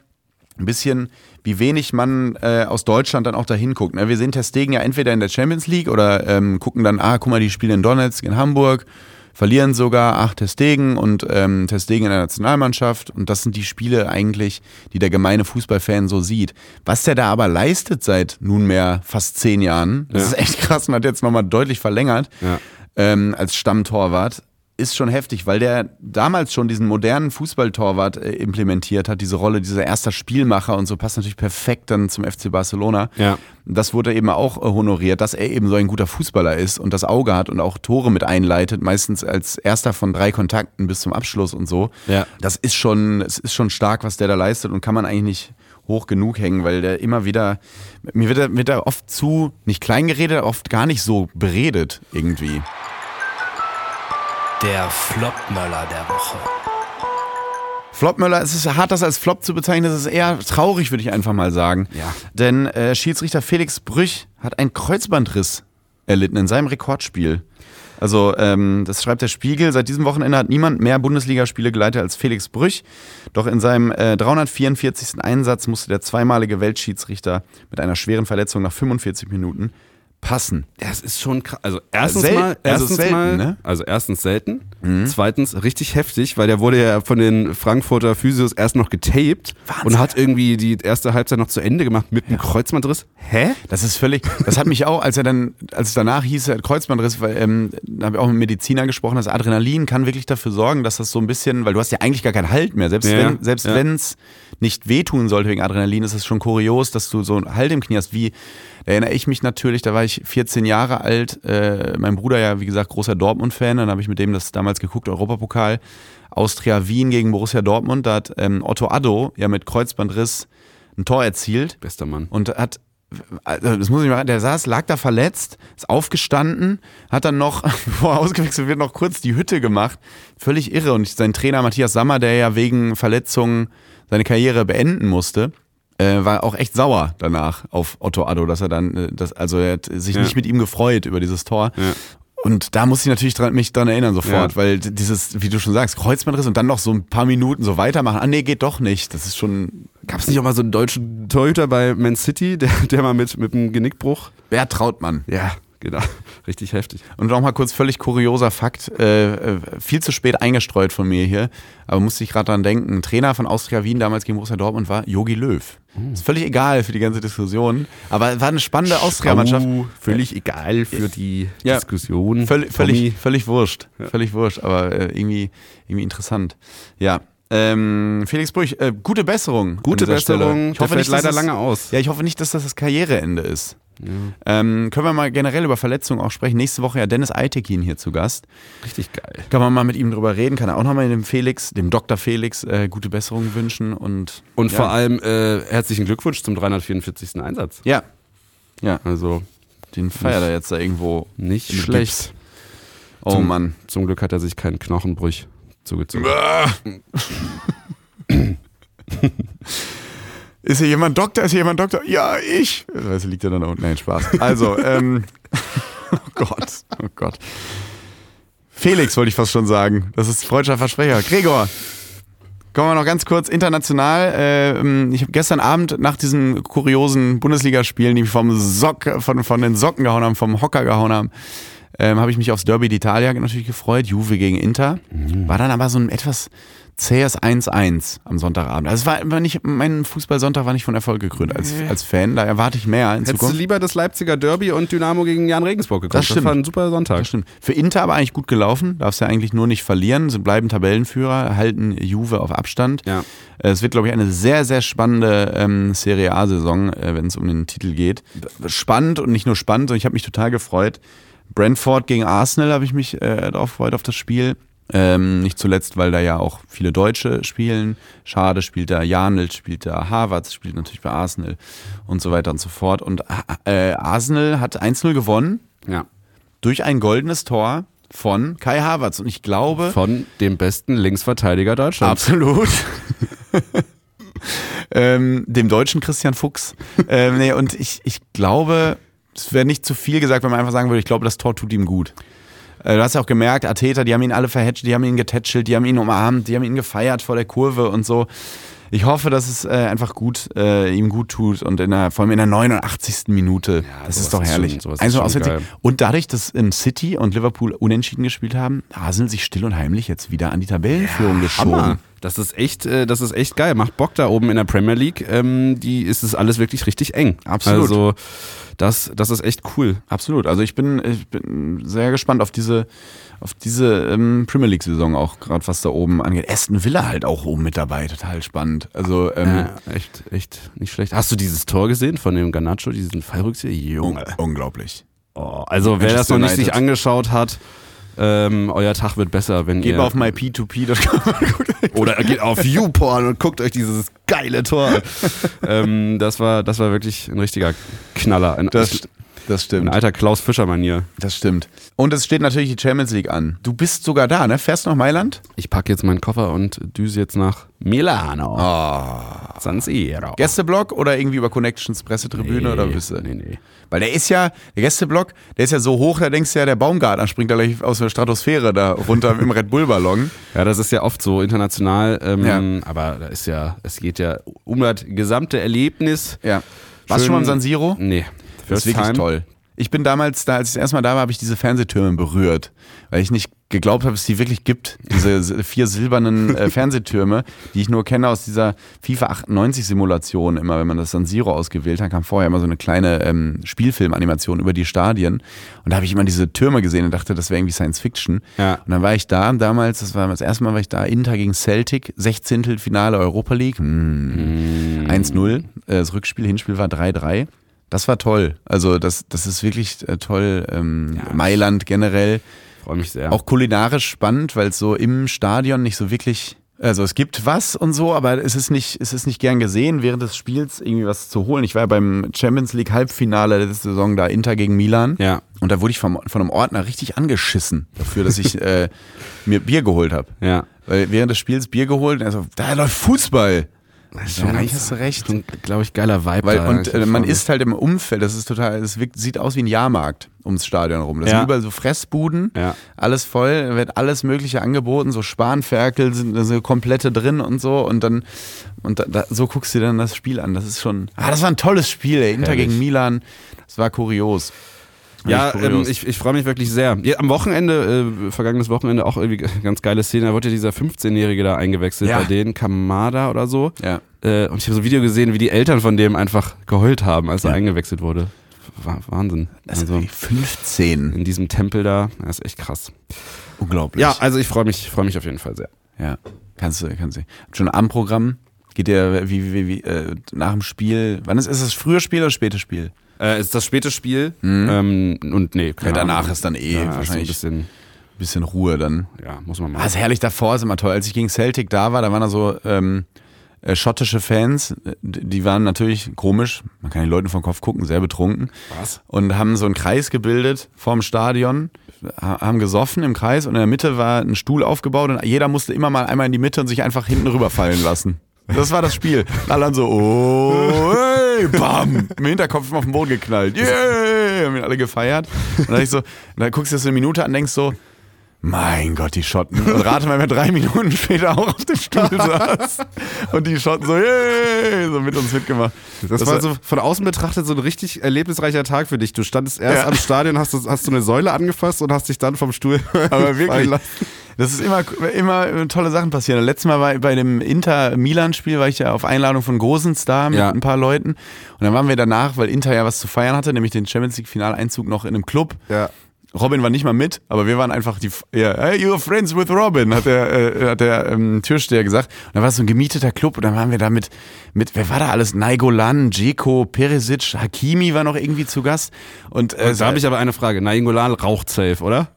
ein bisschen, wie wenig man äh, aus Deutschland dann auch dahin guckt. Ne? Wir sehen Ter Stegen ja entweder in der Champions League oder ähm, gucken dann, ah, guck mal, die spielen in Donetsk, in Hamburg, verlieren sogar, ach, Ter Stegen und ähm, Ter Stegen in der Nationalmannschaft. Und das sind die Spiele eigentlich, die der gemeine Fußballfan so sieht. Was der da aber leistet seit nunmehr fast zehn Jahren, das Ja. ist echt krass und hat jetzt nochmal deutlich verlängert Ja. ähm, als Stammtorwart, ist schon heftig, weil der damals schon diesen modernen Fußballtorwart äh, implementiert hat, diese Rolle, dieser erster Spielmacher und so passt natürlich perfekt dann zum FC Barcelona. Ja. Das wurde eben auch äh, honoriert, dass er eben so ein guter Fußballer ist und das Auge hat und auch Tore mit einleitet, meistens als erster von drei Kontakten bis zum Abschluss und so. Ja. Das ist schon, es ist schon stark, was der da leistet und kann man eigentlich nicht hoch genug hängen, weil der immer wieder, mir wird er, wird er oft zu, nicht klein geredet, oft gar nicht so beredet irgendwie. Der Flopmöller der Woche. Flopmöller, es ist hart, das als Flop zu bezeichnen, das ist eher traurig, würde ich einfach mal sagen. Ja. Denn äh, Schiedsrichter Felix Brüch hat einen Kreuzbandriss erlitten in seinem Rekordspiel. Also ähm, das schreibt der Spiegel. Seit diesem Wochenende hat niemand mehr Bundesligaspiele geleitet als Felix Brüch. Doch in seinem äh, 344. Einsatz musste der zweimalige Weltschiedsrichter mit einer schweren Verletzung nach 45 Minuten passen. Das ist schon krass. Also erstens Sel- mal, also erstens selten, mal, ne? also erstens selten, zweitens richtig heftig, weil der wurde ja von den Frankfurter Physios erst noch getaped und hat irgendwie die erste Halbzeit noch zu Ende gemacht mit einem Kreuzbandriss. Hä? Das ist völlig, das hat mich auch, als er dann, als es danach hieß, er hat Kreuzbandriss, weil, ähm, da habe ich auch mit Mediziner gesprochen, das Adrenalin kann wirklich dafür sorgen, dass das so ein bisschen, weil du hast ja eigentlich gar keinen Halt mehr, selbst Ja, wenn, selbst ja. wenn es nicht wehtun sollte wegen Adrenalin, ist es schon kurios, dass du so einen Halt im Knie hast, wie, da erinnere ich mich natürlich, da war ich 14 Jahre alt, äh, mein Bruder ja, wie gesagt, großer Dortmund-Fan, dann habe ich mit dem das damals geguckt, Europapokal, Austria Wien gegen Borussia Dortmund, da hat ähm, Otto Addo ja mit Kreuzbandriss ein Tor erzielt Bester Mann. und hat also das muss ich mal, der saß, lag da verletzt, ist aufgestanden, hat dann noch, <laughs> bevor er ausgewechselt wird, noch kurz die Hütte gemacht. Völlig irre. Und sein Trainer Matthias Sammer, der ja wegen Verletzungen seine Karriere beenden musste, äh, war auch echt sauer danach auf Otto Addo, dass er dann, äh, das, also er hat sich Ja. nicht mit ihm gefreut über dieses Tor. Ja. Und da muss ich natürlich dran, mich dran erinnern sofort, Ja. weil dieses, wie du schon sagst, Kreuzbandriss und dann noch so ein paar Minuten so weitermachen. Ah nee, geht doch nicht. Das ist schon, Gab es nicht auch mal so einen deutschen Torhüter bei Man City, der, der mal mit, mit einem Genickbruch? wer traut man? Ja, genau. <laughs> Richtig heftig. Und noch mal kurz völlig kurioser Fakt, äh, äh, viel zu spät eingestreut von mir hier, aber musste ich gerade dran denken, Trainer von Austria Wien damals gegen Borussia Dortmund war Jogi Löw. Ist völlig egal für die ganze Diskussion, aber war eine spannende Austria-Mannschaft. Völlig egal für die Ja. Diskussion. Völlig, Tommy. völlig, völlig wurscht. Völlig wurscht, aber äh, irgendwie, irgendwie interessant. Ja. Ähm, Felix Brüch, äh, gute Besserung. Gute dieser Stelle. Besserung. Ich hoffe nicht, leider lange aus. Ja, ich hoffe nicht, dass das das Karriereende ist. Ähm, können wir mal generell über Verletzungen auch sprechen. Nächste Woche ja Dennis Eitekin hier zu Gast. Richtig geil. Kann man mal mit ihm drüber reden, kann er auch nochmal dem Felix, dem Dr. Felix, äh, gute Besserung wünschen und. Und ja. vor allem äh, herzlichen Glückwunsch zum 344. Einsatz. Ja. Ja, Also den feiert er jetzt da irgendwo. nicht schlecht. Gips. Oh Zum- Mann. Zum Glück hat er sich keinen Knochenbruch zugezogen. <laughs> <laughs> Ist hier jemand Doktor? Ist hier jemand Doktor? Ja, ich. Weißt du, liegt er dann da unten? Nein, Spaß. Also, <laughs> ähm. oh Gott, oh Gott. Felix wollte ich fast schon sagen. Das ist freudscher Versprecher. Gregor. Kommen wir noch ganz kurz international. Ähm, ich habe gestern Abend nach diesen kuriosen Bundesligaspielen, die mich vom Sock, von, von den Socken gehauen haben, vom Hocker gehauen haben, ähm, habe ich mich aufs Derby d'Italia natürlich gefreut. Juve gegen Inter. War dann aber so ein etwas zähes 1-1 am Sonntagabend. Also es war immer nicht, mein Fußballsonntag war nicht von Erfolg gekrönt als, als Fan. Da erwarte ich mehr in Hättest du Zukunft. lieber das Leipziger Derby und Dynamo gegen Jan Regensburg geguckt? Das stimmt. war ein super Sonntag. Das stimmt. Für Inter aber eigentlich gut gelaufen. Darfst ja eigentlich nur nicht verlieren. Sie bleiben Tabellenführer, halten Juve auf Abstand. Ja. Es wird, glaube ich, eine sehr, sehr spannende ähm, Serie A-Saison, äh, wenn es um den Titel geht. Spannend und nicht nur spannend, sondern ich habe mich total gefreut. Brentford gegen Arsenal habe ich mich äh, darauf gefreut, auf das Spiel. Ähm, nicht zuletzt, weil da ja auch viele Deutsche spielen. Schade spielt da Janel, spielt da Havertz, spielt natürlich bei Arsenal und so weiter und so fort. Und äh, Arsenal hat 1-0 gewonnen Ja. durch ein goldenes Tor von Kai Havertz. Und ich glaube, Von dem besten Linksverteidiger Deutschlands. absolut. <laughs> ähm, dem deutschen Christian Fuchs. ähm, nee, und ich, ich glaube, es wäre nicht zu viel gesagt, wenn man einfach sagen würde, ich glaube, das Tor tut ihm gut. Äh, Du hast ja auch gemerkt, Ateta, die haben ihn alle verhetscht, die haben ihn getätschelt, die haben ihn umarmt, die haben ihn gefeiert vor der Kurve und so. Ich hoffe, dass es äh, einfach gut, äh, ihm gut tut und in der, vor allem in der 89. Minute. das sowas ist doch ist herrlich. sowas ist Also schon auswärts- geil. und dadurch, dass in City und Liverpool unentschieden gespielt haben, Arsenal sich still und heimlich jetzt wieder an die Tabellenführung geschoben. Hammer. Das ist echt, äh, das ist echt geil. Macht Bock da oben in der Premier League. Ähm, die ist es alles wirklich richtig eng. Absolut. Also das, das ist echt cool. Absolut. Also ich bin, ich bin sehr gespannt auf diese, auf diese ähm, Premier League-Saison auch, gerade was da oben angeht. Aston Villa halt auch oben mit dabei, total spannend. Also ähm, Ja, echt, echt nicht schlecht. Hast du dieses Tor gesehen von dem Garnacho, diesen Fallrückzieher? Junge. unglaublich. Oh, also wer das noch nicht sich angeschaut hat, ähm, euer Tag wird besser, wenn Geht ihr mal auf myp2p.com. <laughs> oder geht auf YouPorn und guckt euch dieses geile Tor an. <laughs> ähm, das war, das war wirklich ein richtiger Knaller. Ein, Das, Das stimmt. alter Klaus Fischer-Manier. Das stimmt. Und es steht natürlich die Champions League an. Du bist sogar da, ne? Fährst nach Mailand? Ich packe jetzt meinen Koffer und düse jetzt nach Milano. Oh. San Siro. Gästeblock oder irgendwie über Connections Pressetribüne Nee, oder du? nee, nee. Weil der ist ja, der Gästeblock, der ist ja so hoch, da denkst du ja, der Baumgartner springt da gleich aus der Stratosphäre da runter im Red Bull Ballon. <laughs> Ja, das ist ja oft so international, ähm, Ja. aber da ist ja, es geht ja um das gesamte Erlebnis. Ja. Warst du schon mal im San Siro? Nee. Das ist wirklich time. toll. Ich bin damals, da als ich das erste Mal da war, habe ich diese Fernsehtürme berührt, weil ich nicht geglaubt habe, dass es die wirklich gibt. Diese <laughs> vier silbernen äh, Fernsehtürme, die ich nur kenne aus dieser FIFA 98 Simulation. Immer, wenn man das San Siro ausgewählt hat, kam vorher immer so eine kleine ähm, Spielfilmanimation über die Stadien. Und da habe ich immer diese Türme gesehen und dachte, das wäre irgendwie Science Fiction. Ja. Und dann war ich da damals, das war das erste Mal war ich da, Inter gegen Celtic, 16. Finale Europa League. Hm. 1-0. Äh, Das Rückspiel, Hinspiel war 3-3. Das war toll. Also das, das ist wirklich äh, toll. Ähm, Mailand generell. Freue mich sehr. Auch kulinarisch spannend, weil es so im Stadion nicht so wirklich. Also es gibt was und so, aber es ist nicht, es ist nicht gern gesehen, während des Spiels irgendwie was zu holen. Ich war ja beim Champions League Halbfinale der Saison da Inter gegen Milan. Ja. Und da wurde ich vom, von einem Ordner richtig angeschissen dafür, dass ich <laughs> äh, mir Bier geholt habe. ja. Weil während des Spiels Bier geholt und er so, da läuft Fußball. Ja, eigentlich hast du recht. Schon, glaube ich, geiler Vibe. Weil, und äh, man ist halt im Umfeld, das ist total, es sieht aus wie ein Jahrmarkt ums Stadion rum. Das Ja. sind überall so Fressbuden, Ja. alles voll, da wird alles Mögliche angeboten, so Spanferkel sind so komplette drin und so und dann, und da, da, so guckst du dir dann das Spiel an. Das ist schon, ah, das war ein tolles Spiel, ey. Inter Herrlich. gegen Milan, das war kurios. Ja, ähm, ich, ich freue mich wirklich sehr. Ja, am Wochenende, äh, vergangenes Wochenende, auch irgendwie ganz geile Szene. Da wurde ja dieser 15-Jährige da eingewechselt Ja. bei denen, Kamada oder so. ja. Äh, und ich habe so ein Video gesehen, wie die Eltern von dem einfach geheult haben, als er Ja. eingewechselt wurde. Wa- Wahnsinn. Das Also wirklich 15. in diesem Tempel da, das ist echt krass. Unglaublich. Ja, also ich freue mich, freue mich auf jeden Fall sehr. Ja, kannst du, kannst du. Habt schon Abendprogramm? Geht der wie, wie, wie äh, nach dem Spiel? Wann ist, ist es früher Spiel oder spätes Spiel? Äh, ist das späte Spiel ähm, und nee, Mhm. Ja, danach Ahnung. ist dann eh Ja, so ein wahrscheinlich bisschen, bisschen Ruhe dann. ja, muss man Ah, mal. ist herrlich davor, ist immer toll. Als ich gegen Celtic da war, da waren da so ähm, äh, schottische Fans, die waren natürlich komisch, man kann den Leuten vom Kopf gucken, sehr betrunken. Was? Und haben so einen Kreis gebildet vorm Stadion, ha- haben gesoffen im Kreis und in der Mitte war ein Stuhl aufgebaut und jeder musste immer mal einmal in die Mitte und sich einfach hinten rüberfallen lassen. Das war das Spiel. Alle dann so, oh, hey, bam, im Hinterkopf auf den Boden geknallt. Yeah, haben ihn alle gefeiert. Und dann, ich so, dann guckst du so eine Minute an und denkst so, mein Gott, die Schotten. Und rate mal, wer drei Minuten später auch auf dem Stuhl saß. Und die Schotten so, yeah, so mit uns mitgemacht. Das, war so von außen betrachtet so ein richtig erlebnisreicher Tag für dich. Du standest erst Ja. am Stadion, hast, du- hast du eine Säule angefasst und hast dich dann vom Stuhl Aber wirklich. Das ist immer, immer tolle Sachen passieren. Letztes Mal war bei dem Inter-Milan-Spiel, war ich ja auf Einladung von Gosens da mit Ja. ein paar Leuten. Und dann waren wir danach, weil Inter ja was zu feiern hatte, nämlich den Champions League-Finaleinzug noch in einem Club. Ja. Robin war nicht mal mit, aber wir waren einfach die, ja, hey, you're friends with Robin, hat der, äh, hat der ähm, Türsteher gesagt. Und dann war es so ein gemieteter Club und dann waren wir da mit, mit wer war da alles? Naigolan, Dzeko, Perisic, Hakimi war noch irgendwie zu Gast. Und, äh, Da habe ich aber eine Frage. Nainggolan raucht safe, oder?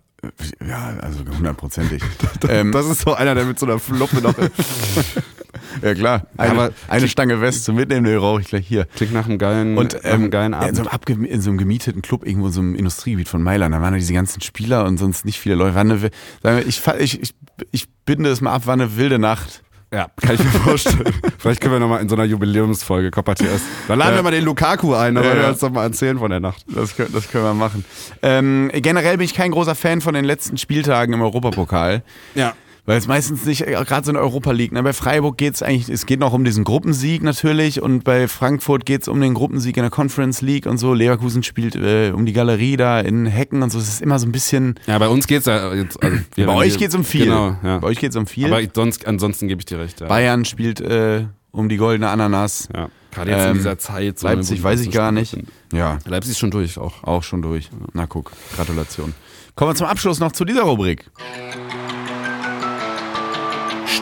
Ja, also hundertprozentig. <laughs> ähm, Das ist so einer, der mit so einer Fluppe noch. <laughs> ja klar, eine, Aber- eine Stange West zum Mitnehmen, den rauche ich gleich hier. Klingt nach einem geilen, Und nach einem ähm, geilen ja, in, Abend. so einem in so einem gemieteten Club irgendwo in so einem Industriegebiet von Mailand, da waren da diese ganzen Spieler und sonst nicht viele Leute. War eine, wi- sagen wir, ich, ich, ich, ich binde es mal ab, war eine wilde Nacht. Ja, kann ich mir <laughs> vorstellen. Vielleicht können wir nochmal in so einer Jubiläumsfolge Copper TS. Dann laden Ja. wir mal den Lukaku ein, dann Ja, ja. uns doch mal erzählen von der Nacht. Das können, das können wir machen. Ähm, generell bin ich kein großer Fan von den letzten Spieltagen im Europapokal. Ja. Weil es meistens nicht, äh, gerade so in Europa League, ne? bei Freiburg geht es eigentlich, es geht noch um diesen Gruppensieg natürlich und bei Frankfurt geht es um den Gruppensieg in der Conference League und so. Leverkusen spielt äh, um die Galerie da in Hecken und so. Es ist immer so ein bisschen. Ja, bei uns geht's ja jetzt. Also bei euch geht es um viel. Genau, ja. Bei euch geht es um viel. Aber sonst, ansonsten gebe ich dir recht. Ja. Bayern spielt äh, um die goldene Ananas. ja. Gerade jetzt in Ähm, dieser Zeit. So Leipzig weiß ich gar nicht. Ja, Leipzig ist schon durch auch. auch schon durch. Na guck, Gratulation. Kommen wir zum Abschluss noch zu dieser Rubrik.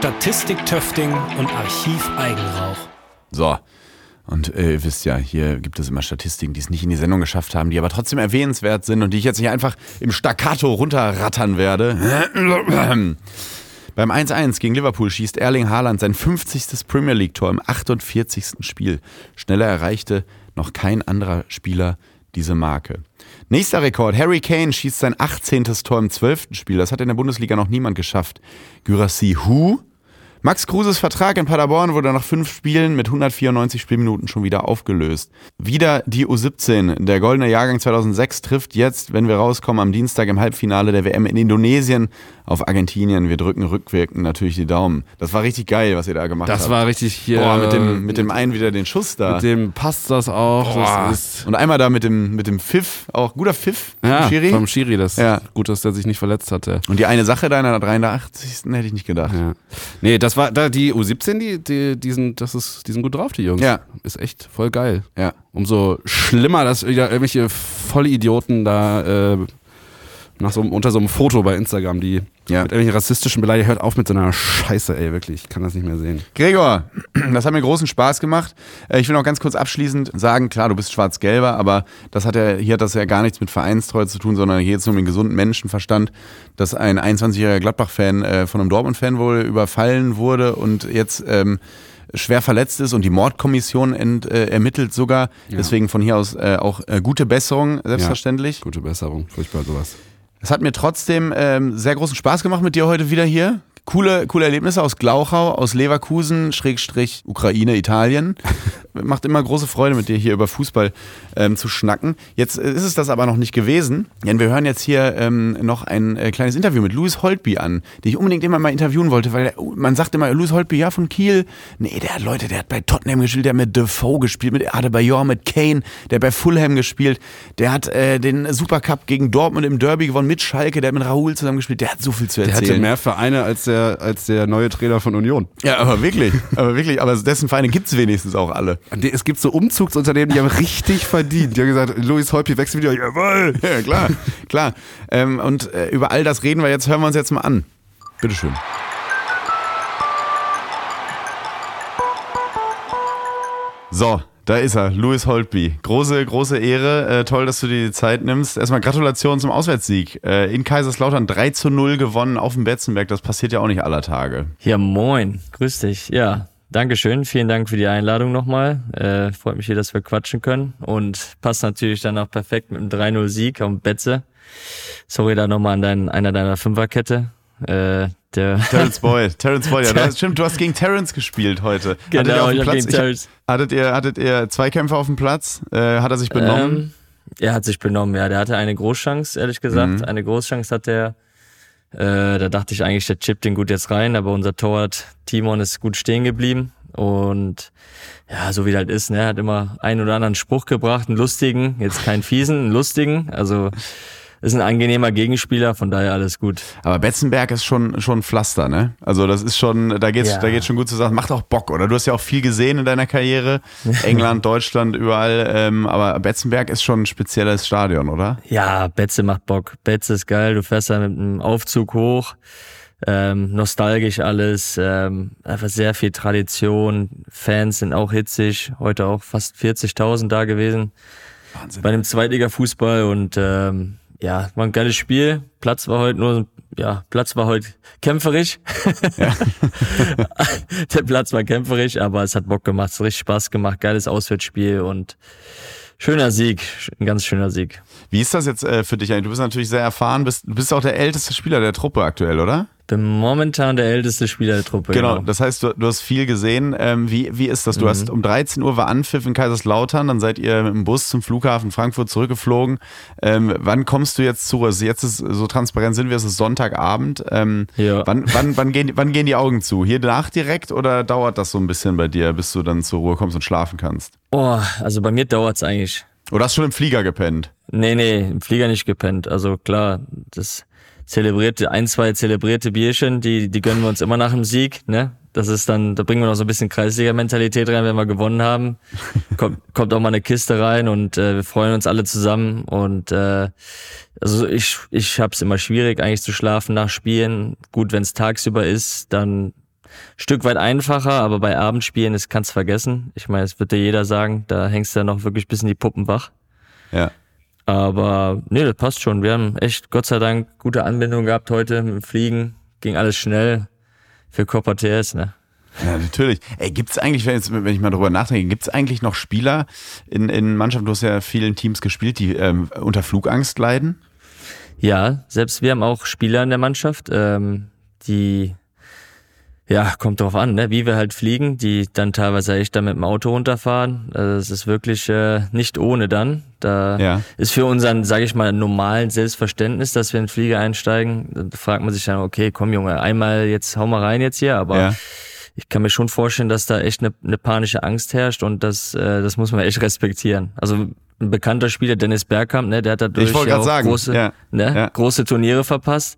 Statistik Töfting und Archiv Eigenrauch. So. Und äh, ihr wisst ja, hier gibt es immer Statistiken, die es nicht in die Sendung geschafft haben, die aber trotzdem erwähnenswert sind und die ich jetzt hier einfach im Staccato runterrattern werde. <clears throat> Beim 1-1 gegen Liverpool schießt Erling Haaland sein 50. Premier League-Tor im 48. Spiel. Schneller erreichte noch kein anderer Spieler diese Marke. Nächster Rekord. Harry Kane schießt sein 18. Tor im 12. Spiel. Das hat in der Bundesliga noch niemand geschafft. Gyrassi Hu Max Kruses Vertrag in Paderborn wurde nach fünf Spielen mit 194 Spielminuten schon wieder aufgelöst. Wieder die U17. Der goldene Jahrgang 2006 trifft jetzt, wenn wir rauskommen, am Dienstag im Halbfinale der WM in Indonesien auf Argentinien. Wir drücken rückwirkend natürlich die Daumen. Das war richtig geil, was ihr da gemacht Das habt. war richtig hier. Boah, mit dem, mit dem einen wieder den Schuss da. Mit dem passt das auch. Das Und einmal da mit dem, mit dem Pfiff, auch guter Pfiff, ja, Schiri. vom Schiri. Das Ja. gut, dass der sich nicht verletzt hatte. Und die eine Sache da in der 83. hätte ich nicht gedacht. Ja. Nee, das war da die U17, die, die, die, sind, das ist, die sind gut drauf, die Jungs. Ja. Ist echt voll geil. Ja. Umso schlimmer, dass wieder irgendwelche Vollidioten da äh, nach so, einem- unter so einem Foto bei Instagram, die Ja. mit irgendwelchen rassistischen Beleidigungen, hört auf mit so einer Scheiße, ey, wirklich. Ich kann das nicht mehr sehen. Gregor, <clears throat> das hat mir großen Spaß gemacht. Äh, Ich will noch ganz kurz abschließend sagen, klar, du bist schwarz-gelber, aber das hat ja, hier hat das ja gar nichts mit Vereinstreue zu tun, sondern hier jetzt nur um den gesunden Menschenverstand, dass ein 21-jähriger Gladbach-Fan äh, von einem Dortmund-Fan wohl überfallen wurde und jetzt ähm, schwer verletzt ist und die Mordkommission ent, äh, ermittelt sogar. Deswegen von hier aus äh, auch äh, gute Besserung, selbstverständlich. Gute Besserung, furchtbar sowas. Es hat mir trotzdem ähm, sehr großen Spaß gemacht mit dir heute wieder hier. Coole, coole Erlebnisse aus Glauchau, aus Leverkusen, Schrägstrich Ukraine, Italien. <laughs> Macht immer große Freude mit dir hier über Fußball ähm, zu schnacken. Jetzt äh, ist es das aber noch nicht gewesen, denn wir hören jetzt hier ähm, noch ein äh, kleines Interview mit Louis Holtby an, den ich unbedingt immer mal interviewen wollte, weil der, man sagt immer, Louis Holtby, ja, von Kiel. Nee, der hat Leute, der hat bei Tottenham gespielt, der hat mit Defoe gespielt, mit Adebayor, mit Kane, der hat bei Fulham gespielt, der hat äh, den Supercup gegen Dortmund im Derby gewonnen mit Schalke, der hat mit Raoul zusammen gespielt, der hat so viel zu Der erzählen. hatte mehr Vereine als der, als der neue Trainer von Union. Ja, aber wirklich, aber wirklich, aber dessen Vereine gibt's wenigstens auch alle. Es gibt so Umzugsunternehmen, die haben richtig verdient. Die haben gesagt, Louis Holpi wechselt wieder. Jawohl! Ja, klar, klar. Ähm, und äh, über all das reden wir jetzt, hören wir uns jetzt mal an. Bitteschön. So, da ist er, Louis Holtby. Große, große Ehre. Äh, toll, dass du dir die Zeit nimmst. Erstmal Gratulation zum Auswärtssieg. Äh, in Kaiserslautern 3 zu 0 gewonnen auf dem Betzenberg. Das passiert ja auch nicht aller Tage. Ja, moin. Grüß dich. Ja, Dankeschön. Vielen Dank für die Einladung nochmal. Äh, freut mich hier, dass wir quatschen können. Und passt natürlich dann auch perfekt mit einem 3-0-Sieg auf dem Betze. Sorry da nochmal an dein, einer deiner Fünferkette. Äh, der <laughs> Terence Boyd, Terence Boyd, ja, du hast, stimmt, du hast gegen Terence gespielt heute. hattet ihr Genau, ich Platz, gegen ich- Terence. hattet, ihr, hattet ihr Zweikämpfe auf dem Platz? Äh, hat er sich benommen? Ähm, er hat sich benommen, ja. Der hatte eine Großchance, ehrlich gesagt. Mhm. Eine Großchance hat er. Äh, da dachte ich eigentlich, der chippt den gut jetzt rein, aber unser Torwart Timon ist gut stehen geblieben. Und ja, so wie er halt ist, ne, er hat immer einen oder anderen Spruch gebracht, einen lustigen, jetzt keinen fiesen, einen lustigen. Also ist ein angenehmer Gegenspieler, von daher alles gut. Aber Betzenberg ist schon, schon Pflaster, ne? Also das ist schon, da geht's, Ja. da geht's schon gut zusammen. Macht auch Bock, oder? Du hast ja auch viel gesehen in deiner Karriere. <laughs> England, Deutschland, überall. Ähm, aber Betzenberg ist schon ein spezielles Stadion, oder? Ja, Betze macht Bock. Betze ist geil, du fährst da mit einem Aufzug hoch. Ähm, nostalgisch alles, ähm, einfach sehr viel Tradition. Fans sind auch hitzig. Heute auch fast 40.000 da gewesen Wahnsinn. bei dem Zweitliga-Fußball und ähm, ja, war ein geiles Spiel. Platz war heute nur, ja, Platz war heute kämpferisch. <laughs> Der Platz war kämpferisch, aber es hat Bock gemacht, es hat richtig Spaß gemacht, geiles Auswärtsspiel und schöner Sieg, ein ganz schöner Sieg. Wie ist das jetzt äh, für dich eigentlich? Du bist natürlich sehr erfahren, bist, du bist auch der älteste Spieler der Truppe aktuell, oder? Bin momentan der älteste Spieler der Truppe. Genau, das heißt, du, du hast viel gesehen. Ähm, wie, wie ist das? Du hast um 13 Uhr war Anpfiff in Kaiserslautern, dann seid ihr mit dem Bus zum Flughafen Frankfurt zurückgeflogen. Ähm, wann kommst du jetzt zur Ruhe? Jetzt ist so transparent sind wir, es ist Sonntagabend. Ähm, Ja. wann, wann, wann, gehen, wann gehen die Augen zu? Hier nach direkt oder dauert das so ein bisschen bei dir, bis du dann zur Ruhe kommst und schlafen kannst? Oh, also bei mir dauert's eigentlich. Oder hast du schon im Flieger gepennt? Nee, nee, im Flieger nicht gepennt. Also klar, das zelebrierte, ein, zwei zelebrierte Bierchen, die, die gönnen wir uns immer nach dem Sieg, ne? Das ist dann, da bringen wir noch so ein bisschen Kreisliga-Mentalität rein, wenn wir gewonnen haben. <laughs> Kommt, kommt auch mal eine Kiste rein und äh, wir freuen uns alle zusammen. Und äh, also ich, ich hab's immer schwierig, eigentlich zu schlafen nach Spielen. Gut, wenn es tagsüber ist, dann Stück weit einfacher, aber bei Abendspielen, das kannst vergessen. Ich meine, es wird dir jeder sagen, da hängst du ja noch wirklich bis in die Puppen wach. Ja. Aber nee, das passt schon. Wir haben echt, Gott sei Dank, gute Anbindung gehabt heute mit dem Fliegen. Ging alles schnell für Copa TS, ne? Ja, natürlich. Ey, gibt's eigentlich, wenn, jetzt, wenn ich mal drüber nachdenke, gibt's eigentlich noch Spieler in, in Mannschaften, du hast ja vielen Teams gespielt, die ähm, unter Flugangst leiden? Ja, selbst wir haben auch Spieler in der Mannschaft, ähm, die ja, kommt drauf an, ne? wie wir halt fliegen, die dann teilweise echt da mit dem Auto runterfahren. Also es ist wirklich äh, nicht ohne dann. Da Ja. ist für unseren, sage ich mal, normalen Selbstverständnis, dass wir in den Flieger einsteigen, da fragt man sich dann, okay, komm Junge, einmal jetzt hau mal rein jetzt hier, aber Ja. Ich kann mir schon vorstellen, dass da echt eine, eine panische Angst herrscht und das, äh, das muss man echt respektieren. Also ein bekannter Spieler, Dennis Bergkamp, ne, der hat dadurch ja auch sagen, große, ja, ne, ja. große Turniere verpasst.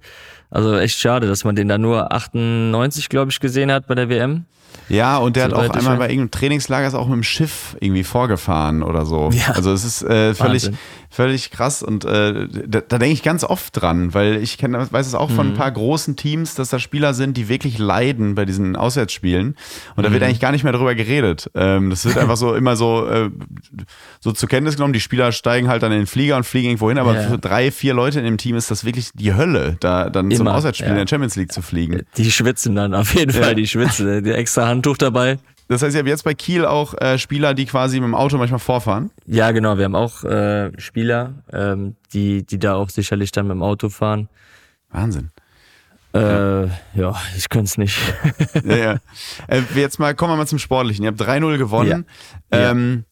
Also echt schade, dass man den da nur 98, glaube ich, gesehen hat bei der WM. Ja, und der hat Soweit auch einmal bei irgendeinem Trainingslager ist auch mit dem Schiff irgendwie vorgefahren oder so. Ja. Also es ist äh, völlig, Wahnsinn. Völlig krass und äh, da, da denke ich ganz oft dran, weil ich kenn, weiß es auch von Mhm. ein paar großen Teams, dass da Spieler sind, die wirklich leiden bei diesen Auswärtsspielen und da wird Mhm. eigentlich gar nicht mehr drüber geredet. Ähm, das wird einfach so immer so, äh, so zur Kenntnis genommen, die Spieler steigen halt dann in den Flieger und fliegen irgendwo hin, aber Ja. für drei, vier Leute in dem Team ist das wirklich die Hölle, da dann zum Immer, Auswärtsspiel in ja. der Champions League zu fliegen. Die schwitzen dann auf jeden Ja. Fall, die schwitzen. Die extra Handtuch dabei. Das heißt, ihr habt jetzt bei Kiel auch äh, Spieler, die quasi mit dem Auto manchmal vorfahren. Ja, genau. Wir haben auch äh, Spieler, ähm, die, die da auch sicherlich dann mit dem Auto fahren. Wahnsinn. Äh, ja, ich könnte es nicht. Ja, ja. <laughs> Äh, jetzt mal, kommen wir mal zum Sportlichen. Ihr habt 3-0 gewonnen. Ja. Ähm,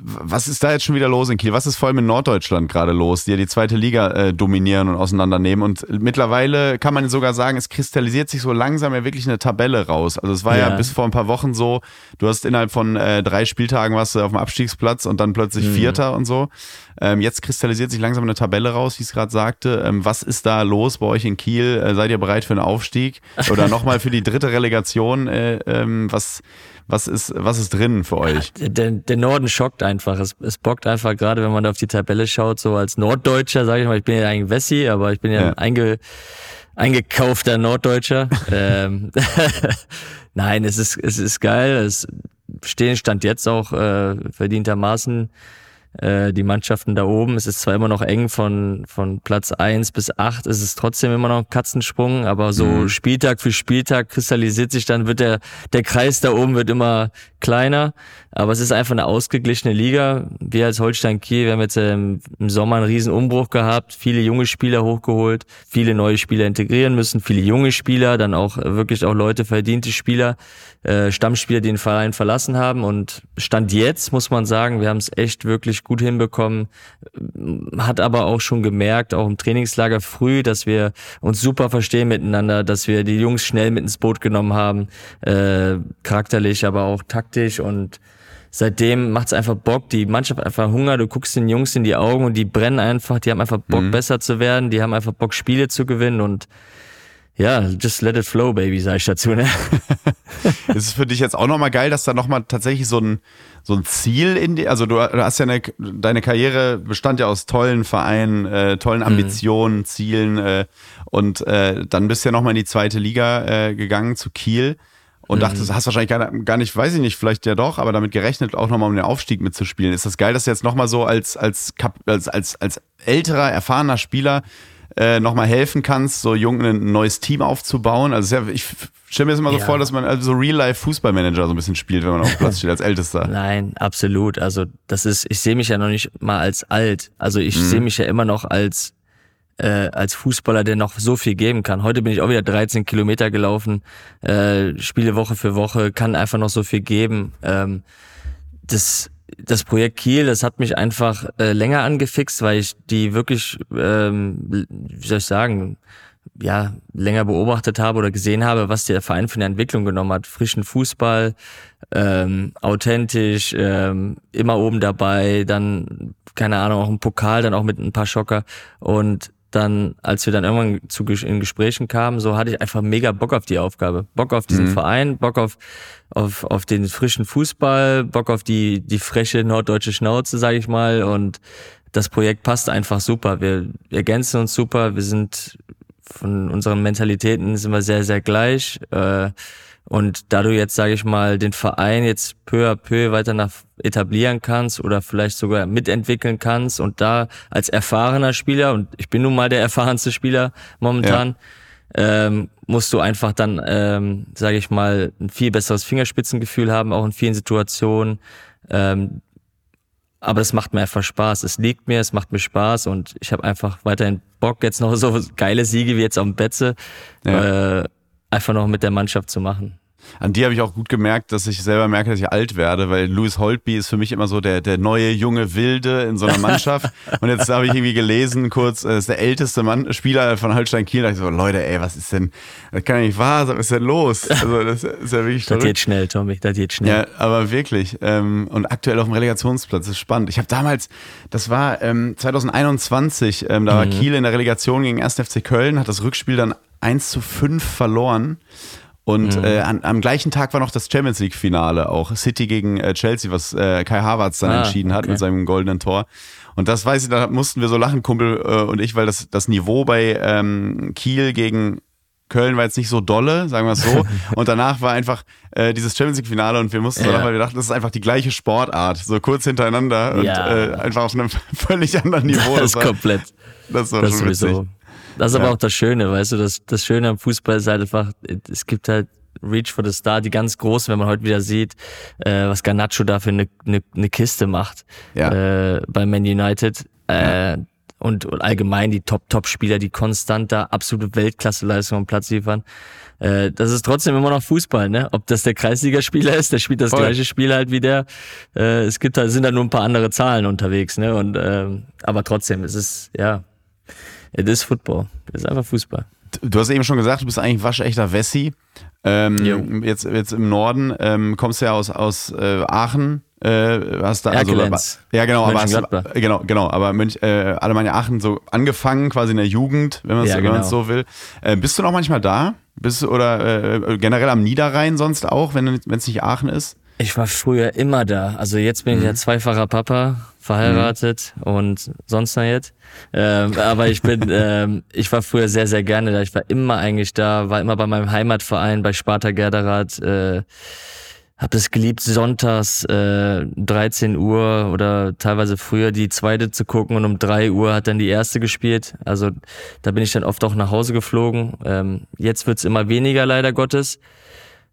was ist da jetzt schon wieder los in Kiel? Was ist vor allem in Norddeutschland gerade los, die ja die zweite Liga äh, dominieren und auseinandernehmen? Und mittlerweile kann man sogar sagen, es kristallisiert sich so langsam ja wirklich eine Tabelle raus. Also es war ja, Ja. bis vor ein paar Wochen so, du hast innerhalb von äh, drei Spieltagen warst du auf dem Abstiegsplatz und dann plötzlich Vierter und so. Ähm, jetzt kristallisiert sich langsam eine Tabelle raus, wie ich es gerade sagte. Ähm, was ist da los bei euch in Kiel? Äh, seid ihr bereit für einen Aufstieg? Oder <laughs> nochmal für die dritte Relegation? Äh, ähm, was, was, ist, was ist drin für euch? Der, der Norden schockt einfach. Es, es bockt einfach, gerade wenn man da auf die Tabelle schaut, so als Norddeutscher, sage ich mal, ich bin ja eigentlich Wessi, aber ich bin ja, Ja. ein einge, eingekaufter Norddeutscher. <laughs> ähm, <laughs> Nein, es ist, es ist geil. Es stehen Stand jetzt auch äh, verdientermaßen äh, die Mannschaften da oben. Es ist zwar immer noch eng von, von Platz eins bis acht, es ist trotzdem immer noch ein Katzensprung, aber so Mhm. Spieltag für Spieltag kristallisiert sich dann, wird der, der Kreis da oben wird immer kleiner, aber es ist einfach eine ausgeglichene Liga. Wir als Holstein Kiel, wir haben jetzt ähm, im Sommer einen riesen Umbruch gehabt, viele junge Spieler hochgeholt, viele neue Spieler integrieren müssen, viele junge Spieler, dann auch wirklich auch Leute, verdiente Spieler, äh, Stammspieler, die den Verein verlassen haben. Und Stand jetzt muss man sagen, wir haben es echt wirklich gut hinbekommen, hat aber auch schon gemerkt, auch im Trainingslager früh, dass wir uns super verstehen miteinander, dass wir die Jungs schnell mit ins Boot genommen haben, äh, charakterlich, aber auch taktisch. Und seitdem macht's einfach Bock, die Mannschaft einfach Hunger, du guckst den Jungs in die Augen und die brennen einfach, die haben einfach Bock besser zu werden, die haben einfach Bock Spiele zu gewinnen. Und ja, just let it flow, baby, sag ich dazu, ne? <laughs> ist es für dich jetzt auch nochmal geil, dass da nochmal tatsächlich so ein, so ein Ziel in die, also du, hast ja eine, deine Karriere bestand ja aus tollen Vereinen, äh, tollen Ambitionen, Zielen äh, und äh, dann bist du ja nochmal in die zweite Liga äh, gegangen zu Kiel und dachtest, hast wahrscheinlich gar, gar nicht, weiß ich nicht, vielleicht ja doch, aber damit gerechnet, auch nochmal um den Aufstieg mitzuspielen. Ist das geil, dass du jetzt nochmal so als, als, als, als, als älterer, erfahrener Spieler äh, nochmal helfen kannst, so jung ein neues Team aufzubauen. Also ja, ich stelle mir das immer so Ja. vor, dass man also so Real-Life-Fußballmanager so ein bisschen spielt, wenn man auf dem Platz steht als Ältester. Nein, absolut. Also das ist, ich sehe mich ja noch nicht mal als alt. Also ich sehe mich ja immer noch als äh, als Fußballer, der noch so viel geben kann. Heute bin ich auch wieder 13 Kilometer gelaufen, äh, spiele Woche für Woche, kann einfach noch so viel geben. Ähm, das das Projekt Kiel, das hat mich einfach äh, länger angefixt, weil ich die wirklich, ähm, wie soll ich sagen, ja, länger beobachtet habe oder gesehen habe, was der Verein für eine Entwicklung genommen hat. Frischen Fußball, ähm, authentisch, ähm, immer oben dabei, dann, keine Ahnung, auch ein Pokal, dann auch mit ein paar Schocker. Und dann, als wir dann irgendwann zu, in Gesprächen kamen, so hatte ich einfach mega Bock auf die Aufgabe. Bock auf diesen Verein, Bock auf, auf, auf den frischen Fußball, Bock auf die, die freche norddeutsche Schnauze, sage ich mal. Und das Projekt passt einfach super. Wir ergänzen uns super. Wir sind von unseren Mentalitäten sind wir sehr, sehr gleich. Äh, und da du jetzt, sage ich mal, den Verein jetzt peu à peu weiter nach etablieren kannst oder vielleicht sogar mitentwickeln kannst und da als erfahrener Spieler, und ich bin nun mal der erfahrenste Spieler momentan, ähm, musst du einfach dann, ähm, sage ich mal, ein viel besseres Fingerspitzengefühl haben, auch in vielen Situationen. Ähm, aber das macht mir einfach Spaß. Es liegt mir, es macht mir Spaß und ich habe einfach weiterhin Bock, jetzt noch so geile Siege wie jetzt am Betze, Ja. äh, einfach noch mit der Mannschaft zu machen. An dir habe ich auch gut gemerkt, dass ich selber merke, dass ich alt werde, weil Louis Holtby ist für mich immer so der, der neue junge Wilde in so einer Mannschaft. <laughs> Und jetzt habe ich irgendwie gelesen, kurz, er ist der älteste Mann, Spieler von Holstein Kiel. Da dachte ich so, Leute, ey, was ist denn, das kann ja nicht wahr sein, was ist denn los? Also, das ist ja wirklich <laughs> Das geht schnell, Tommy, das geht schnell. Ja, aber wirklich. Ähm, und aktuell auf dem Relegationsplatz ist spannend. Ich habe damals, das war ähm, 2021, ähm, da war Kiel in der Relegation gegen 1. FC Köln, hat das Rückspiel dann 1 zu 5 verloren. Und äh, an, am gleichen Tag war noch das Champions League-Finale auch. City gegen äh, Chelsea, was äh, Kai Havertz dann Ah, entschieden hat okay. mit seinem goldenen Tor. Und das weiß ich, da mussten wir so lachen, Kumpel äh, und ich, weil das, das Niveau bei ähm, Kiel gegen Köln war jetzt nicht so dolle, sagen wir es so. <laughs> Und danach war einfach äh, dieses Champions League-Finale und wir mussten so Ja. lachen, weil wir dachten, das ist einfach die gleiche Sportart, so kurz hintereinander und Ja. äh, einfach auf einem <laughs> völlig anderen Niveau. Das ist war, komplett. das war Das schon witzig. Das ist Ja. aber auch das Schöne, weißt du, das, das Schöne am Fußball ist halt einfach, es gibt halt Reach for the Star, die ganz großen, wenn man heute wieder sieht, äh, was Garnacho da für eine, eine, eine Kiste macht Ja. äh, bei Man United. Äh, und, und allgemein die Top-Top-Spieler, die konstant da absolute Weltklasse-Leistung am Platz liefern. Äh, das ist trotzdem immer noch Fußball, ne? Ob das der Kreisligaspieler ist, der spielt das Voll. gleiche Spiel halt wie der. Äh, es gibt halt, sind da nur ein paar andere Zahlen unterwegs, ne? Und ähm, aber trotzdem, es ist, ja, it is Football. Es ist einfach Fußball. Du hast eben schon gesagt, du bist eigentlich waschechter Wessi. Ähm, jetzt, jetzt im Norden, ähm, kommst du ja aus, aus äh, Aachen. Äh, hast da also, ja genau, aber hast, äh, genau, genau, aber Mönch, äh, Alemannia Aachen so angefangen, quasi in der Jugend, wenn man es Ja, genau. so will. Äh, bist du noch manchmal da? Bist du oder äh, generell am Niederrhein sonst auch, wenn es nicht Aachen ist? Ich war früher immer da. Also jetzt bin ich ja zweifacher Papa, verheiratet und sonst noch jetzt. Ähm, aber ich bin, <laughs> ähm, ich war früher sehr, sehr gerne da. Ich war immer eigentlich da, war immer bei meinem Heimatverein bei Sparta Gerderath. Äh, hab es geliebt, sonntags äh, 13 Uhr oder teilweise früher die zweite zu gucken und um 3 Uhr hat dann die erste gespielt. Also da bin ich dann oft auch nach Hause geflogen. Ähm, jetzt wird's immer weniger, leider Gottes.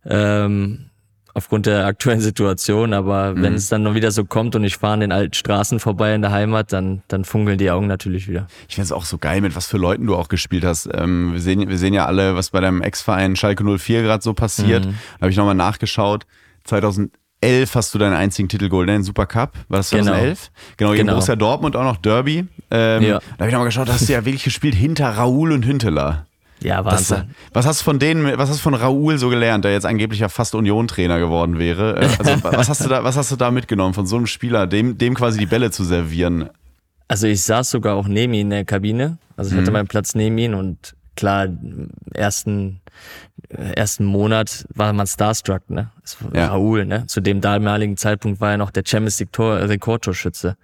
Ähm, aufgrund der aktuellen Situation, aber wenn es dann noch wieder so kommt und ich fahre an den alten Straßen vorbei in der Heimat, dann, dann funkeln die Augen natürlich wieder. Ich finde es auch so geil, mit was für Leuten du auch gespielt hast. Ähm, wir, sehen, wir sehen ja alle, was bei deinem Ex-Verein Schalke 04 gerade so passiert. Mhm. Da habe ich nochmal nachgeschaut. 2011 hast du deinen einzigen Titel geholt, ne? den Supercup. War das Genau. 2011? Genau, gegen Genau. Borussia Dortmund auch noch Derby. Ähm, Ja. Da habe ich nochmal geschaut, da hast du ja wirklich gespielt hinter Raoul und Hünteler. Ja, Das, Wahnsinn. was hast du von denen, was hast du von Raoul so gelernt, der jetzt angeblich ja fast Union-Trainer geworden wäre? Äh, Also, <laughs> was hast du da, was hast du da mitgenommen von so einem Spieler, dem, dem quasi die Bälle zu servieren? Also ich saß sogar auch neben ihm in der Kabine. Also ich hatte meinen Platz neben ihm und klar, im ersten, äh, ersten Monat war man starstruck, ne? Das Ja. Raoul, ne? Zu dem damaligen Zeitpunkt war er noch der Champions League Tor, Rekordtorschütze.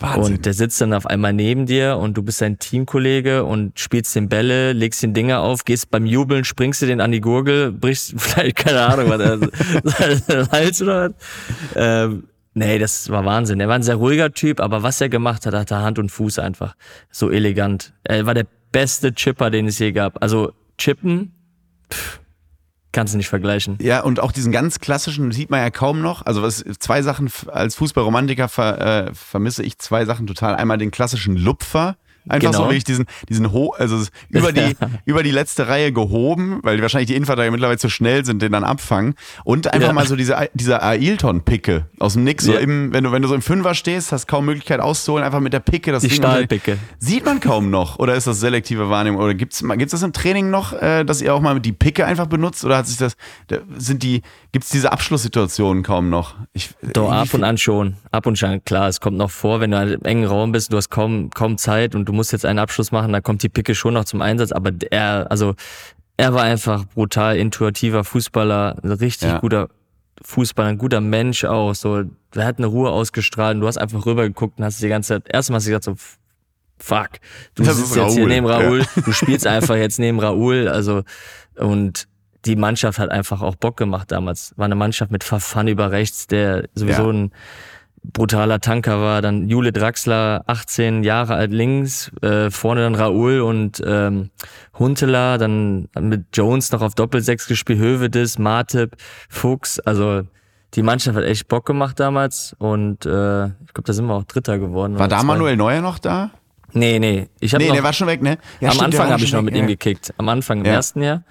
Wahnsinn. Und der sitzt dann auf einmal neben dir und du bist sein Teamkollege und spielst den Bälle, legst den Dinger auf, gehst beim Jubeln, springst du den an die Gurgel, brichst <laughs> vielleicht, keine Ahnung, was er, <laughs> Hals oder was. Ähm, nee, das war Wahnsinn. Er war ein sehr ruhiger Typ, aber was er gemacht hat, hat er Hand und Fuß einfach. So elegant. Er war der beste Chipper, den es je gab. Also Chippen, pff, kannst du nicht vergleichen. Ja, und auch diesen ganz klassischen sieht man ja kaum noch. Also was, zwei Sachen als Fußballromantiker ver, äh, vermisse ich zwei Sachen total. Einmal den klassischen Lupfer. Einfach so Genau. wirklich diesen, diesen ho also <laughs> über die, über die letzte Reihe gehoben, weil wahrscheinlich die Innenverteidiger mittlerweile zu schnell sind, den dann abfangen. Und einfach Ja. mal so diese, diese Ailton-Picke aus dem Nix. So Ja. im, wenn du, wenn du so im Fünfer stehst, hast kaum Möglichkeit auszuholen, einfach mit der Picke das Die Ding. Stahlpicke. Sieht man kaum noch. Oder ist das selektive Wahrnehmung? Oder gibt's gibt's das im Training noch, äh, dass ihr auch mal die Picke einfach benutzt? Oder hat sich das, da- sind die, gibt's diese Abschlusssituationen kaum noch? Ich, Doch, ab und an schon. Ab und an, klar, es kommt noch vor, wenn du halt im engen Raum bist, du hast kaum, kaum Zeit und du musst jetzt einen Abschluss machen, dann kommt die Picke schon noch zum Einsatz, aber er, also, er war einfach brutal intuitiver Fußballer, ein richtig Ja. guter Fußballer, ein guter Mensch auch, so, der hat eine Ruhe ausgestrahlt. Und du hast einfach rübergeguckt und hast die ganze Zeit, erstmal hast du gesagt so, fuck, du Das sitzt jetzt hier Raoul, neben Raoul, du spielst <laughs> einfach jetzt neben Raoul, also, und die Mannschaft hat einfach auch Bock gemacht damals. War eine Mannschaft mit Verfan über rechts, der sowieso Ja. ein brutaler Tanker war. Dann Jule Draxler, 18 Jahre alt links, äh, vorne dann Raoul und ähm, Huntela, dann mit Jones noch auf Doppelsechs gespielt, Hövedes, Martip, Fuchs. Also die Mannschaft hat echt Bock gemacht damals und äh, ich glaube, da sind wir auch Dritter geworden. War da zwei. Manuel Neuer noch da? Nee, nee. Ich hab Nee, noch, der war schon weg, ne? Ja, am stimmt, Anfang habe ich noch mit weg, ihm ja. gekickt. Am Anfang im Ja. ersten Jahr.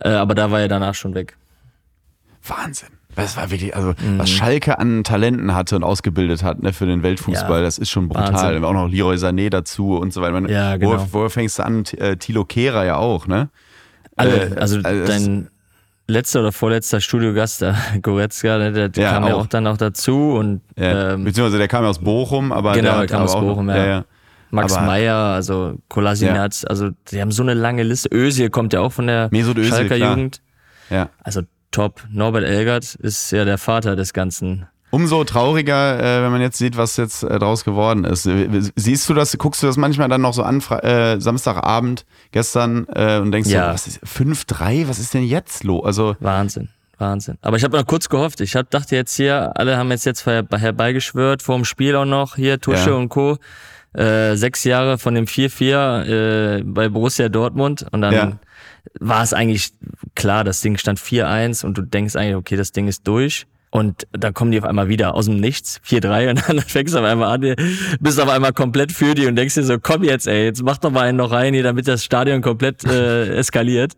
Äh, aber da war er danach schon weg. Wahnsinn. Das war wirklich, also Mhm. was Schalke an Talenten hatte und ausgebildet hat ne, für den Weltfußball, Ja. das ist schon brutal. Wahnsinn. Auch noch Leroy Sané dazu und so weiter. Man, Ja, wo, genau. wo fängst du an? T- äh, Kehrer ja auch, ne? Alle, Äh, also also dein letzter oder vorletzter Studiogast, der <laughs> Goretzka, ne, der Ja, kam ja auch. auch dann noch dazu und Ja, ähm, beziehungsweise der kam ja aus Bochum, aber Genau, der der kam aus auch, Bochum, ja. ja, ja. Max aber- Meyer, also Kolasinac, also die haben so eine lange Liste. Özil kommt ja auch von der Mesut Özil, Schalker klar. Jugend. ja. Also top. Norbert Elgert ist ja der Vater des Ganzen. Umso trauriger, äh, wenn man jetzt sieht, was jetzt äh, draus geworden ist. Äh, Siehst du das, guckst du das manchmal dann noch so an, äh, Samstagabend, gestern, äh, und denkst Ja. so, was ist 5-3, was ist denn jetzt los? Also, Wahnsinn. Wahnsinn. Aber ich habe noch kurz gehofft. Ich hab, dachte jetzt hier, alle haben jetzt jetzt her- herbeigeschwört, vor dem Spiel auch noch, hier Tusche Ja. und Co. Äh, sechs Jahre von dem 4-4 äh, bei Borussia Dortmund und dann Ja. War es eigentlich klar, das Ding stand 4-1 und du denkst eigentlich, okay, das Ding ist durch. Und dann kommen die auf einmal wieder aus dem Nichts, 4-3 und dann <laughs> fängst du auf einmal an, bist auf einmal komplett für die und denkst dir so, komm jetzt ey, jetzt mach doch mal einen noch rein hier, damit das Stadion komplett äh, <laughs> eskaliert.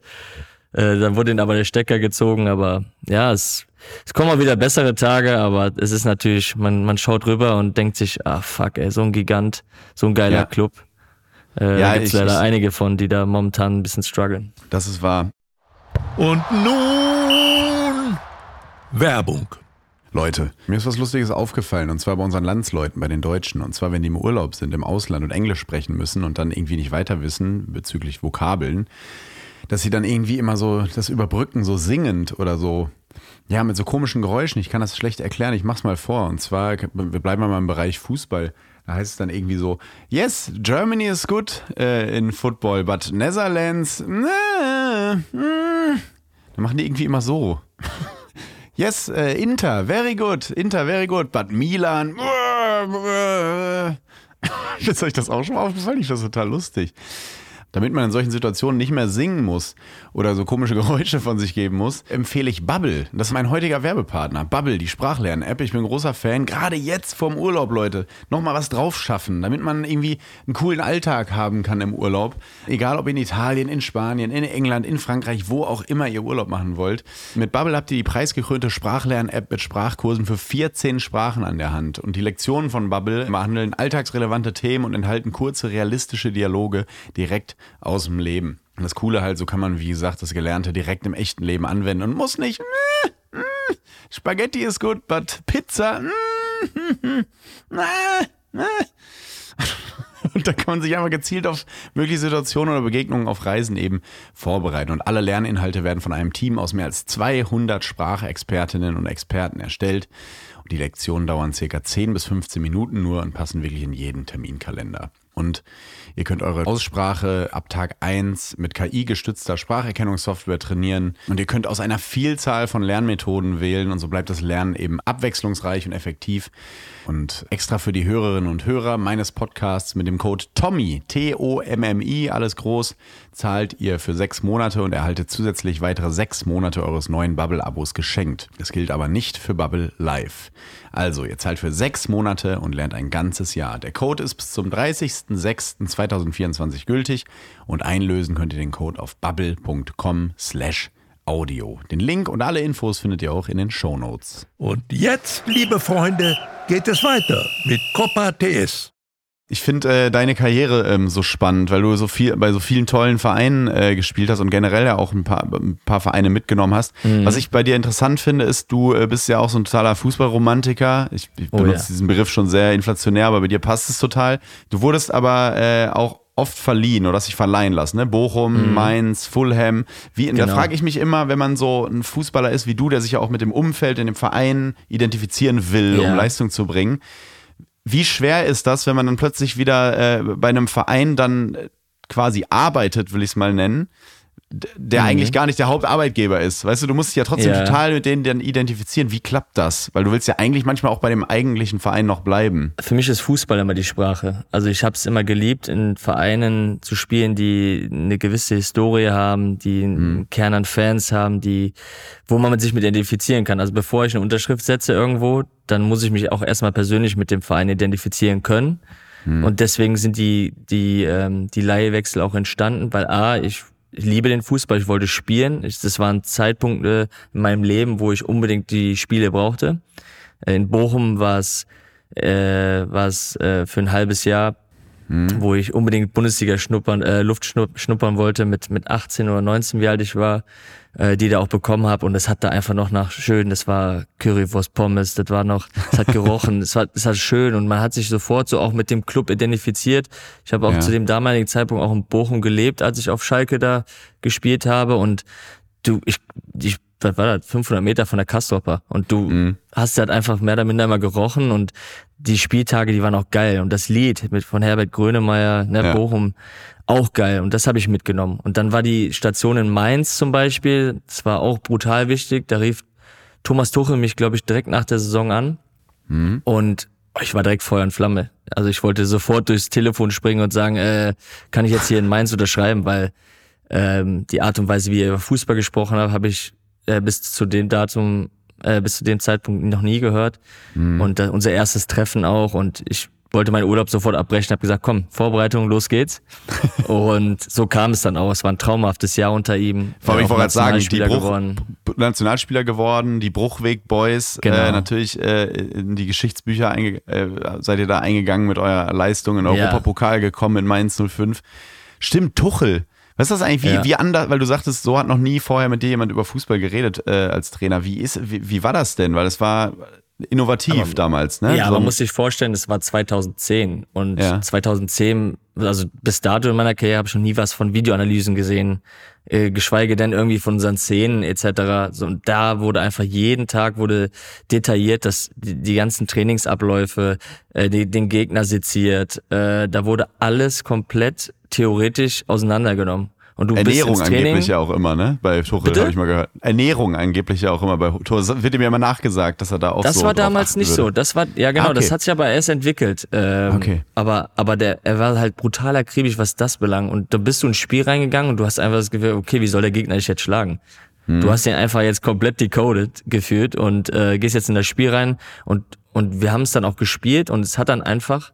Äh, dann wurde ihnen aber der Stecker gezogen, aber ja, es, es kommen auch wieder bessere Tage, aber es ist natürlich, man, man schaut rüber und denkt sich, ah fuck, ey, so ein Gigant, so ein geiler Ja. Club. Äh, Ja, da gibt's ich- leider ich- einige von, die da momentan ein bisschen strugglen. Das ist wahr. Und nun Werbung. Leute, mir ist was Lustiges aufgefallen und zwar bei unseren Landsleuten, bei den Deutschen. Und zwar, wenn die im Urlaub sind, im Ausland und Englisch sprechen müssen und dann irgendwie nicht weiter wissen bezüglich Vokabeln, dass sie dann irgendwie immer so das überbrücken, so singend oder so. Ja, mit so komischen Geräuschen. Ich kann das schlecht erklären. Ich mach's mal vor. Und zwar, wir bleiben mal im Bereich Fußball. Da heißt es dann irgendwie so: Yes, Germany is good äh, in football, but Netherlands. Äh, mm. Dann machen die irgendwie immer so. <laughs> Yes, äh, Inter, very good. Inter, very good. But Milan. <laughs> Ist euch das auch schon mal aufgefallen? Ich finde das total lustig. Damit man in solchen Situationen nicht mehr singen muss oder so komische <laughs> Geräusche von sich geben muss, empfehle ich Bubble. Das ist mein heutiger Werbepartner. Bubble, die Sprachlern-App. Ich bin großer Fan. Gerade jetzt vorm Urlaub, Leute. Nochmal was drauf schaffen, damit man irgendwie einen coolen Alltag haben kann im Urlaub. Egal ob in Italien, in Spanien, in England, in Frankreich, wo auch immer ihr Urlaub machen wollt. Mit Bubble habt ihr die preisgekrönte Sprachlern-App mit Sprachkursen für 14 Sprachen an der Hand. Und die Lektionen von Bubble behandeln alltagsrelevante Themen und enthalten kurze, realistische Dialoge direkt aus dem Leben. Und das Coole halt, so kann man, wie gesagt, das Gelernte direkt im echten Leben anwenden und muss nicht. "Mm, mm, Spaghetti ist gut, but Pizza. mm, äh, <laughs> äh." <laughs> Und da kann man sich einfach gezielt auf mögliche Situationen oder Begegnungen auf Reisen eben vorbereiten. Und alle Lerninhalte werden von einem Team aus mehr als 200 Sprachexpertinnen und Experten erstellt. Und die Lektionen dauern circa 10 bis 15 Minuten nur und passen wirklich in jeden Terminkalender. Und ihr könnt eure Aussprache ab Tag 1 mit KI-gestützter Spracherkennungssoftware trainieren. Und ihr könnt aus einer Vielzahl von Lernmethoden wählen. Und so bleibt das Lernen eben abwechslungsreich und effektiv. Und extra für die Hörerinnen und Hörer meines Podcasts mit dem Code TOMMY, T-O-M-M-I, alles groß, zahlt ihr für sechs Monate und erhaltet zusätzlich weitere sechs Monate eures neuen Bubble-Abos geschenkt. Das gilt aber nicht für Bubble Live. Also, ihr zahlt für sechs Monate und lernt ein ganzes Jahr. Der Code ist bis zum 30.06.2024 gültig und einlösen könnt ihr den Code auf bubble.com slash audio. Den Link und alle Infos findet ihr auch in den Shownotes. Und jetzt, liebe Freunde, geht es weiter mit Copa TS. Ich finde äh, deine Karriere ähm, so spannend, weil du so viel bei so vielen tollen Vereinen äh, gespielt hast und generell ja auch ein paar, ein paar Vereine mitgenommen hast. Mhm. Was ich bei dir interessant finde, ist, du äh, bist ja auch so ein totaler Fußballromantiker. Ich, ich Oh, benutze ja. diesen Begriff schon sehr inflationär, aber bei dir passt es total. Du wurdest aber äh, auch oft verliehen oder hast dich verleihen lassen, ne? Bochum, Mainz, Fulham. Wie, Da Mhm. Genau. frage ich mich immer, wenn man so ein Fußballer ist wie du, der sich ja auch mit dem Umfeld in dem Verein identifizieren will, um Ja. Leistung zu bringen. Wie schwer ist das, wenn man dann plötzlich wieder äh, bei einem Verein dann äh, quasi arbeitet, will ich es mal nennen? Der eigentlich gar nicht der Hauptarbeitgeber ist. Weißt du, du musst dich ja trotzdem Ja. total mit denen dann identifizieren. Wie klappt das? Weil du willst ja eigentlich manchmal auch bei dem eigentlichen Verein noch bleiben. Für mich ist Fußball immer die Sprache. Also ich habe es immer geliebt, in Vereinen zu spielen, die eine gewisse Historie haben, die einen Kern an Fans haben, die, wo man sich mit identifizieren kann. Also bevor ich eine Unterschrift setze irgendwo, dann muss ich mich auch erstmal persönlich mit dem Verein identifizieren können. Und deswegen sind die, die, ähm, die Leihwechsel auch entstanden, weil A, ich, ich liebe den Fußball, ich wollte spielen. Ich, das waren Zeitpunkte in meinem Leben, wo ich unbedingt die Spiele brauchte. In Bochum war es äh, war es äh, für ein halbes Jahr, wo ich unbedingt Bundesliga schnuppern, äh, Luft schnupp, schnuppern wollte mit mit 18 oder 19, wie alt ich war, äh, die da auch bekommen habe und es hat da einfach noch nach schön, das war Currywurst Pommes, das war noch, es hat gerochen, <laughs> es war es hat schön und man hat sich sofort so auch mit dem Club identifiziert. Ich habe auch Ja. zu dem damaligen Zeitpunkt auch in Bochum gelebt, als ich auf Schalke da gespielt habe und du ich ich was war das, 500 Meter von der Kastropper und du hast halt einfach mehr oder minder immer gerochen und die Spieltage, die waren auch geil. Und das Lied mit von Herbert Grönemeyer, ne, Ja. Bochum, auch geil. Und das habe ich mitgenommen. Und dann war die Station in Mainz zum Beispiel, das war auch brutal wichtig, da rief Thomas Tuchel mich, glaube ich, direkt nach der Saison an. Und ich war direkt Feuer und Flamme. Also ich wollte sofort durchs Telefon springen und sagen, äh, kann ich jetzt hier in Mainz <laughs> unterschreiben, weil ähm, die Art und Weise, wie ihr über Fußball gesprochen habt, habe ich äh, bis zu dem Datum, äh, bis zu dem Zeitpunkt noch nie gehört. Und äh, unser erstes Treffen auch und ich wollte meinen Urlaub sofort abbrechen, habe gesagt, komm, Vorbereitung, los geht's. <laughs> und so kam es dann auch. Es war ein traumhaftes Jahr unter ihm. Vor allem, Äh, ich wollte gerade sagen, die Nationalspieler Bruch, geworden. Nationalspieler geworden, die Bruchweg Boys, Genau. äh, natürlich äh, in die Geschichtsbücher einge äh, seid ihr da eingegangen mit eurer Leistung in den Ja. Europapokal gekommen in Mainz 05. Stimmt, Tuchel. Was ist das eigentlich, wie, Ja. wie anders, weil du sagtest, so hat noch nie vorher mit dir jemand über Fußball geredet äh, als Trainer. Wie ist, wie, wie war das denn? Weil es war innovativ damals, ne? Ja, so man muss sich vorstellen, das war 2010 und Ja. 2010, also bis dato in meiner Karriere habe ich noch nie was von Videoanalysen gesehen, äh, geschweige denn irgendwie von unseren Szenen etc. So, und da wurde einfach jeden Tag wurde detailliert, dass die, die ganzen Trainingsabläufe, äh, die, den Gegner seziert, äh, da wurde alles komplett theoretisch auseinandergenommen. Und du Ernährung angeblich ja auch immer, ne? Bei Tuchel habe ich mal gehört. Ernährung angeblich ja auch immer bei Tuchel. Das wird ihm ja immer nachgesagt, dass er da auch Das so war drauf damals nicht würde. so. Das war, ja genau, Ah, okay. das hat sich aber erst entwickelt. Ähm, Okay. Aber, aber der, er war halt brutal akribisch, was das belangt. Und da bist du ins Spiel reingegangen und du hast einfach das Gefühl, okay, wie soll der Gegner dich jetzt schlagen? Hm. Du hast den einfach jetzt komplett decoded gefühlt und äh, gehst jetzt in das Spiel rein und, und wir haben es dann auch gespielt und es hat dann einfach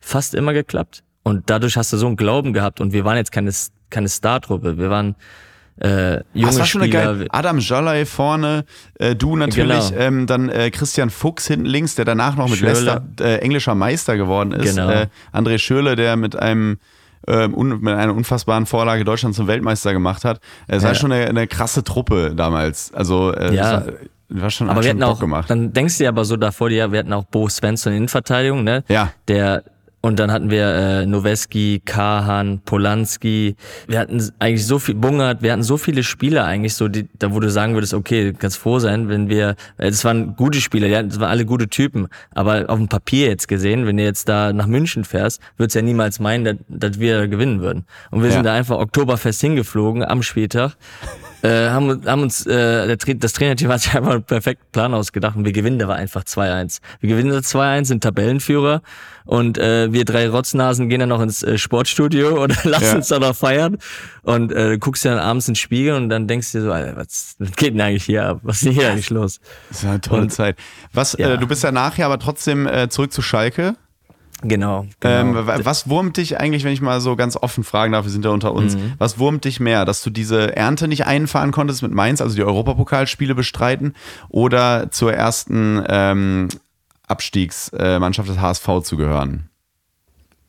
fast immer geklappt. Und dadurch hast du so einen Glauben gehabt und wir waren jetzt keine, keine Star-Truppe. Wir waren äh, junge war eine Spieler. geile. Adam Jolley vorne, äh, du natürlich, Genau. ähm, dann äh, Christian Fuchs hinten links, der danach noch mit Schürrle. Leicester äh, englischer Meister geworden ist. Genau. Äh, André Schürle, der mit einem un, mit einer unfassbaren Vorlage Deutschland zum Weltmeister gemacht hat. Es war Ja. schon eine, eine krasse Truppe damals. Also äh, Ja. war, war schon, Aber wir schon hatten Bock auch, gemacht. dann denkst du dir aber so davor, ja, wir hatten auch Bo Svensson in Innenverteidigung, ne? Ja. Der, und dann hatten wir äh, Noweski, Kahan, Polanski. Wir hatten eigentlich so viel, Bungert, wir hatten so viele Spieler eigentlich so, die, da wo du sagen würdest, okay, du kannst froh sein, wenn wir, äh, das waren gute Spieler, ja, das waren alle gute Typen. Aber auf dem Papier jetzt gesehen, wenn du jetzt da nach München fährst, würdest du ja niemals meinen, dass, dass wir gewinnen würden. Und wir Ja. sind da einfach Oktoberfest hingeflogen am Spieltag äh, haben, haben uns, äh, der, Tra- das Trainerteam hat <laughs> sich einfach einen perfekten Plan ausgedacht und wir gewinnen da war einfach 2-1. Wir gewinnen da 2-1, sind Tabellenführer und äh, wir drei Rotznasen gehen dann noch ins äh, Sportstudio <laughs> und lassen Ja. uns da noch feiern und äh, guckst dir dann abends ins Spiegel und dann denkst du dir so, Alter, was, geht denn eigentlich hier ab? Was ist hier eigentlich los? Das war eine tolle Und- Zeit. Was, Ja. äh, du bist ja nachher aber trotzdem äh, zurück zu Schalke. Genau. genau. Ähm, wa- was wurmt dich eigentlich, wenn ich mal so ganz offen fragen darf, wir sind ja unter uns, Mhm. was wurmt dich mehr, dass du diese Ernte nicht einfahren konntest mit Mainz, also die Europapokalspiele bestreiten, oder zur ersten ähm, Abstiegsmannschaft des HSV zu gehören?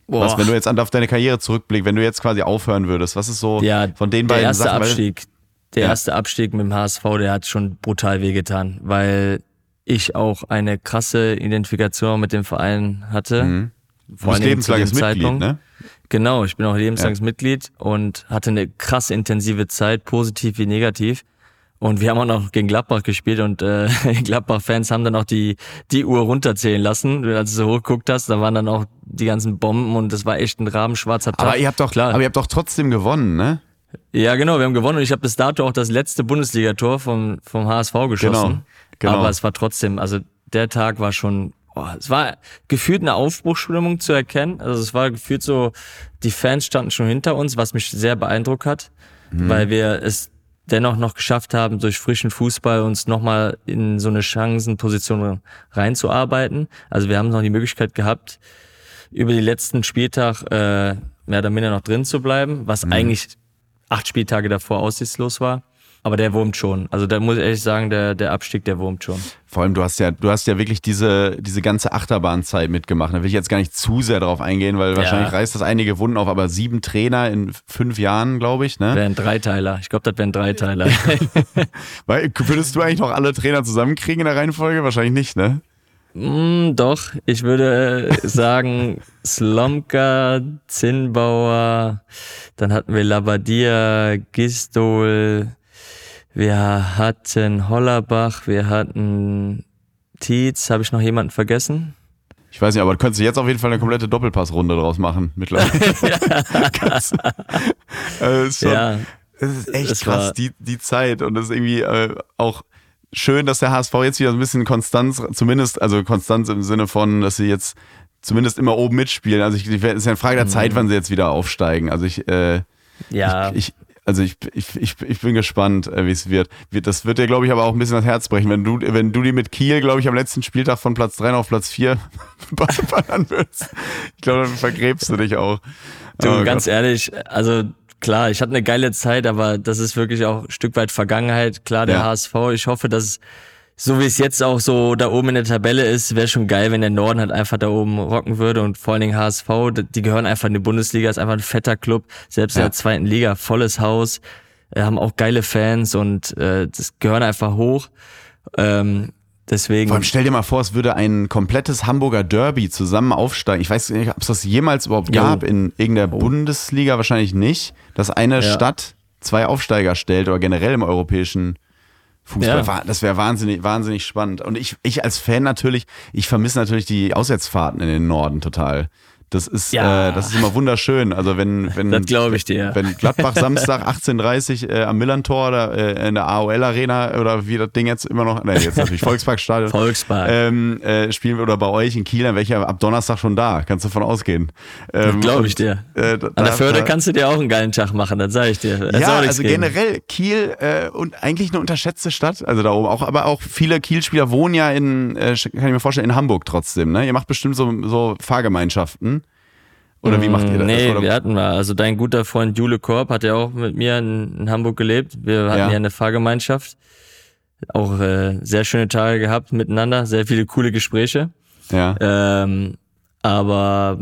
Was, Boah. wenn du jetzt auf deine Karriere zurückblickst, wenn du jetzt quasi aufhören würdest, was ist so ja, von den der beiden erste Sachen? Abstieg, der Ja. erste Abstieg mit dem HSV, der hat schon brutal wehgetan, weil ich auch eine krasse Identifikation mit dem Verein hatte. Mhm. Vor Dingen zu dem lebenslanges Mitglied, Zeitpunkt. ne? Genau, ich bin auch lebenslanges Mitglied und hatte eine krass intensive Zeit, positiv wie negativ. Und wir haben auch noch gegen Gladbach gespielt und äh, <laughs> Gladbach-Fans haben dann auch die, die Uhr runterzählen lassen. Als du so hochgeguckt hast, da waren dann auch die ganzen Bomben und das war echt ein rabenschwarzer Tag. Aber ihr habt doch, Klar. aber ihr habt doch trotzdem gewonnen, ne? Ja, genau, wir haben gewonnen und ich habe bis dato auch das letzte Bundesligator vom, vom HSV geschossen. Genau, genau. Aber es war trotzdem, also der Tag war schon, oh, es war gefühlt eine Aufbruchsstimmung zu erkennen. Also es war gefühlt so, die Fans standen schon hinter uns, was mich sehr beeindruckt hat, Mhm. weil wir es dennoch noch geschafft haben, durch frischen Fußball uns nochmal in so eine Chancenposition reinzuarbeiten. Also wir haben noch die Möglichkeit gehabt, über die letzten Spieltag äh, mehr oder minder noch drin zu bleiben, Mhm. was eigentlich acht Spieltage davor aussichtslos war. Aber der wurmt schon. Also da muss ich ehrlich sagen, der, der Abstieg, der wurmt schon. Vor allem, du hast ja, du hast ja wirklich diese, diese ganze Achterbahnzeit mitgemacht. Da will ich jetzt gar nicht zu sehr drauf eingehen, weil wahrscheinlich reißt das einige Wunden auf, aber sieben Trainer in fünf Jahren, glaube ich, ne? Wäre ein Dreiteiler. Ich glaube, das wäre ein Dreiteiler. <laughs> Weil, würdest du eigentlich noch alle Trainer zusammenkriegen in der Reihenfolge? Wahrscheinlich nicht, ne? mm, doch, ich würde sagen, <laughs> Slomka, Zinnbauer, dann hatten wir Labadia, Gistol, wir hatten Hollerbach, wir hatten Tietz, habe ich noch jemanden vergessen? Ich weiß nicht, aber du könntest jetzt auf jeden Fall eine komplette Doppelpassrunde draus machen mittlerweile. <laughs> <laughs> Ist schon, Ja, Es ist echt Es krass, die, die Zeit. Und es ist irgendwie äh, auch schön, dass der HSV jetzt wieder so ein bisschen Konstanz, zumindest, also Konstanz im Sinne von, dass sie jetzt zumindest immer oben mitspielen. Also ich, es ist ja eine Frage der Zeit, wann sie jetzt wieder aufsteigen. Also ich, äh, ja. ich, ich also ich, ich, ich, ich bin gespannt, äh, wie es wird. Wird- Das wird dir, glaube ich, aber auch ein bisschen das Herz brechen, wenn du, wenn du die mit Kiel, glaube ich, am letzten Spieltag von Platz 3 auf Platz 4 <laughs> ballern würdest. Ich glaube, dann vergräbst du dich auch. Du, Oh ganz Gott. ehrlich, also klar, ich hatte eine geile Zeit, aber das ist wirklich auch ein Stück weit Vergangenheit. Klar, der Ja. HSV, ich hoffe, dass es, so wie es jetzt auch so da oben in der Tabelle ist, wäre schon geil, wenn der Norden halt einfach da oben rocken würde und vor allen Dingen HSV, die gehören einfach in die Bundesliga, ist einfach ein fetter Club, selbst in Ja. der zweiten Liga, volles Haus, äh, haben auch geile Fans und äh, das gehören einfach hoch. Ähm, deswegen. Vor allem stell dir mal vor, es würde ein komplettes Hamburger Derby zusammen aufsteigen. Ich weiß nicht, ob es das jemals überhaupt Jo. gab in irgendeiner Bundesliga, wahrscheinlich nicht, dass eine Ja. Stadt zwei Aufsteiger stellt oder generell im europäischen Fußball. Ja. Das wäre wahnsinnig, wahnsinnig spannend. Und ich, ich als Fan natürlich, ich vermisse natürlich die Auswärtsfahrten in den Norden total. Das ist, Ja. äh, das ist immer wunderschön. Also wenn, wenn, Das glaub ich dir. Wenn Gladbach Samstag <laughs> 18.30 äh, am Millantor oder äh, in der AOL Arena oder wie das Ding jetzt immer noch, nein, jetzt natürlich <laughs> Volksparkstadion. Volkspark. Ähm, äh, spielen wir oder bei euch in Kiel, dann wäre ich ja ab Donnerstag schon da. Kannst du davon ausgehen. Ähm, Glaube ich dir. Äh, da, An der Förde da- kannst du dir auch einen geilen Tag machen, das sage ich dir. Da ja, also gegen. generell Kiel äh, und eigentlich eine unterschätzte Stadt, also da oben auch, aber auch viele Kiel-Spieler wohnen ja in, äh, kann ich mir vorstellen, in Hamburg trotzdem. Ne? Ihr macht bestimmt so, so Fahrgemeinschaften. Oder wie macht ihr das? Nee, Oder, wir hatten mal. Also dein guter Freund Jule Korb hat ja auch mit mir in, in Hamburg gelebt. Wir hatten Ja. ja, eine Fahrgemeinschaft. Auch äh, sehr schöne Tage gehabt miteinander, sehr viele coole Gespräche. ja. Ähm, aber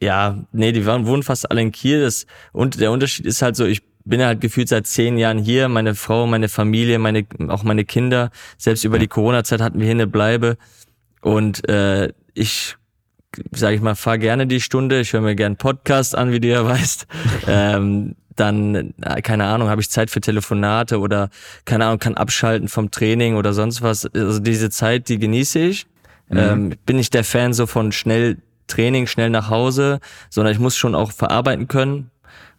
ja, nee, die waren, wohnen fast alle in Kiel. Das, und der Unterschied ist halt so, ich bin halt gefühlt seit zehn Jahren hier. Meine Frau, meine Familie, meine, auch meine Kinder. Selbst über die Corona-Zeit hatten wir hier eine Bleibe. Und äh, ich, sage ich mal, fahr gerne die Stunde. Ich höre mir gern Podcast an, wie du ja weißt. <laughs> ähm, dann, äh, keine Ahnung, habe ich Zeit für Telefonate oder, keine Ahnung, kann abschalten vom Training oder sonst was. Also diese Zeit, die genieße ich. Ähm, bin nicht der Fan so von schnell Training, schnell nach Hause, sondern ich muss schon auch verarbeiten können.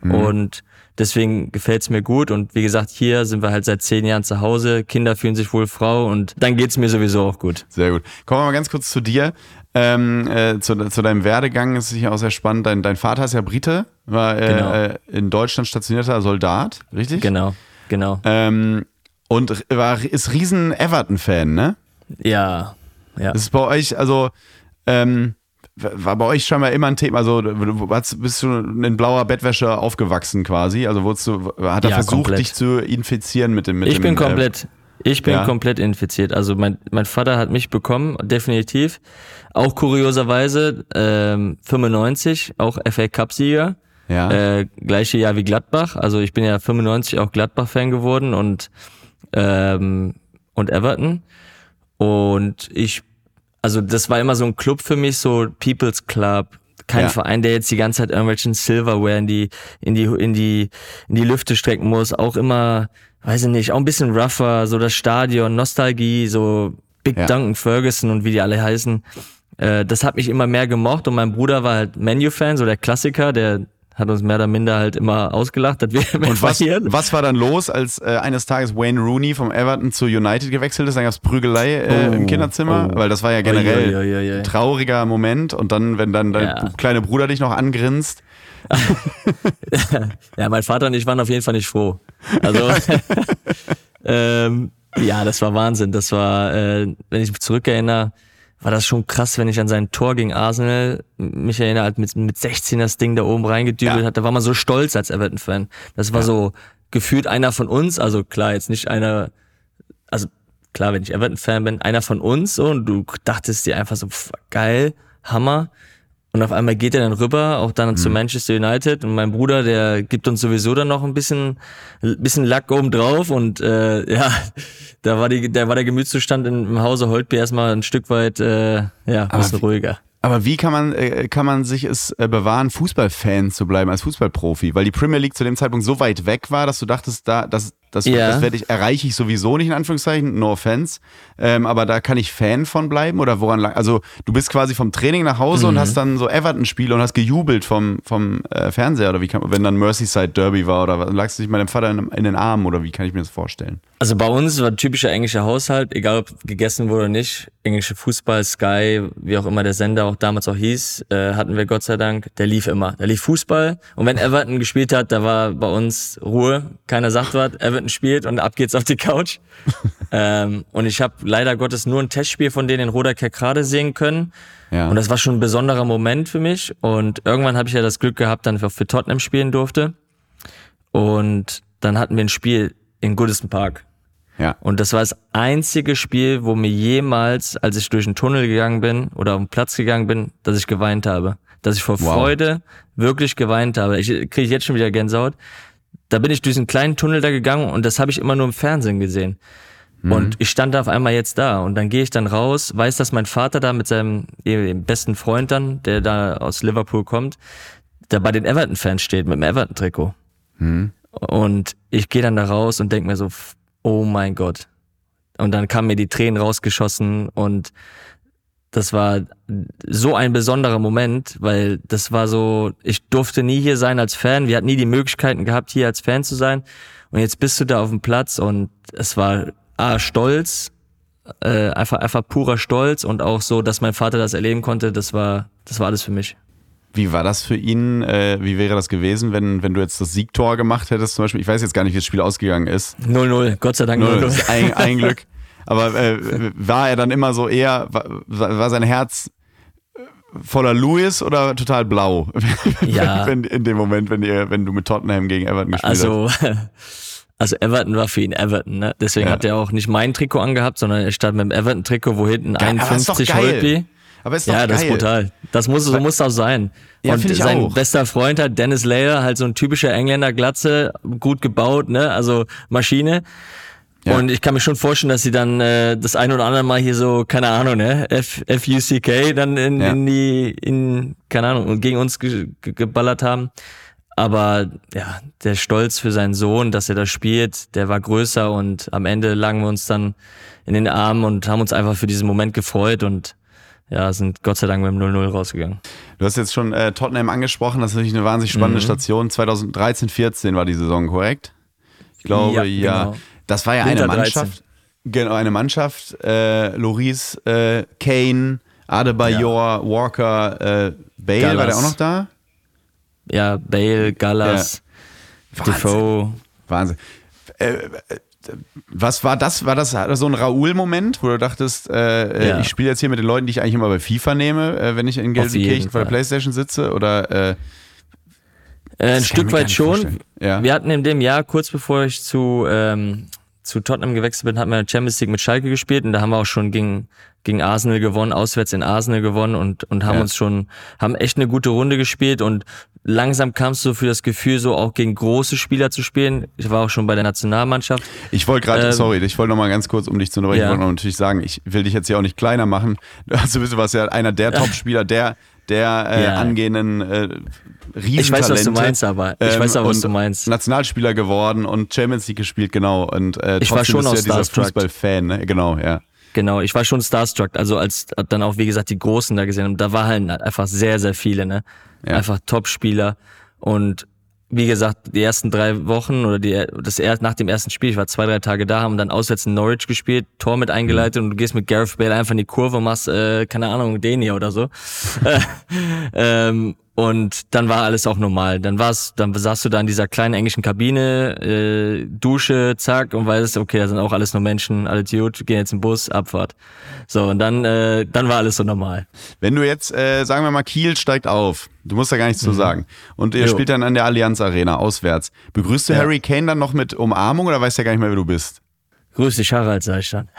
Und deswegen gefällt's mir gut. Und wie gesagt, hier sind wir halt seit zehn Jahren zu Hause. Kinder fühlen sich wohl Frau und dann geht's mir sowieso auch gut. Sehr gut. Kommen wir mal ganz kurz zu dir. Ähm, äh, zu, zu deinem Werdegang ist sicher auch sehr spannend. Dein, dein Vater ist ja Brite, war äh, Genau. äh, in Deutschland stationierter Soldat, richtig? Genau, genau. Ähm, und war, ist riesen Everton-Fan, ne? Ja, ja. Das ist bei euch, also, ähm, war bei euch scheinbar immer ein Thema. Also, du bist du in blauer Bettwäsche aufgewachsen quasi? Also, wurdest du, hat er Ja, versucht, komplett. dich zu infizieren mit dem. Mit Ich dem, bin äh, komplett, ich bin ja. komplett infiziert. Also mein, mein Vater hat mich bekommen, definitiv. Auch kurioserweise, ähm, 95, auch FA Cup-Sieger. Ja. Äh, gleiche Jahr wie Gladbach. Also ich bin ja 95 auch Gladbach-Fan geworden und, ähm, und Everton. Und ich, also das war immer so ein Club für mich, so People's Club. Kein Ja. Verein, der jetzt die ganze Zeit irgendwelchen Silverware in die, in die, in die, in die Lüfte strecken muss. Auch immer, weiß ich nicht, auch ein bisschen rougher, so das Stadion, Nostalgie, so Big Ja. Duncan Ferguson und wie die alle heißen. Äh, das hat mich immer mehr gemocht und mein Bruder war halt Menu-Fan, so der Klassiker, der hat uns mehr oder minder halt immer ausgelacht, dass wir Und was, verlieren. was war dann los, als äh, eines Tages Wayne Rooney vom Everton zu United gewechselt ist? Dann gab es Prügelei äh, Oh, im Kinderzimmer, oh. weil das war ja generell Ui, ui, ui, ui. ein trauriger Moment. Und dann, wenn dann dein Ja. kleine Bruder dich noch angrinst, <laughs> Ja, mein Vater und ich waren auf jeden Fall nicht froh. Also, <laughs> <laughs> ähm, ja, das war Wahnsinn. Das war, äh, wenn ich mich zurückerinnere, war das schon krass, wenn ich an sein Tor gegen Arsenal mich erinnere, halt mit, mit 16 das Ding da oben reingedübelt Ja. hat. Da war man so stolz als Everton-Fan. Das war so gefühlt einer von uns, also klar, jetzt nicht einer, also klar, wenn ich Everton-Fan bin, einer von uns so und du dachtest dir einfach so, pff, geil, Hammer. Und auf einmal geht er dann rüber, auch dann zu Manchester United. Und mein Bruder, der gibt uns sowieso dann noch ein bisschen, ein bisschen Lack oben drauf. Und äh, <laughs> ja, da war die, da war der Gemütszustand im Hause Holtby erstmal ein Stück weit äh, ja, ein bisschen wie- ruhiger. Aber wie kann man, äh, kann man sich es äh, bewahren, Fußballfan zu bleiben als Fußballprofi? Weil die Premier League zu dem Zeitpunkt so weit weg war, dass du dachtest, da, das, das, Ja. das werde ich, erreiche ich sowieso nicht, in Anführungszeichen, no offense. Ähm, aber da kann ich Fan von bleiben oder woran lag? Also du bist quasi vom Training nach Hause Mhm. und hast dann so Everton-Spiele und hast gejubelt vom, vom äh, Fernseher oder wie kann wenn dann Merseyside Derby war oder was, lagst du dich mit deinem Vater in, in den Armen oder wie kann ich mir das vorstellen? Also bei uns war typischer englischer Haushalt, egal ob gegessen wurde oder nicht. Englische Fußball, Sky, wie auch immer der Sender auch damals auch hieß, äh, hatten wir Gott sei Dank. Der lief immer. Der lief Fußball. Und wenn Everton gespielt hat, da war bei uns Ruhe. Keiner sagt was. Everton spielt und ab geht's auf die Couch. <laughs> ähm, und ich habe leider Gottes nur ein Testspiel von denen in Roda Kerkrade sehen können. Ja. Und das war schon ein besonderer Moment für mich. Und irgendwann habe ich ja das Glück gehabt, dann für Tottenham spielen durfte. Und dann hatten wir ein Spiel in Goodison Park. ja. Und das war das einzige Spiel, wo mir jemals, als ich durch den Tunnel gegangen bin oder auf den Platz gegangen bin, dass ich geweint habe. Dass ich vor Wow. Freude wirklich geweint habe. Ich kriege jetzt schon wieder Gänsehaut. Da bin ich durch einen kleinen Tunnel da gegangen und das habe ich immer nur im Fernsehen gesehen. Und ich stand da auf einmal jetzt da und dann gehe ich dann raus, weiß, dass mein Vater da mit seinem besten Freund dann, der da aus Liverpool kommt, da bei den Everton-Fans steht mit dem Everton-Trikot. Und ich gehe dann da raus und denk mir so, oh mein Gott. Und dann kamen mir die Tränen rausgeschossen und das war so ein besonderer Moment, weil das war so, ich durfte nie hier sein als Fan, wir hatten nie die Möglichkeiten gehabt, hier als Fan zu sein. Und jetzt bist du da auf dem Platz und es war A, stolz, äh, einfach, einfach purer Stolz und auch so, dass mein Vater das erleben konnte, das war, das war alles für mich. Wie war das für ihn? Äh, wie wäre das gewesen, wenn, wenn du jetzt das Siegtor gemacht hättest zum Beispiel? Ich weiß jetzt gar nicht, wie das Spiel ausgegangen ist. 0-0, Gott sei Dank Nur 0-0. das ist ein, ein Glück. <laughs> Aber äh, war er dann immer so eher, war, war sein Herz voller Louis oder total blau? <laughs> Ja. wenn, in dem Moment, wenn, ihr, wenn du mit Tottenham gegen Everton gespielt hast. Also, <laughs> also Everton war für ihn Everton, ne? Deswegen Ja. hat er auch nicht mein Trikot angehabt, sondern er stand mit dem Everton-Trikot, wo hinten Geil, aber das ist doch 51 geil. Holtby. Aber ist doch Ja, geil. das ist brutal. Das muss, so muss auch sein. Ja, und sein auch. bester Freund hat Dennis Layer, halt so ein typischer Engländer Glatze, gut gebaut, ne? Also Maschine. Ja. Und ich kann mir schon vorstellen, dass sie dann äh, das ein oder andere Mal hier so, keine Ahnung, ne, F, F-U-C-K dann in, Ja. in die, in, keine Ahnung, und gegen uns ge ge geballert haben. Aber ja, der Stolz für seinen Sohn, dass er da spielt, der war größer und am Ende lagen wir uns dann in den Armen und haben uns einfach für diesen Moment gefreut und ja, sind Gott sei Dank mit dem 0-0 rausgegangen. Du hast jetzt schon äh, Tottenham angesprochen, das ist natürlich eine wahnsinnig spannende Mhm. Station. 2013, 14 war die Saison, korrekt? Ich glaube, ja. Ja, genau. Das war ja eine Winter 13. Mannschaft. Genau, eine Mannschaft. Äh, Loris, äh, Kane, Adebayor, Walker, äh, Bale, war der Gallas. auch noch da? Ja, Bale, Gallas, Wahnsinn. Defoe. Wahnsinn. Äh, äh, was war das? War das so ein Raoul-Moment, wo du dachtest, äh, äh, Ja. ich spiele jetzt hier mit den Leuten, die ich eigentlich immer bei FIFA nehme, äh, wenn ich in Gelsenkirchen vor der. Playstation sitze? Oder äh, Äh, ein Stück weit schon. Ja. Wir hatten in dem Jahr, kurz bevor ich zu, ähm, zu Tottenham gewechselt bin, hatten wir Champions League mit Schalke gespielt und da haben wir auch schon gegen, gegen Arsenal gewonnen, auswärts in Arsenal gewonnen und, und haben Ja. uns schon, haben echt eine gute Runde gespielt und langsam kamst du für das Gefühl, so auch gegen große Spieler zu spielen. Ich war auch schon bei der Nationalmannschaft. Ich wollte gerade, Ähm, sorry, ich wollte noch mal ganz kurz, um dich zu unterbrechen, Ja. ich wollte natürlich sagen, ich will dich jetzt hier auch nicht kleiner machen. <laughs> Also bist du was ja einer der Top-Spieler, der der äh, Ja. angehenden äh, Riesentalente. Ich weiß, was du meinst, aber ich Ähm, weiß auch, was und du meinst. Nationalspieler geworden und Champions League gespielt, genau. Und äh, Ich war schon bist ja dieser starstruck. Fußballfan, ne? Genau, ja. Genau, ich war schon starstruck, also als dann auch, wie gesagt, die Großen da gesehen haben, da war halt einfach sehr, sehr viele, ne? Ja. Einfach Top-Spieler. Und wie gesagt, die ersten drei Wochen oder die, das erst nach dem ersten Spiel, ich war zwei, drei Tage da, haben dann auswärts in Norwich gespielt, Tor mit eingeleitet und du gehst mit Gareth Bale einfach in die Kurve und machst, äh, keine Ahnung, den hier oder so. <laughs> ähm, und dann war alles auch normal. Dann war's, dann saßt du da in dieser kleinen englischen Kabine, äh, Dusche, zack, und weißt, okay, da sind auch alles nur Menschen, alle gut, gehen jetzt im Bus, Abfahrt. So, und dann, äh, dann war alles so normal. Wenn du jetzt, äh, sagen wir mal, Kiel steigt auf, du musst da gar nichts zu Mhm. sagen, und ihr Jo. spielt dann an der Allianz Arena auswärts, begrüßt du Ja. Harry Kane dann noch mit Umarmung oder weißt du ja gar nicht mehr, wer du bist? Grüß dich, Harald, sag ich dann.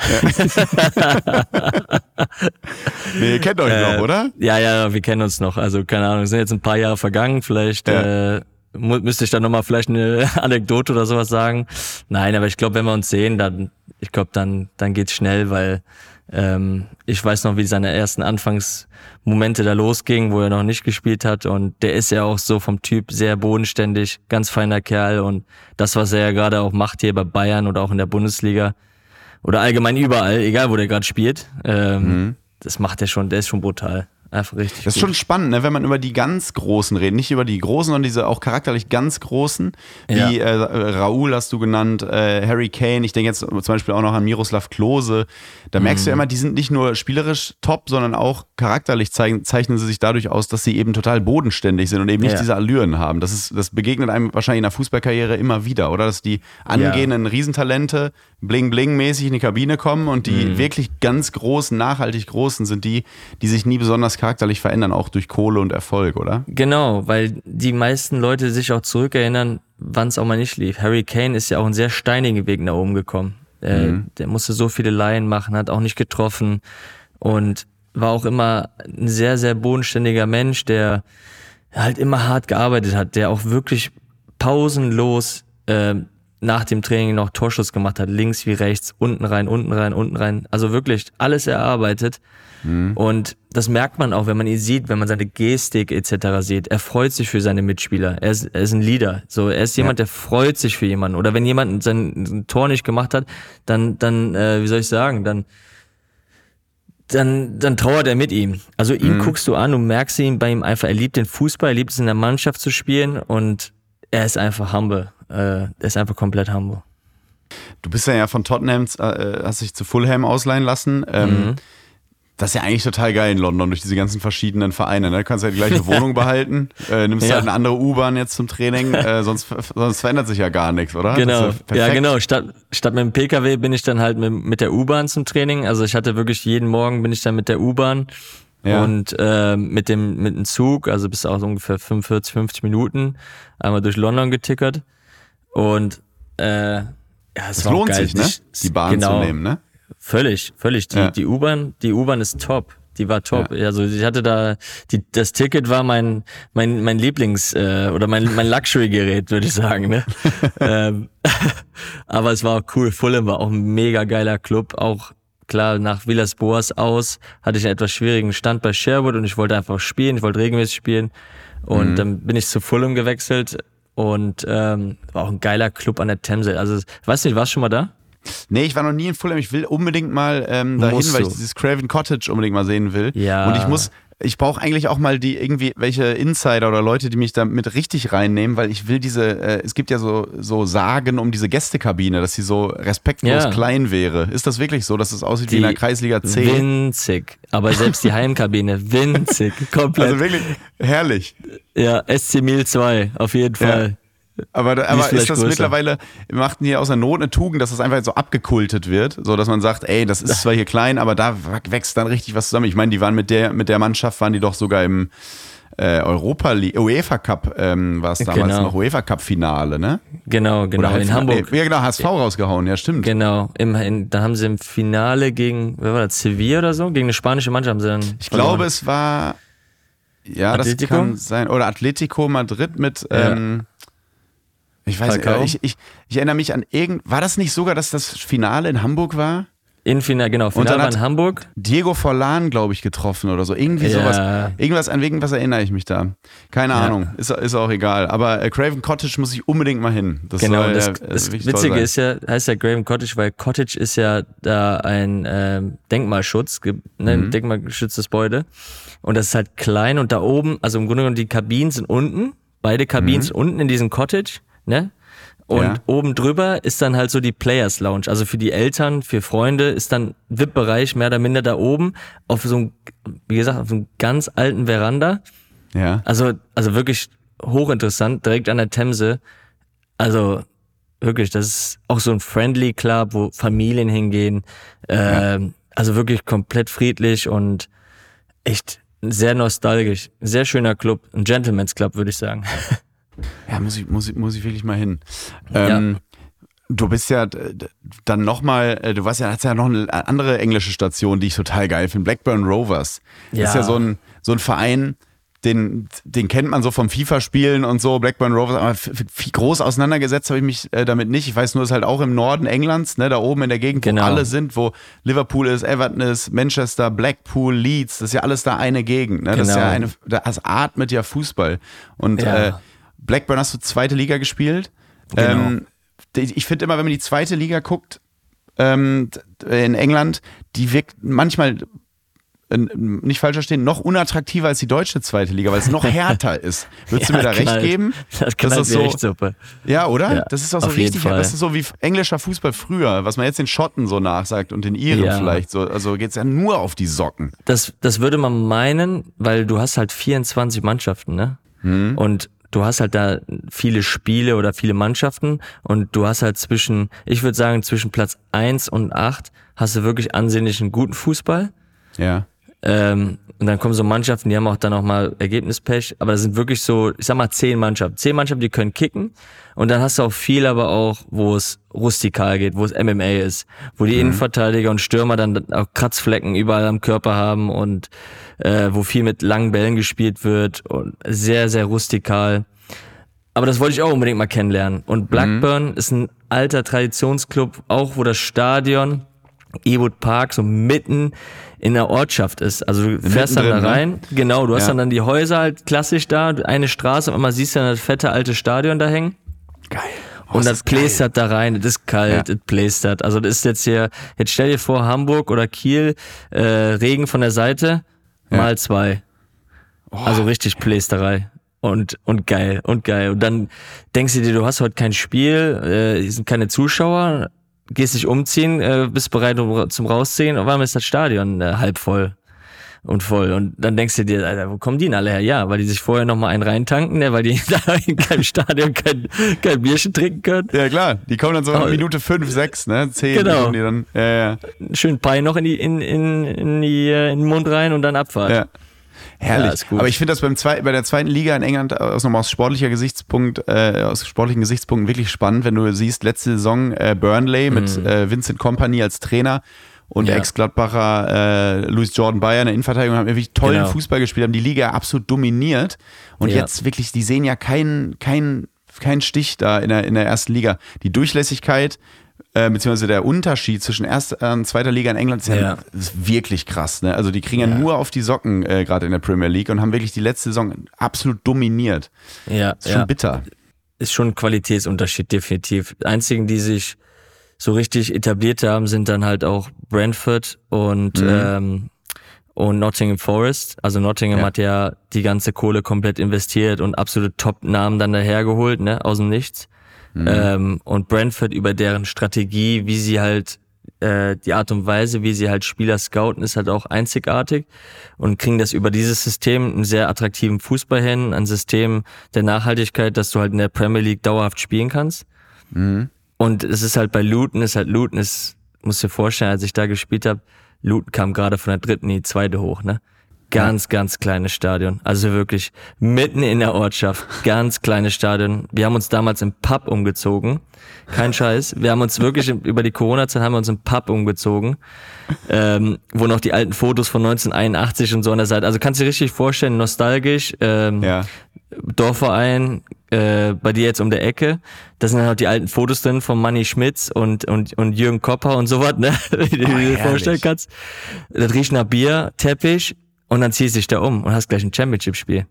Nee, ihr kennt euch Äh, noch, oder? Ja, ja, wir kennen uns noch. Also, keine Ahnung, sind jetzt ein paar Jahre vergangen. Vielleicht Ja. äh, müsste ich dann nochmal vielleicht eine <laughs> Anekdote oder sowas sagen. Nein, aber ich glaube, wenn wir uns sehen, dann, ich glaube, dann, dann geht's schnell, weil ähm, ich weiß noch, wie seine ersten Anfangsmomente da losgingen, wo er noch nicht gespielt hat. Und der ist ja auch so vom Typ sehr bodenständig, ganz feiner Kerl. Und das, was er ja gerade auch macht hier bei Bayern oder auch in der Bundesliga oder allgemein überall, egal wo der gerade spielt, ähm, das macht er schon, der ist schon brutal. Einfach richtig. Mhm. Das ist gut. schon spannend, ne, wenn man über die ganz Großen redet. Nicht über die Großen, sondern diese auch charakterlich ganz Großen. Ja. Wie äh, Raoul hast du genannt, äh, Harry Kane. Ich denke jetzt zum Beispiel auch noch an Miroslav Klose. Da merkst du Mhm. ja immer, die sind nicht nur spielerisch top, sondern auch charakterlich zeigen, zeichnen sie sich dadurch aus, dass sie eben total bodenständig sind und eben nicht Ja. diese Allüren haben. Das, ist, das begegnet einem wahrscheinlich in der Fußballkarriere immer wieder, oder? Dass die angehenden Riesentalente bling-bling-mäßig in die Kabine kommen und die Mhm. wirklich ganz großen, nachhaltig großen sind die, die sich nie besonders charakterlich verändern, auch durch Kohle und Erfolg, oder? Genau, weil die meisten Leute sich auch zurückerinnern, wann es auch mal nicht lief. Harry Kane ist ja auch einen sehr steinigen Weg nach oben gekommen. Äh, Der musste so viele Laien machen, hat auch nicht getroffen und war auch immer ein sehr, sehr bodenständiger Mensch, der halt immer hart gearbeitet hat, der auch wirklich pausenlos äh, nach dem Training noch Torschuss gemacht hat, links wie rechts, unten rein, unten rein, unten rein. Also wirklich alles erarbeitet. Und das merkt man auch, wenn man ihn sieht, wenn man seine Gestik etc. sieht. Er freut sich für seine Mitspieler. Er ist, er ist ein Leader. So, er ist jemand, der freut sich für jemanden. Oder wenn jemand sein, Tor nicht gemacht hat, dann, dann, äh, wie soll ich sagen, dann, dann, dann trauert er mit ihm. Also ihn guckst du an und merkst ihn bei ihm einfach, er liebt den Fußball, er liebt es in der Mannschaft zu spielen und er ist einfach humble. Äh, ist einfach komplett humble. Du bist ja, ja von Tottenham, äh, hast dich zu Fulham ausleihen lassen. Ähm, Mhm. Das ist ja eigentlich total geil in London durch diese ganzen verschiedenen Vereine. Ne? Du kannst ja die gleiche <laughs> Wohnung behalten, äh, nimmst Ja. halt eine andere U-Bahn jetzt zum Training, äh, <laughs> sonst, sonst verändert sich ja gar nichts, oder? Genau, ja perfekt. genau. Statt, statt mit dem PKW bin ich dann halt mit, mit der U-Bahn zum Training. Also ich hatte wirklich jeden Morgen bin ich dann mit der U-Bahn Ja. und äh, mit dem mit dem Zug, also bis auch so ungefähr 45, 50 Minuten einmal durch London getickert und äh, ja, es Es war lohnt geil. sich, ne? Die Bahn genau, zu nehmen, ne? Völlig, völlig. Die, Ja. die U-Bahn, die U-Bahn ist top. Die war top. Also ich hatte da, die, das Ticket war mein mein mein Lieblings äh, oder mein mein Luxury-Gerät, würde ich sagen. Ne? <laughs> ähm, <laughs> aber es war auch cool. Fulham war auch ein mega geiler Club. Auch klar nach Villas Boas aus hatte ich einen etwas schwierigen Stand bei Sherwood und ich wollte einfach spielen. Ich wollte regelmäßig spielen und dann bin ich zu Fulham gewechselt und ähm, war auch ein geiler Club an der Themse. Also weißt du, warst du schon mal da? Nee, ich war noch nie in Fulham. Ich will unbedingt mal ähm, dahin, weil ich dieses Craven Cottage unbedingt mal sehen will. Ja. Und ich muss, ich brauche eigentlich auch mal die irgendwie welche Insider oder Leute, die mich da mit richtig reinnehmen, weil ich will diese, äh, es gibt ja so, so Sagen um diese Gästekabine, dass sie so respektlos Ja. klein wäre. Ist das wirklich so, dass es aussieht wie in der Kreisliga C? Winzig. Aber selbst die <laughs> Heimkabine, winzig. Komplett. Also wirklich herrlich. ja, SC Mil 2, auf jeden Fall. Aber, aber ist vielleicht das größer. mittlerweile, macht hier aus der Not eine Tugend, dass das einfach so abgekultet wird, so dass man sagt, ey, das ist <laughs> zwar hier klein, aber da wächst dann richtig was zusammen. Ich meine, die waren mit der, mit der Mannschaft, waren die doch sogar im äh, Europa League, UEFA Cup, ähm, war es damals Genau. noch, UEFA Cup Finale, ne? Genau, genau. Oder in Hamburg. Nee, ja, genau, HSV rausgehauen, ja, stimmt. Genau. Im, in, da haben sie im Finale gegen, wer war das, Sevilla oder so? Gegen eine spanische Mannschaft haben sie dann. Ich glaube, es war, ja, Atletico? das kann sein, oder Atletico Madrid mit, Ja. ähm, ich weiß, Falcao? äh, ich, ich, ich erinnere mich an irgend, war das nicht sogar, dass das Finale in Hamburg war? In Finale, genau. dann Finale war in Hamburg. Diego Forlan, glaube ich, getroffen oder so. Irgendwie Ja. sowas. Irgendwas, an wegen was erinnere ich mich da. Keine Ahnung. Ist, ist auch egal. Aber äh, Craven Cottage muss ich unbedingt mal hin. Das Genau, soll, das, äh, das toll Witzige ist ja, heißt ja Graven Cottage, weil Cottage ist ja da ein ähm, Denkmalschutz, ne, Mhm. ein denkmalgeschütztes Gebäude. Und das ist halt klein und da oben, also im Grunde genommen die Kabinen sind unten, beide Kabins unten in diesem Cottage, ne? Und Ja. oben drüber ist dann halt so die Players Lounge. Also für die Eltern, für Freunde ist dann VIP-Bereich mehr oder minder da oben auf so einem, wie gesagt, auf so einem ganz alten Veranda. Ja. Also, also wirklich hochinteressant, direkt an der Themse. Also wirklich, das ist auch so ein Friendly Club, wo Familien hingehen. Ähm, Also wirklich komplett friedlich und echt sehr nostalgisch. Sehr schöner Club, ein Gentleman's Club, würde ich sagen. <laughs> Ja, muss ich, muss ich, muss ich wirklich mal hin. Ähm, Du bist ja dann nochmal, du warst ja, hast ja noch eine andere englische Station, die ich total geil finde, Blackburn Rovers. Das ist Ja. ja so ein, so ein Verein, den, den kennt man so vom FIFA-Spielen und so, Blackburn Rovers, aber viel groß auseinandergesetzt habe ich mich äh, damit nicht. Ich weiß nur, es ist halt auch im Norden Englands, ne, da oben in der Gegend, Genau. wo alle sind, wo Liverpool ist, Everton ist, Manchester, Blackpool, Leeds, das ist ja alles da eine Gegend. Ne? Das ist Genau. ja eine, das atmet ja Fußball. Und Ja. äh, Blackburn hast du zweite Liga gespielt. Genau. Ähm, ich finde immer, wenn man die zweite Liga guckt ähm, in England, die wirkt manchmal äh, nicht falsch verstehen, noch unattraktiver als die deutsche zweite Liga, weil es noch <laughs> härter ist. Würdest du mir da recht knallt. geben? Das knallt ist so, echt super. ja, oder? Ja, das ist auch so richtig, das ist so wie englischer Fußball früher, was man jetzt den Schotten so nachsagt und den Iren Ja. vielleicht so. Also geht's ja nur auf die Socken. Das, das würde man meinen, weil du hast halt 24 Mannschaften, ne? Mhm. Und du hast halt da viele Spiele oder viele Mannschaften und du hast halt zwischen, ich würde sagen, zwischen Platz 1 und 8 hast du wirklich ansehnlichen guten Fußball. Ja. Ähm, und dann kommen so Mannschaften, die haben auch dann auch mal Ergebnispech, aber das sind wirklich so, ich sag mal, zehn Mannschaften. Zehn Mannschaften, die können kicken. Und dann hast du auch viel, aber auch, wo es rustikal geht, wo es MMA ist, wo die Innenverteidiger und Stürmer dann auch Kratzflecken überall am Körper haben und äh, wo viel mit langen Bällen gespielt wird und sehr, sehr rustikal. Aber das wollte ich auch unbedingt mal kennenlernen. Und Blackburn ist ein alter Traditionsclub, auch wo das Stadion Ewood Park so mitten in der Ortschaft ist. Also du fährst dann da ne? rein, genau, du hast Ja. dann, dann die Häuser halt klassisch da, eine Straße, und einmal siehst du dann das fette alte Stadion da hängen. Geil. Oh, Und das plästert da rein, das ist kalt, Ja. das plästert. Also das ist jetzt hier, jetzt stell dir vor, Hamburg oder Kiel, äh, Regen von der Seite, Ja. mal zwei. Oh, Also richtig Plästerei. Und, und geil, und geil. Und dann denkst du dir, du hast heute kein Spiel, äh, sind keine Zuschauer, gehst dich umziehen, äh, bist bereit um, zum Rausziehen, und einmal ist das Stadion äh, halb voll und voll. Und dann denkst du dir, Alter, wo kommen die denn alle her? Ja, weil die sich vorher nochmal einen reintanken, ne, weil die <laughs> da in keinem Stadion kein, kein Bierchen trinken können. Ja, klar. Die kommen dann so Oh. Minute 5, 6, ne? 10. Genau. Die dann, ja, ja. Schön Pie noch in, die, in, in, in, die, äh, in den Mund rein und dann Abfahrt. Ja. Herrlich. Ja. Aber ich finde das beim zwei, bei der zweiten Liga in England aus, nochmal aus sportlicher Gesichtspunkt, äh, aus sportlichen Gesichtspunkten wirklich spannend, wenn du siehst, letzte Saison äh, Burnley mit äh, Vincent Company als Trainer und Mhm. Ja. Ex-Gladbacher äh, Louis Jordan Bayer in der Innenverteidigung haben wirklich tollen Genau. Fußball gespielt, haben die Liga absolut dominiert. Und Ja. jetzt wirklich, die sehen ja keinen keinen keinen Stich da in der, in der ersten Liga. Die Durchlässigkeit, äh, beziehungsweise der Unterschied zwischen erster und zweiter Liga in England ist ja, Ja. ist wirklich krass. Ne? Also die kriegen ja, nur auf die Socken äh, gerade in der Premier League und haben wirklich die letzte Saison absolut dominiert. ja, ist schon ja. bitter. ist schon ein Qualitätsunterschied, definitiv. Die einzigen, die sich so richtig etabliert haben, sind dann halt auch Brentford und, Mhm. ähm, und Nottingham Forest. Also Nottingham Ja. hat ja die ganze Kohle komplett investiert und absolute Top-Namen dann dahergeholt, ne, aus dem Nichts. Mhm. Ähm, und Brentford über deren Strategie, wie sie halt äh, die Art und Weise, wie sie halt Spieler scouten, ist halt auch einzigartig und kriegen das über dieses System einen sehr attraktiven Fußball hin, ein System der Nachhaltigkeit, dass du halt in der Premier League dauerhaft spielen kannst. Und es ist halt bei Luton, ist halt Luton, ist, musst dir vorstellen, als ich da gespielt habe, Luton kam gerade von der dritten in die zweite hoch, ne? Ganz, ganz kleines Stadion. Also wirklich mitten in der Ortschaft. Ganz kleines Stadion. Wir haben uns damals im Pub umgezogen. Kein Scheiß. Wir haben uns wirklich über die Corona-Zeit haben wir uns im Pub umgezogen. Ähm, wo noch die alten Fotos von 1981 und so an der Seite. Also kannst du dir richtig vorstellen, nostalgisch. Ähm, Ja. Dorfverein, äh, bei dir jetzt um der Ecke. Da sind dann halt die alten Fotos drin von Manny Schmitz und, und, und Jürgen Kopper und sowas, ne? <laughs> Wie du dir herrlich. vorstellen kannst. Das riecht nach Bier, Teppich und dann ziehst du dich da um und hast gleich ein Championship-Spiel.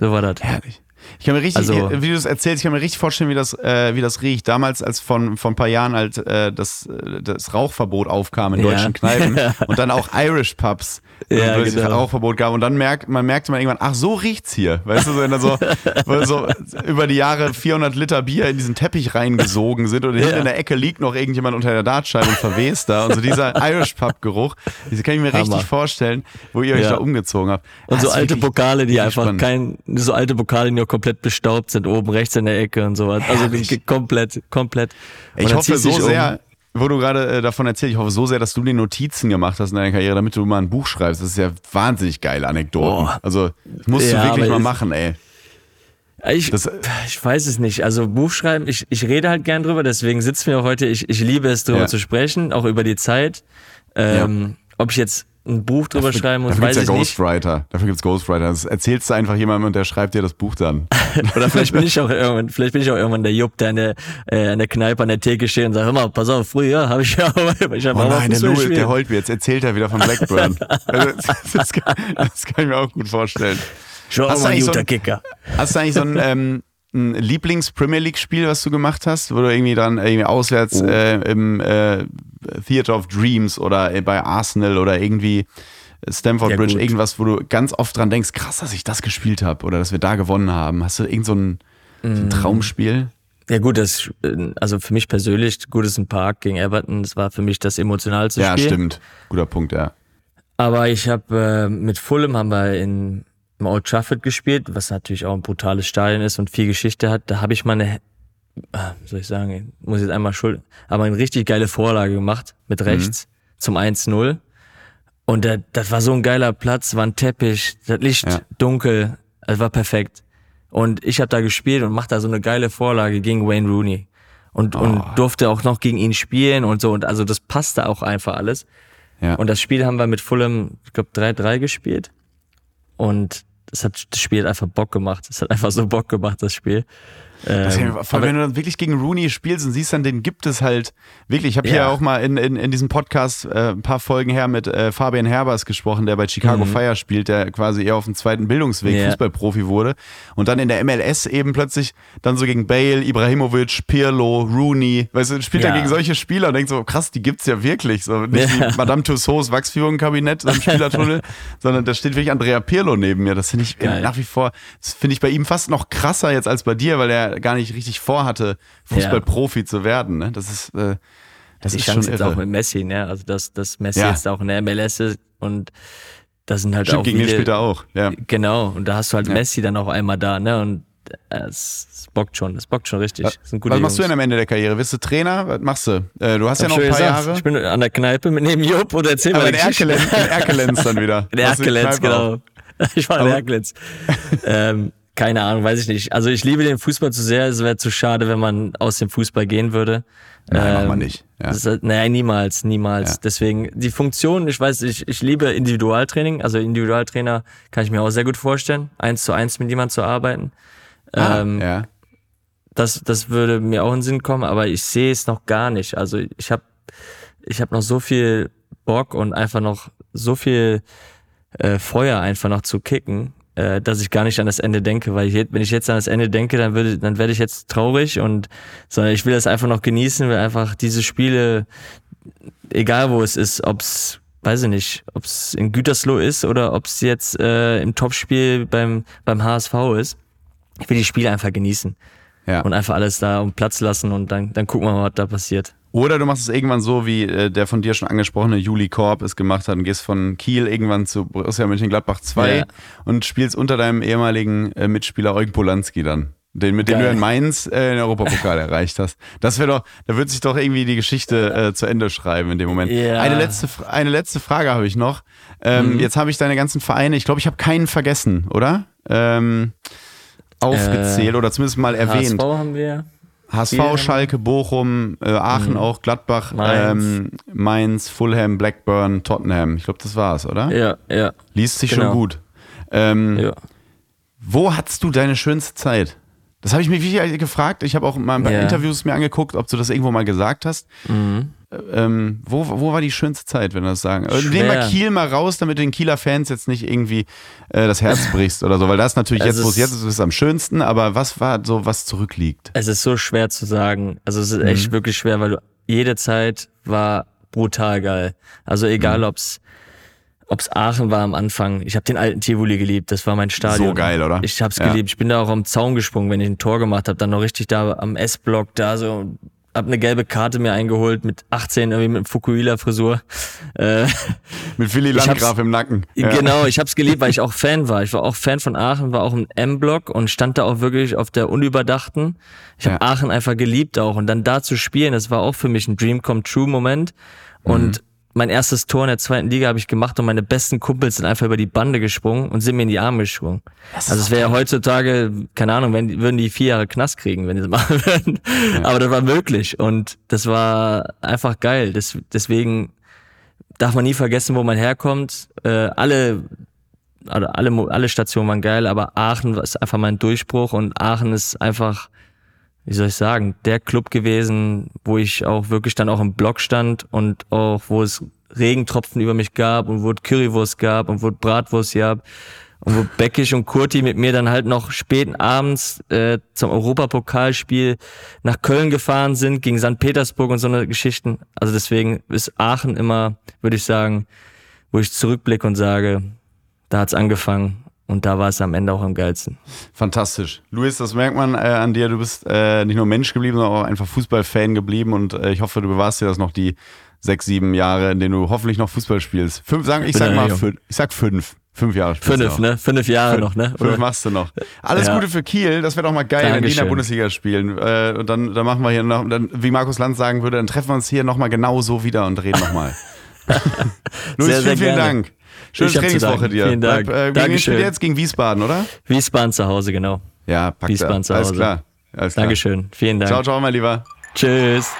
So war das. Herrlich. Ich kann mir richtig, Also- wie du das erzählst, ich kann mir richtig vorstellen, wie das, äh, wie das riecht. Damals, als von, von ein paar Jahren halt äh, das, äh, das Rauchverbot aufkam in Ja. deutschen Kneipen <laughs> und dann auch Irish Pubs Ja, plötzlich genau. Rauchverbot gab und dann merkt, man merkte man irgendwann, ach so riecht's hier. Weißt du, wenn dann so, <laughs> so über die Jahre 400 Liter Bier in diesen Teppich reingesogen sind und hinten in der Ecke liegt noch irgendjemand unter der Dartscheibe und verwest da und so dieser <laughs> Irish Pub Geruch, das kann ich mir richtig Hammer. vorstellen, wo ihr euch Ja. da umgezogen habt. Und Das so alte Pokale, die richtig einfach spannend. kein, so alte Pokale, die nur komplett bestaubt sind, oben rechts in der Ecke und sowas. Also die, Herrlich. komplett, komplett. Und Ich hoffe so um. sehr, wo du gerade äh, davon erzählst, ich hoffe so sehr, dass du dir Notizen gemacht hast in deiner Karriere, damit du mal ein Buch schreibst. Das ist ja wahnsinnig geile Anekdoten. Boah. Also musst Ja, du wirklich mal machen, ey. Ich, Das- ich weiß es nicht. Also Buchschreiben, ich, ich rede halt gern drüber, deswegen sitzen wir auch heute. Ich, ich liebe es, drüber Ja. zu sprechen, auch über die Zeit. Ähm, Ob ich jetzt ein Buch drüber schreiben muss, Dafür weiß gibt's ich ja nicht. Ghostwriter. Dafür gibt's Ghostwriter. Das erzählst du einfach jemandem und der schreibt dir das Buch dann. <laughs> Oder vielleicht bin ich auch irgendwann, vielleicht bin ich auch irgendwann der Jupp, der an der, äh, an der Kneipe an der Theke steht und sagt, hör mal, pass auf, früher habe ich ja, <laughs> ich hab Oh auch nein, der Louis, der heult mir. Jetzt erzählt er wieder von Blackburn. <laughs> also, das, kann, das kann ich mir auch gut vorstellen. Schon Hast du mal ein eigentlich so guter ein- Kicker. Hast du eigentlich so ein, ähm, ein Lieblings-Premier League-Spiel, was du gemacht hast, wo du irgendwie dann irgendwie auswärts Oh. äh, im äh, Theater of Dreams oder äh, bei Arsenal oder irgendwie Stamford Ja, Bridge, gut. irgendwas, wo du ganz oft dran denkst, krass, dass ich das gespielt habe oder dass wir da gewonnen haben. Hast du irgend so ein, so Mm. ein Traumspiel? Ja gut, das, also für mich persönlich, Goodison Park gegen Everton, das war für mich das emotionalste Ja, Spiel. stimmt. Guter Punkt, ja. Aber ich habe äh, mit Fulham haben wir in im Old Trafford gespielt, was natürlich auch ein brutales Stadion ist und viel Geschichte hat. Da habe ich mal eine, äh, soll ich sagen, muss jetzt einmal schuld, aber eine richtig geile Vorlage gemacht mit rechts zum 1-0. Und da, das war so ein geiler Platz, war ein Teppich, das Licht Ja. dunkel, es war perfekt. Und ich habe da gespielt und mach da so eine geile Vorlage gegen Wayne Rooney. Und, und durfte auch noch gegen ihn spielen und so. Und also das passte auch einfach alles. Ja. Und das Spiel haben wir mit Fulham, ich glaube, 3-3 gespielt. Und das hat das Spiel hat einfach Bock gemacht. Es hat einfach so Bock gemacht, das Spiel. Ähm, vor allem, wenn du dann wirklich gegen Rooney spielst und siehst dann, den gibt es halt wirklich. Ich habe hier Ja. auch mal in, in, in diesem Podcast äh, ein paar Folgen her mit äh, Fabian Herbers gesprochen, der bei Chicago Fire spielt, der quasi eher auf dem zweiten Bildungsweg Mhm. Ja. Fußballprofi wurde und dann in der MLS eben plötzlich dann so gegen Bale, Ibrahimovic, Pirlo, Rooney, weißt du, spielt er Ja. gegen solche Spieler und denkt so, krass, die gibt's ja wirklich. So nicht Ja. wie Madame Tussauds Wachsfigurenkabinett im Spielertunnel, <laughs> sondern da steht wirklich Andrea Pirlo neben mir. Das finde ich Geil. nach wie vor, das finde ich bei ihm fast noch krasser jetzt als bei dir, weil er gar nicht richtig vorhatte, Fußballprofi zu werden. Ne? Das ist, äh, das die ist schon jetzt auch irre. mit Messi, ne? Also dass, dass Messi Ja. jetzt auch in der MLS ist und das sind halt Stimmt, auch gegen den viele, spielt er auch. Ja. Genau, und da hast du halt Ja. Messi dann auch einmal da, ne? Und äh, es, es bockt schon, es bockt schon richtig. Gute Was machst du Jungs. denn am Ende der Karriere? Wirst du Trainer? Was machst du? Äh, du hast ja noch ein paar gesagt, Jahre. Ich bin an der Kneipe mit neben Jupp und erzähl Aber mal in. Erkelenz, in Erkelenz dann wieder. <laughs> In du Erkelenz, genau. <laughs> Ich war in Erkelenz. ähm, keine Ahnung, weiß ich nicht. Also ich liebe den Fußball zu sehr. Es wäre zu schade, wenn man aus dem Fußball gehen würde. Nein, macht Ähm, man nicht. Ja. Ist, halt- naja, niemals, niemals. Ja. Deswegen, die Funktion, ich weiß, ich, ich liebe Individualtraining. Also Individualtrainer kann ich mir auch sehr gut vorstellen, eins zu eins mit jemandem zu arbeiten. Ah, ähm, ja. das, das würde mir auch in den Sinn kommen, aber ich sehe es noch gar nicht. Also ich habe ich hab noch so viel Bock und einfach noch so viel äh, Feuer einfach noch zu kicken, äh, dass ich gar nicht an das Ende denke, weil ich, wenn ich jetzt an das Ende denke, dann würde, dann werde ich jetzt traurig und sondern ich will das einfach noch genießen, will einfach diese Spiele, egal wo es ist, ob's weiß ich nicht, ob's in Gütersloh ist oder ob's jetzt äh, im Topspiel beim beim HSV ist. Ich will die Spiele einfach genießen ja. und einfach alles da um Platz lassen und dann, dann gucken wir mal, was da passiert. Oder du machst es irgendwann so, wie äh, der von dir schon angesprochene Juli Korb es gemacht hat und gehst von Kiel irgendwann zu Borussia Mönchengladbach 2 Ja. und spielst unter deinem ehemaligen äh, Mitspieler Eugen Polanski dann. Den, mit dem du in Mainz äh, den Europapokal <laughs> erreicht hast. Das wäre doch, da wird sich doch irgendwie die Geschichte äh, zu Ende schreiben in dem Moment. Ja. Eine, letzte, eine letzte Frage habe ich noch. Ähm, Mhm. Jetzt habe ich deine ganzen Vereine, ich glaube, ich habe keinen vergessen, oder? Ähm, aufgezählt Äh, oder zumindest mal erwähnt. HSV haben wir. HSV, wir. Schalke, Bochum, äh, Aachen auch, Gladbach, Mainz. Ähm, Mainz, Fulham, Blackburn, Tottenham. Ich glaube, das war's, oder? Ja, ja, Liest sich Genau. schon gut. Ähm, ja. Wo hattest du deine schönste Zeit? Das habe ich mich wirklich gefragt. Ich habe auch mal bei Ja. Interviews mir angeguckt, ob du das irgendwo mal gesagt hast. Mhm. Ähm, wo, wo war die schönste Zeit, wenn wir das sagen? Äh, Nehmen wir Schwer. Kiel mal raus, damit du den Kieler Fans jetzt nicht irgendwie äh, das Herz brichst oder so, weil das natürlich jetzt, wo es jetzt ist, ist am schönsten, aber was war so, was zurückliegt? Es ist so schwer zu sagen. Also es ist echt Mhm. wirklich schwer, weil du, jede Zeit war brutal geil. Also egal Mhm. ob's ob's Aachen war am Anfang. Ich habe den alten Tivoli geliebt. Das war mein Stadion. So geil, oder? Ich hab's Ja. geliebt. Ich bin da auch am Zaun gesprungen, wenn ich ein Tor gemacht habe. Dann noch richtig da am S-Block da so. Hab eine gelbe Karte mir eingeholt mit 18 irgendwie mit Fukuhila-Frisur. Äh, <laughs> Mit Willi Landgraf im Nacken. Ja. Genau, ich hab's geliebt, weil ich auch Fan war. Ich war auch Fan von Aachen, war auch im M-Block und stand da auch wirklich auf der Unüberdachten. Ich habe Ja. Aachen einfach geliebt auch und dann da zu spielen, das war auch für mich ein Dream come true Moment. Mhm. Mein erstes Tor in der zweiten Liga habe ich gemacht und meine besten Kumpels sind einfach über die Bande gesprungen und sind mir in die Arme gesprungen. Also es wäre ja heutzutage, keine Ahnung, wenn, würden die vier Jahre Knast kriegen, wenn die das <laughs> machen würden. Aber das war möglich und das war einfach geil. Das, deswegen darf man nie vergessen, wo man herkommt. Äh, alle, also alle, alle Stationen waren geil, aber Aachen ist einfach mein Durchbruch und Aachen ist einfach, wie soll ich sagen, der Club gewesen, wo ich auch wirklich dann auch im Block stand und auch, wo es Regentropfen über mich gab und wo es Currywurst gab und wo es Bratwurst gab und wo Beckisch und Kurti mit mir dann halt noch späten abends äh, zum Europapokalspiel nach Köln gefahren sind, gegen St. Petersburg und so eine Geschichten. Also deswegen ist Aachen immer, würde ich sagen, wo ich zurückblicke und sage, da hat's angefangen und da war es am Ende auch am geilsten. Fantastisch. Luis, das merkt man äh, an dir. Du bist äh, nicht nur Mensch geblieben, sondern auch einfach Fußballfan geblieben und äh, ich hoffe, du bewahrst dir das noch die sechs, sieben Jahre, in denen du hoffentlich noch Fußball spielst. Fünf, sagen, ich sag mal fünf. Ich sag fünf. Fünf Jahre spielst Fünf, ne? Fünf Jahre noch, ne? Fünf machst du noch. Alles Ja. Gute für Kiel. Das wäre doch mal geil, wenn die in der Dankeschön. Bundesliga spielen. Äh, und dann, dann machen wir hier noch, dann, wie Markus Lanz sagen würde, dann treffen wir uns hier nochmal genau so wieder und reden nochmal. <laughs> Luis, Sehr, sehr vielen, vielen gerne. Dank. Schöne Ich zu Trainingswoche dir. Vielen Dank. Bleib, äh, gegen Dankeschön. spielt ihr jetzt? Gegen Wiesbaden, oder? Wiesbaden zu Hause, genau. Ja, packt. Wiesbaden zu Alles Hause. klar. Alles klar. Dankeschön. Vielen Dank. Ciao, ciao, mein Lieber. Tschüss.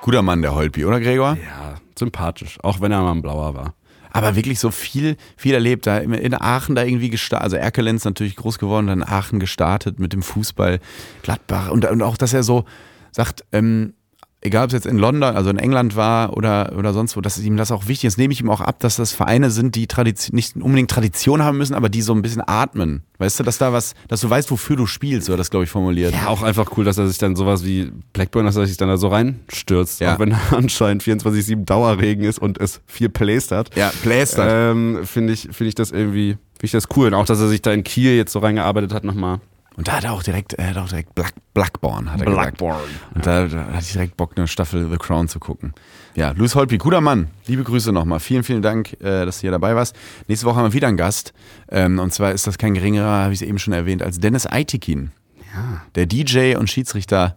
Guter Mann, der Holpi, oder Gregor? Ja, sympathisch. Auch wenn er mal ein Blauer war. Aber wirklich so viel, viel erlebt. Da in- in Aachen da irgendwie gestartet, also Erkelenz natürlich groß geworden, dann Aachen gestartet mit dem Fußball, Gladbach und, und auch, dass er so sagt, ähm, egal ob es jetzt in London, also in England war oder, oder sonst wo, dass ihm das auch wichtig ist, nehme ich ihm auch ab, dass das Vereine sind, die Tradition, nicht unbedingt Tradition haben müssen, aber die so ein bisschen atmen. Weißt du, dass da was, dass du weißt, wofür du spielst, so hat das, glaube ich, formuliert. Ja, auch einfach cool, dass er sich dann sowas wie Blackburn, dass er sich dann da so reinstürzt. Ja. Auch wenn <laughs> anscheinend 24-7 Dauerregen ist und es viel plästert. Ja, blästert. Ähm, finde ich, finde ich das irgendwie, finde ich das cool. Und auch, dass er sich da in Kiel jetzt so reingearbeitet hat nochmal. Und da hat er auch direkt, er hat auch direkt Black, Blackborn, hat er gesagt. Blackburn. Und da, da hatte ich direkt Bock, eine Staffel The Crown zu gucken. Ja, Luis Holpi, guter Mann. Liebe Grüße nochmal. Vielen, vielen Dank, äh, dass du hier dabei warst. Nächste Woche haben wir wieder einen Gast. Ähm, und zwar ist das kein geringerer, habe ich es eben schon erwähnt, als Dennis Aitikin. Ja. Der DJ und Schiedsrichter,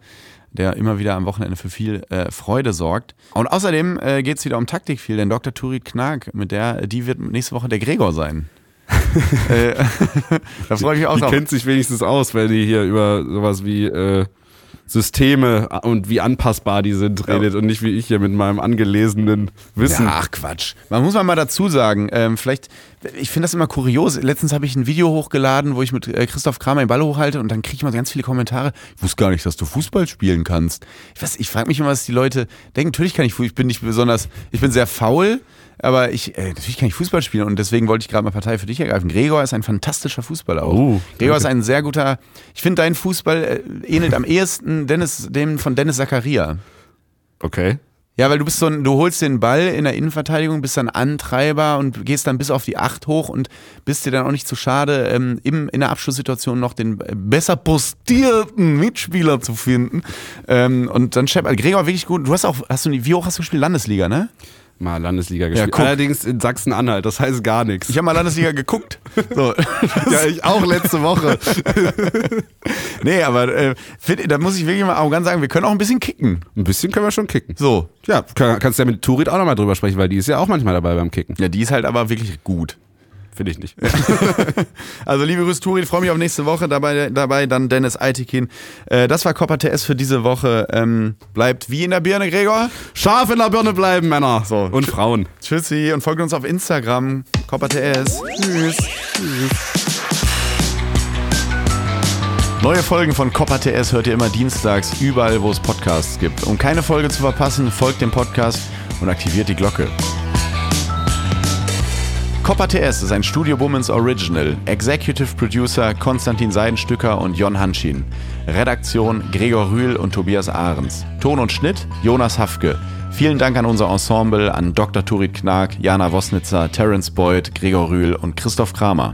der immer wieder am Wochenende für viel äh, Freude sorgt. Und außerdem äh, geht es wieder um Taktik viel, denn Dr. Turi Knag, mit der, die wird nächste Woche der Gregor sein. Äh, <laughs> da freue ich mich auch Die drauf. kennt sich wenigstens aus, wenn die hier über sowas wie äh, Systeme und wie anpassbar die sind redet und nicht wie ich hier mit meinem angelesenen Wissen. Ja, ach Quatsch. Man muss mal dazu sagen, ähm, vielleicht, ich finde das immer kurios. Letztens habe ich ein Video hochgeladen, wo ich mit äh, Christoph Kramer den Ball hochhalte und dann kriege ich mal ganz viele Kommentare. Ich wusste gar nicht, dass du Fußball spielen kannst. Ich, weiß, ich frage mich immer, was die Leute denken. Natürlich kann ich, Fu- ich bin nicht besonders, ich bin sehr faul, aber ich, äh, natürlich kann ich Fußball spielen und deswegen wollte ich gerade mal Partei für dich ergreifen. Gregor ist ein fantastischer Fußballer auch. Oh, Gregor ist ein sehr guter, ich finde dein Fußball äh, ähnelt am ehesten Dennis, dem von Dennis Zakaria. Okay. Ja, weil du bist so ein, du holst den Ball in der Innenverteidigung, bist dann Antreiber und gehst dann bis auf die Acht hoch und bist dir dann auch nicht zu schade, ähm, im, in der Abschlusssituation noch den besser postierten Mitspieler zu finden. Ähm, und dann Shep, also Gregor wirklich gut. Du hast auch, hast du wie hoch hast du gespielt? Landesliga, ne? Mal Landesliga gespielt. guck. Allerdings in Sachsen-Anhalt, das heißt gar nichts. Ich habe mal Landesliga geguckt. <laughs> So. Ja, ich auch letzte Woche. <laughs> nee, aber äh, da muss ich wirklich mal arrogant sagen, wir können auch ein bisschen kicken. Ein bisschen können wir schon kicken. So. Ja, kann, kannst ja mit Turit auch nochmal drüber sprechen, weil die ist ja auch manchmal dabei beim Kicken. Ja, die ist halt aber wirklich gut. Finde ich nicht. <laughs> Also liebe Grüße, Turi, freue mich auf nächste Woche. Dabei, dabei dann Dennis Aitikin. Äh, das war Copper TS für diese Woche. Ähm, bleibt wie in der Birne, Gregor. Scharf in der Birne bleiben, Männer. So. Und Frauen. Tschüssi und folgt uns auf Instagram. Copper TS. Tschüss. Tschüss. Neue Folgen von Copper TS hört ihr immer dienstags überall, wo es Podcasts gibt. Um keine Folge zu verpassen, folgt dem Podcast und aktiviert die Glocke. Copper TS ist ein Studio Womans Original. Executive Producer Konstantin Seidenstücker und Jon Hanschin. Redaktion Gregor Rühl und Tobias Ahrens. Ton und Schnitt Jonas Hafke. Vielen Dank an unser Ensemble, an Dr. Turit Knag, Jana Wosnitzer, Terence Boyd, Gregor Rühl und Christoph Kramer.